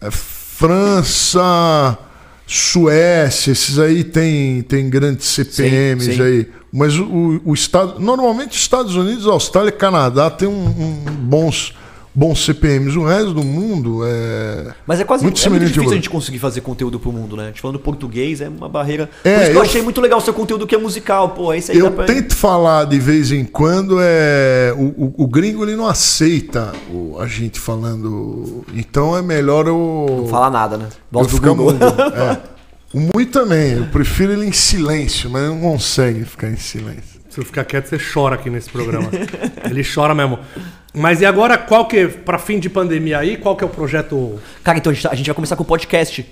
é, França, Suécia, esses aí tem, tem grandes CPMs Sim, sim. aí. Mas o, o, o estado. Normalmente Estados Unidos, Austrália e Canadá tem um, um bons, bons CPMs. O resto do mundo é. Mas é quase Muito é muito difícil a gente conseguir fazer conteúdo pro mundo, né? A gente falando português é uma barreira. É, Por isso eu eu- achei muito legal o seu conteúdo que é musical, pô. Esse aí Eu pra... tento falar de vez em quando, é o, o, o gringo ele não aceita a gente falando. Então é melhor eu. Não fala nada, né? eu Voz do ficar mudo. É. O Mui também, eu prefiro ele em silêncio, mas ele não consegue ficar em silêncio. Se eu ficar quieto, você chora aqui nesse programa. Ele chora mesmo. Mas e agora, qual que, pra fim de pandemia aí, qual que é o projeto Cara, então a gente, tá- a gente vai começar com o podcast.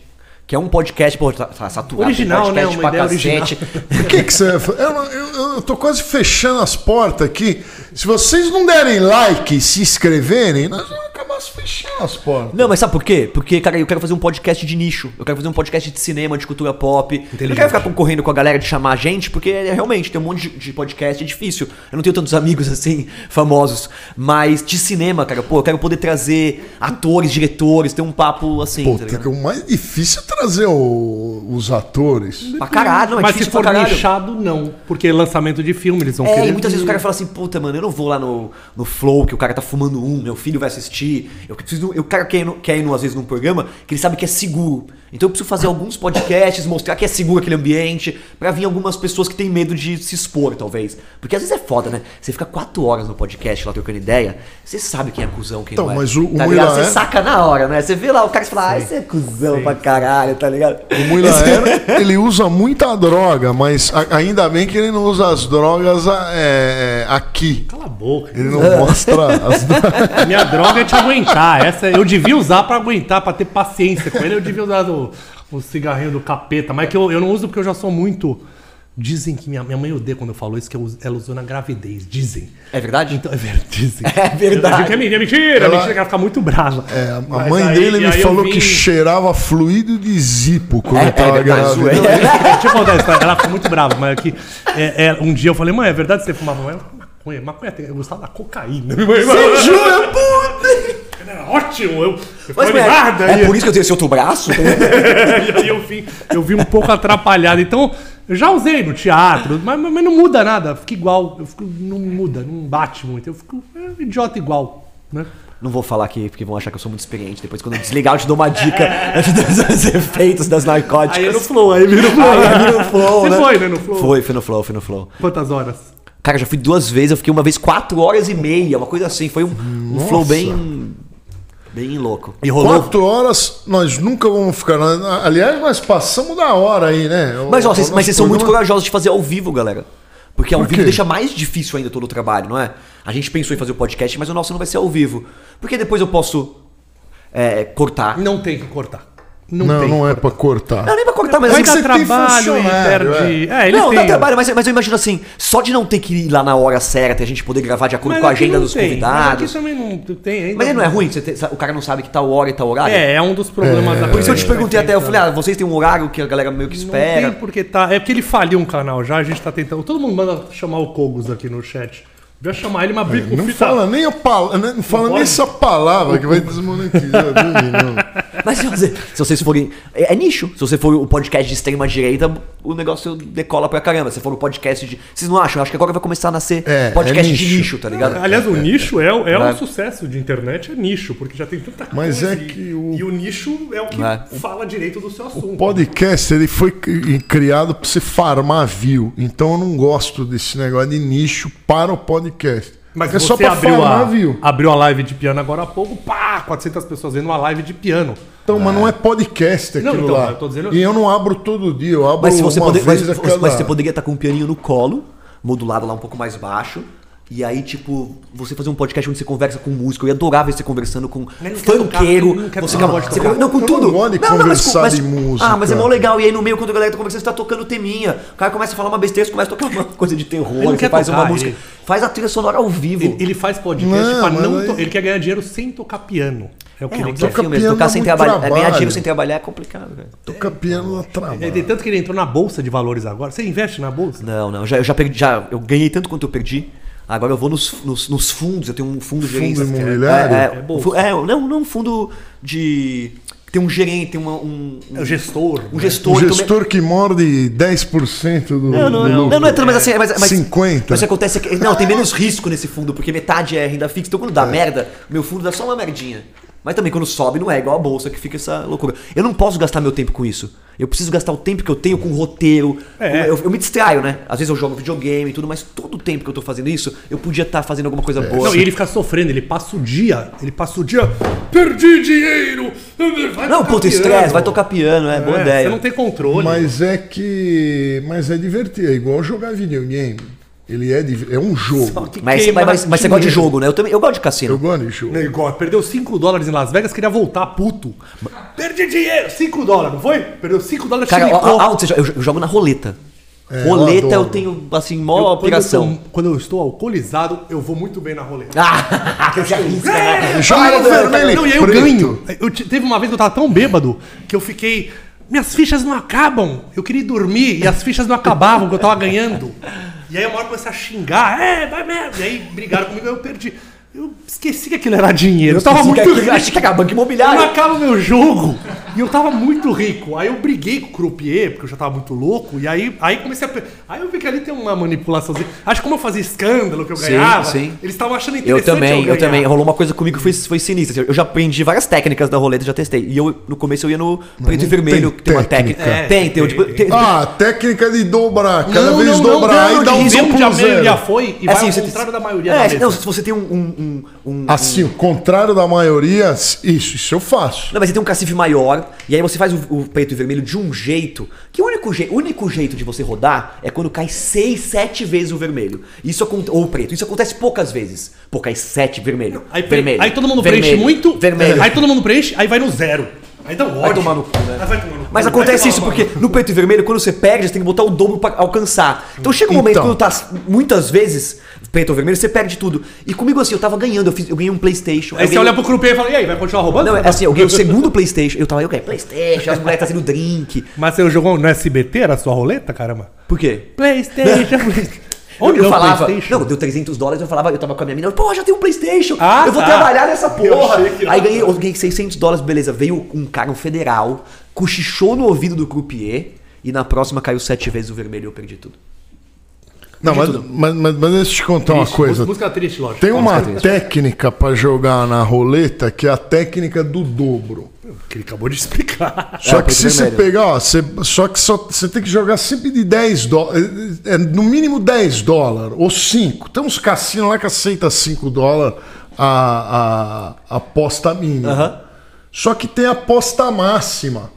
Que é um podcast, pô, tá, tá saturado. Original, podcast né? Uma pra ideia cacete. O que, que você eu, não- eu, eu tô quase fechando as portas aqui. Se vocês não derem like e se inscreverem, nós vamos acabar fechando as portas. Não, mas sabe por quê? Porque, cara, eu quero fazer um podcast de nicho. Eu quero fazer um podcast de cinema, de cultura pop. Eu não quero ficar concorrendo com a galera de chamar a gente, porque é, realmente tem um monte de, podcast, é difícil. Eu não tenho tantos amigos assim, famosos. Mas de cinema, cara, pô, eu quero poder trazer atores, diretores, ter um papo assim. tá Puta, ligado? que o mais difícil é trazer o- os atores. Pra caralho, não, é Mas se difícil for pra caralho. nichado, não. Porque lançamento de filme, eles vão É, querer... e muitas vezes o cara fala assim, puta, mano, eu não vou lá no, no Flow que o cara tá fumando um, meu filho vai assistir. Eu preciso. Eu quero quer ir, no- quer ir no- às vezes num programa que ele sabe que é seguro. Então eu preciso fazer alguns podcasts, mostrar que é seguro aquele ambiente, pra vir algumas pessoas que têm medo de se expor, talvez. Porque às vezes é foda, né? Você fica quatro horas no podcast lá trocando ideia, você sabe quem é cuzão, quem Então, não é. mas o- o tá Mui ligado? lá Você é- saca na hora, né? Você vê lá o cara e fala, ah, esse é cuzão pra caralho, tá ligado? O Muilaera, ele usa muita droga, mas a- ainda bem que ele não usa as drogas é, é, aqui. Cala a boca. Ele não mostra as drogas. Minha droga é te aguentar. Essa eu devia usar pra aguentar, pra ter paciência com ele. Eu devia usar o, o cigarrinho do capeta. Mas que eu, eu não uso porque eu já sou muito. Dizem que minha, minha mãe odeia quando eu falo isso, que eu ela usou na gravidez. Dizem. É verdade? Então, é verdade. Dizem. É verdade. Eu que é mentira, é mentira, é Ela- mentira, que ela fica muito brava. É, a Mas mãe aí- dele me eu falou vim- que cheirava fluido de zipo quando É, eu tava é verdade, grávida. zoeira. Deixa eu contar a história. Ela ficou muito brava, mas aqui. É, é, um dia eu falei, mãe, é verdade que você fumava maconha? Maconha, eu gostava da cocaína. Você Jura, puta! Era ótimo, eu, eu Mas, falei nada. é e- por isso que eu tenho esse outro braço? e aí eu vim, eu um pouco atrapalhado. Então, eu já usei no teatro, mas, mas não muda nada, fica igual. Eu fico, não muda, não bate muito. Eu fico é, idiota igual. Né? Não vou falar aqui porque vão achar que eu sou muito experiente. Depois, quando eu desligar, eu te dou uma dica dos efeitos das narcóticas. Aí é no flow, aí vira no flow. Aí vira no flow, Você né? foi, né, no flow? Foi, foi no flow, foi no flow. Quantas horas? Cara, já fui duas vezes, eu fiquei uma vez quatro horas e meia, uma coisa assim. Foi um, um flow bem. Bem louco. E rolou. Quatro horas nós nunca vamos ficar. Aliás, nós passamos da hora aí, né? Mas, ó, vocês, mas vocês são muito programa- corajosos de fazer ao vivo, galera. Porque ao Por vivo deixa mais difícil ainda todo o trabalho, não é? A gente pensou em fazer o podcast, mas o nosso não vai ser ao vivo. Porque depois eu posso é, cortar. Não tem que cortar. Não, Não, tem. não é pra cortar. Não, nem pra cortar, mas assim, dar você tem trabalho e perde. É, eles não, têm. dá trabalho, mas, mas eu imagino assim, só de não ter que ir lá na hora certa e a gente poder gravar de acordo Mas com a agenda não dos tem, Mas aqui convidados. também não tem ainda. Mas aí não é ruim? Ter- o cara não sabe que tal hora e tal horário? É, é um dos problemas da Por isso eu te perguntei até, eu falei, ah, vocês têm um horário que a galera meio que Não espera. tem porque tá. É porque ele faliu um canal já, a gente tá tentando. Todo mundo manda chamar o Kogos aqui no chat. Devia chamar ele, mas abrir com Não fita. fala nem a né, não fala nem essa palavra que vai desmonetizar. Mas se, você, se vocês forem. É, é nicho. Se você for o podcast de extrema direita, o negócio decola pra caramba. Se for o podcast de. Vocês não acham? Eu acho que agora vai começar a nascer É, podcast é de nicho. nicho, tá ligado? Aliás, o nicho é, é É. um sucesso de internet, é nicho, porque já tem tanta Mas coisa. é e- que o- E o nicho é o que É. fala direito do seu assunto. O podcast ele foi cri- criado para você farmar view. Então eu não gosto desse negócio de nicho para o podcast. Mas é você só para abriu, farmar a, view. abriu a live de piano agora há pouco, pá, 400 pessoas vendo uma live de piano. Então, mas não é podcast Não, aquilo então, lá. eu tô dizendo- E eu não abro todo dia, eu abro Mas, se você uma poder, mas, vez a cada... mas você poderia estar com um pianinho no colo, modulado lá um pouco mais baixo. E aí, tipo, você fazer um podcast onde você conversa com músico. Eu ia adorar ver você conversando com não tocar, funkeiro. não Você tocar, não você- tocar. Não, com Eu não tudo. gosto de mas- conversar mas- de música. Ah, mas é mó legal. E aí, no meio, quando a galera tá conversando, você tá tocando teminha. O cara começa a falar uma besteira, você começa a tocar uma coisa de terror. Ele não Você quer faz uma tocar, música. ele- Faz a trilha sonora ao vivo. Ele, ele faz podcast Não, pra não. to- Ele quer ganhar dinheiro sem tocar piano. É o que É, é ele quer. desafio mesmo. piano Tocar sem trabalhar. Ganhar trabalho. dinheiro sem trabalhar é complicado, velho. Toca piano na trabalho. É, tanto que ele entrou na bolsa de valores agora. Você investe na bolsa? Não, não. Já, eu já perdi. Já, eu ganhei tanto quanto eu perdi. Agora eu vou nos, nos, nos fundos. Eu tenho um fundo de Fundo gerência. imobiliário? É, É é, é, não, não um fundo de. Tem um gerente, tem uma, um. É gestor. Um né? gestor. Então- gestor que morde 10% do, Não, não, do não, não, não é tanto, mas assim, é- mas, mas, 50. Mas o que acontece é que. Não, tem menos risco nesse fundo, porque metade é renda fixa. Então quando dá É. merda, meu fundo dá só uma merdinha. Mas também quando sobe não é igual a bolsa que fica essa loucura. Eu não posso gastar meu tempo com isso. Eu preciso gastar o tempo que eu tenho com roteiro. É. com- eu, eu me distraio, né? Às vezes eu jogo videogame e tudo, mas todo o tempo que eu tô fazendo isso, eu podia estar fazendo alguma coisa boa. Não, e ele fica sofrendo, ele passa o dia, ele passa o dia, perdi dinheiro! Vai Não, puta, piano." estresse, vai tocar piano, é, boa É, ideia. Você não tem controle. Mas é que. Mas é divertido, é igual jogar videogame. Ele é, div- é um jogo. que Mas, mas, mas, mas você gosta de jogo, né? Eu também eu gosto de cassino. Eu gosto de jogo. Perdeu 5 dólares em Las Vegas, queria voltar, puto. Perdi dinheiro, 5 dólares, não foi? Perdeu 5 dólares, Cara, a- a- você joga? eu jogo na roleta. É, eu roleta eu, adoro. tenho, assim, Eu- mó quando, eu piração. tô- quando eu estou alcoolizado, eu vou muito bem na roleta. Ah, que já risca, né? Joga no vermelho Não, e e aí eu ganho. Eu te- teve uma vez que eu tava tão bêbado que eu fiquei. Minhas fichas não acabam. Eu queria dormir e as fichas não acabavam, que eu tava ganhando. E aí uma hora eu comecei a xingar, é, vai merda. E aí brigaram comigo, aí eu perdi. Eu esqueci que aquilo era dinheiro. Eu, tava muito que rico. Achei que era banco Eu não imobiliário. acaba o meu jogo. E eu tava muito rico. Aí eu briguei com o croupier, porque eu já tava muito louco. E aí, aí comecei a. Aí eu vi que ali tem uma manipulaçãozinha. Acho que como eu fazia escândalo que eu Sim, ganhava, sim. eles estavam achando Eu interessante. também, eu, ganhar. também. Rolou uma coisa comigo que foi, foi sinistra. Eu já aprendi várias técnicas da roleta, já testei. E eu, no começo, eu ia no preto e vermelho, tem que tem uma técnica. É, tem, tem. eu, tipo, tem. tem- Ah, técnica de dobrar. Cada Não, vez não, dobrar não, e dá um de zero onde a pro maioria zero. foi e é vai assim, ao você- contrário da maioria é, não, se você tem um. Um, um, um- Assim, o contrário da maioria, isso, isso eu faço. Não, mas você tem um cacife maior, e aí você faz o, o preto e vermelho de um jeito, que o único, je, único jeito de você rodar é quando cai 6, 7 vezes o vermelho. Isso ou o preto. Isso acontece poucas vezes. Pô, cai 7 vermelho. Aí, vermelho. aí todo mundo vermelho, preenche muito, Vermelho. aí todo mundo preenche, aí vai no zero. Aí dá um ódio. Vai tomar no cu, né? Aí vai tomar no cu. Mas acontece isso porque no preto e vermelho, quando você perde, você tem que botar o dobro pra alcançar. Então chega um momento Então. quando tá muitas vezes preto ou vermelho, você perde tudo. E comigo assim, eu tava ganhando, eu, fiz, eu ganhei um Playstation. Aí eu você ganhei- olha pro croupier e fala, e aí, vai continuar roubando? Não, é assim, eu ganhei o segundo Playstation. Eu tava, eu ganhei Playstation, as mulheres fazendo drink. Mas você jogou no SBT, era a sua roleta, caramba? Por quê? Playstation, Playstation. Onde eu deu o falava, não, deu 300 dólares, eu falava, eu tava com a minha mina, pô, já tem um Playstation, Ah, eu vou tá. trabalhar nessa porra. Aí ganhei, eu ganhei 600 dólares, beleza, veio um cara, um federal, cochichou no ouvido do croupier, e na próxima caiu sete vezes o vermelho e eu perdi tudo. Não, mas, mas, mas, mas deixa eu te contar uma Triste, coisa. Música triste, lógico. Tem uma triste. técnica pra jogar na roleta que é a técnica do dobro. Que ele acabou de explicar. Só É, que se você pegar, ó, você, só que só, você tem que jogar sempre de 10 dólares. É, no mínimo 10 dólares, ou 5. Tem uns cassinos lá que aceita 5 dólares a, a, a aposta mínima. Aham. Só que tem aposta máxima.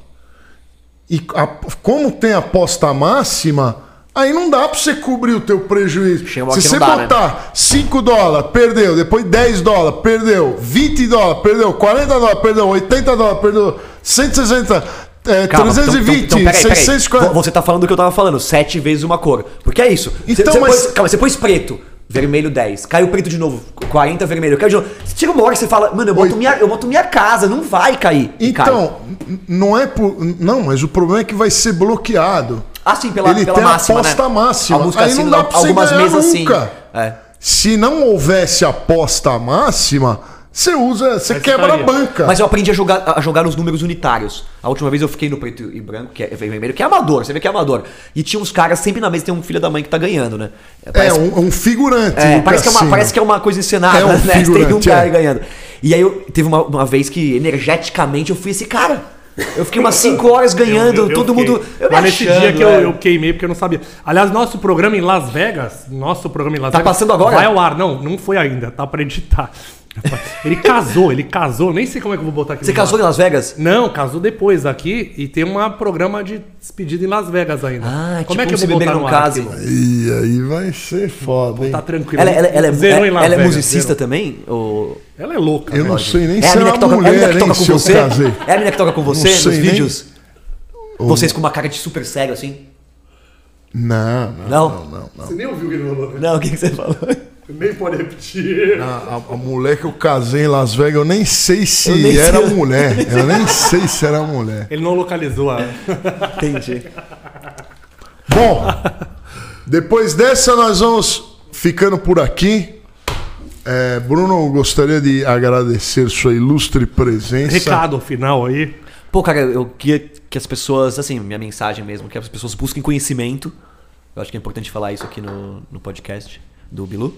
E a- como tem aposta máxima, aí não dá pra você cobrir o teu prejuízo. Hora Se você dá, né? botar 5 dólares, perdeu. Depois 10 dólares, perdeu. 20 dólares, perdeu. 40 dólares, perdeu. 80 dólares, perdeu. 160, é, Calma, 320, então, então, peraí, peraí. 640. Vo- Você tá falando do que eu tava falando, sete vezes uma cor. Porque é isso. Você- Então, você, mas- pôs, calma, você pôs preto, vermelho 10. Caiu preto de novo, 40 vermelho. Caiu de novo. Chega uma hora que você fala, mano, eu boto, Oi. minha, eu boto minha casa, não vai cair. Cai. Então, n- não é por. Não, mas o problema é que vai ser bloqueado. Ah, sim, pela, Ele pela tem máxima, aposta né? máxima. Alguns Aí não dá pra você algumas mesas nunca. sim. É. se não houvesse aposta máxima, você usa, você Mas quebra a banca. Mas eu aprendi a jogar, a jogar nos números unitários. A última vez eu fiquei no preto e branco, que é vermelho, que é amador, você vê que é amador. E tinha uns caras sempre na mesa, tem um filho da mãe que tá ganhando, né? é Parece, um, um figurante. é, parece, que é uma, parece que é uma coisa encenada, É um né? Tem um cara é. ganhando. E aí eu teve uma, uma vez que energeticamente eu fui esse cara. Eu fiquei umas 5 horas ganhando, Eu- eu todo fiquei. mundo. Eu me Mas nesse achando, dia que eu, é. eu queimei porque eu não sabia. Aliás, nosso programa em Las Vegas, nosso programa em Las Tá Vegas. passando agora? Vai ao ar. Não, não foi ainda, tá pra editar. Ele casou, ele casou, nem sei como é que eu vou botar aqui. Você casou em ar. Las Vegas? Não, casou depois aqui e tem um programa de despedida em Las Vegas ainda. Ah, como tipo é que eu vou botar no aquilo? E aí vai ser foda, hein? Tá tranquilo. Ela, ela, ela, é- em ela é Vegas, musicista zerou. também? Ou... Ela é louca. Eu né? não sei nem É se a toca, é a menina mulher, que toca hein, com se eu você? casei. É a menina que toca com você nos nem. vídeos? Vocês com uma cara de super sério assim? Não, não, Não? não, não. não. Você nem ouviu o que ele falou, né? Não, o que, que você falou? Nem pode repetir. A, a- a mulher que eu casei em Las Vegas, eu nem sei se Eu nem era sei. mulher. Eu nem sei se era mulher. Ele não localizou a. Entendi. Bom, depois dessa nós vamos ficando por aqui. É, Bruno, gostaria de agradecer sua ilustre presença. Recado final aí. Pô, cara, eu queria que as pessoas, assim, minha mensagem mesmo, que as pessoas busquem conhecimento. Eu acho que é importante falar isso aqui no, no podcast do Bilu.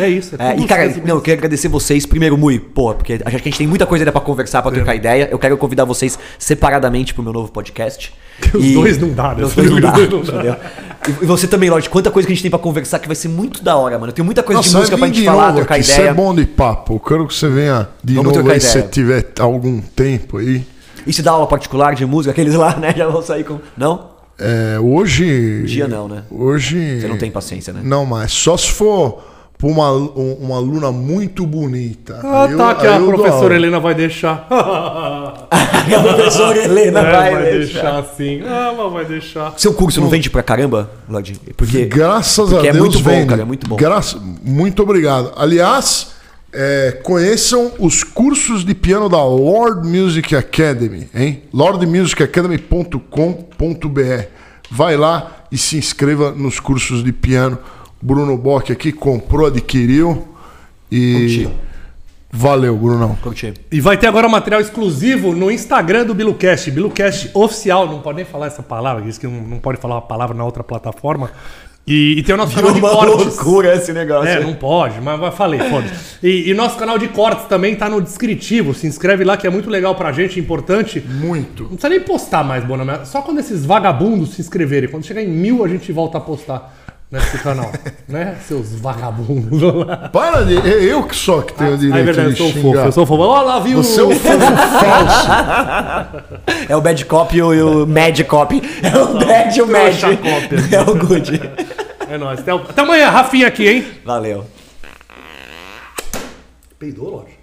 É isso. É, tudo e, cara, não, eu quero agradecer vocês, primeiro, Mui, pô, porque acho que a gente tem muita coisa ainda pra conversar, pra trocar ideia. Eu quero convidar vocês separadamente pro meu novo podcast. Os dois não dá, né? Os dois não dá, dois não dá. E, e você também, Lorde, quanta coisa que a gente tem pra conversar que vai ser muito da hora, mano. Eu tenho muita coisa de Nossa, música vai pra gente de falar, novo trocar aqui. Isso ideia. é bom de papo. Eu quero que você venha de Vamos novo aí se ideia. você tiver algum tempo aí. E se dá aula particular de música, aqueles lá, né? Já vão sair com. Não? É, hoje. Dia não, né? Hoje. Você não tem paciência, né? Não mais. Só se for pra uma, um- uma aluna muito bonita. Ah, Aí eu- tá, que a professora. Helena vai deixar. a professora Helena É, vai, vai deixar. deixar sim. Ah, mas vai deixar. Seu curso não vende pra caramba, Lorde? Porque. Graças porque a é Deus muito bom, vende. cara, é muito bom. Graça- muito obrigado. Aliás, é, conheçam os cursos de piano da Lord Music Academy, hein? lordmusicacademy.com.br. Vai lá e se inscreva nos cursos de piano. Bruno Bock aqui comprou, adquiriu e Curti. valeu, Brunão. Curti. E vai ter agora material exclusivo no Instagram do Bilucast. Bilucast oficial. Não pode nem falar essa palavra. Diz que não, não pode falar a palavra na outra plataforma. E, e tem o nosso canal de Uma cortes. loucura esse negócio. É, não pode, mas falei, foda-se. E, e nosso canal de cortes também tá no descritivo. Se inscreve lá que é muito legal pra gente, importante. Muito. Não precisa nem postar mais, Bonamé. Só quando esses vagabundos se inscreverem. Quando chegar em mil, a gente volta a postar nesse canal. né? Seus vagabundos lá. Para de. É eu que só que tenho o Ah, direito é verdade, eu sou xingar. fofo. Eu sou fofo. Olha lá, viu? Você é um fofo falso. É o bad cop e o, o mad cop. É o bad e o mad. É o good. É nóis. Até, até amanhã, Rafinha aqui, hein? Valeu. Peidou, loja.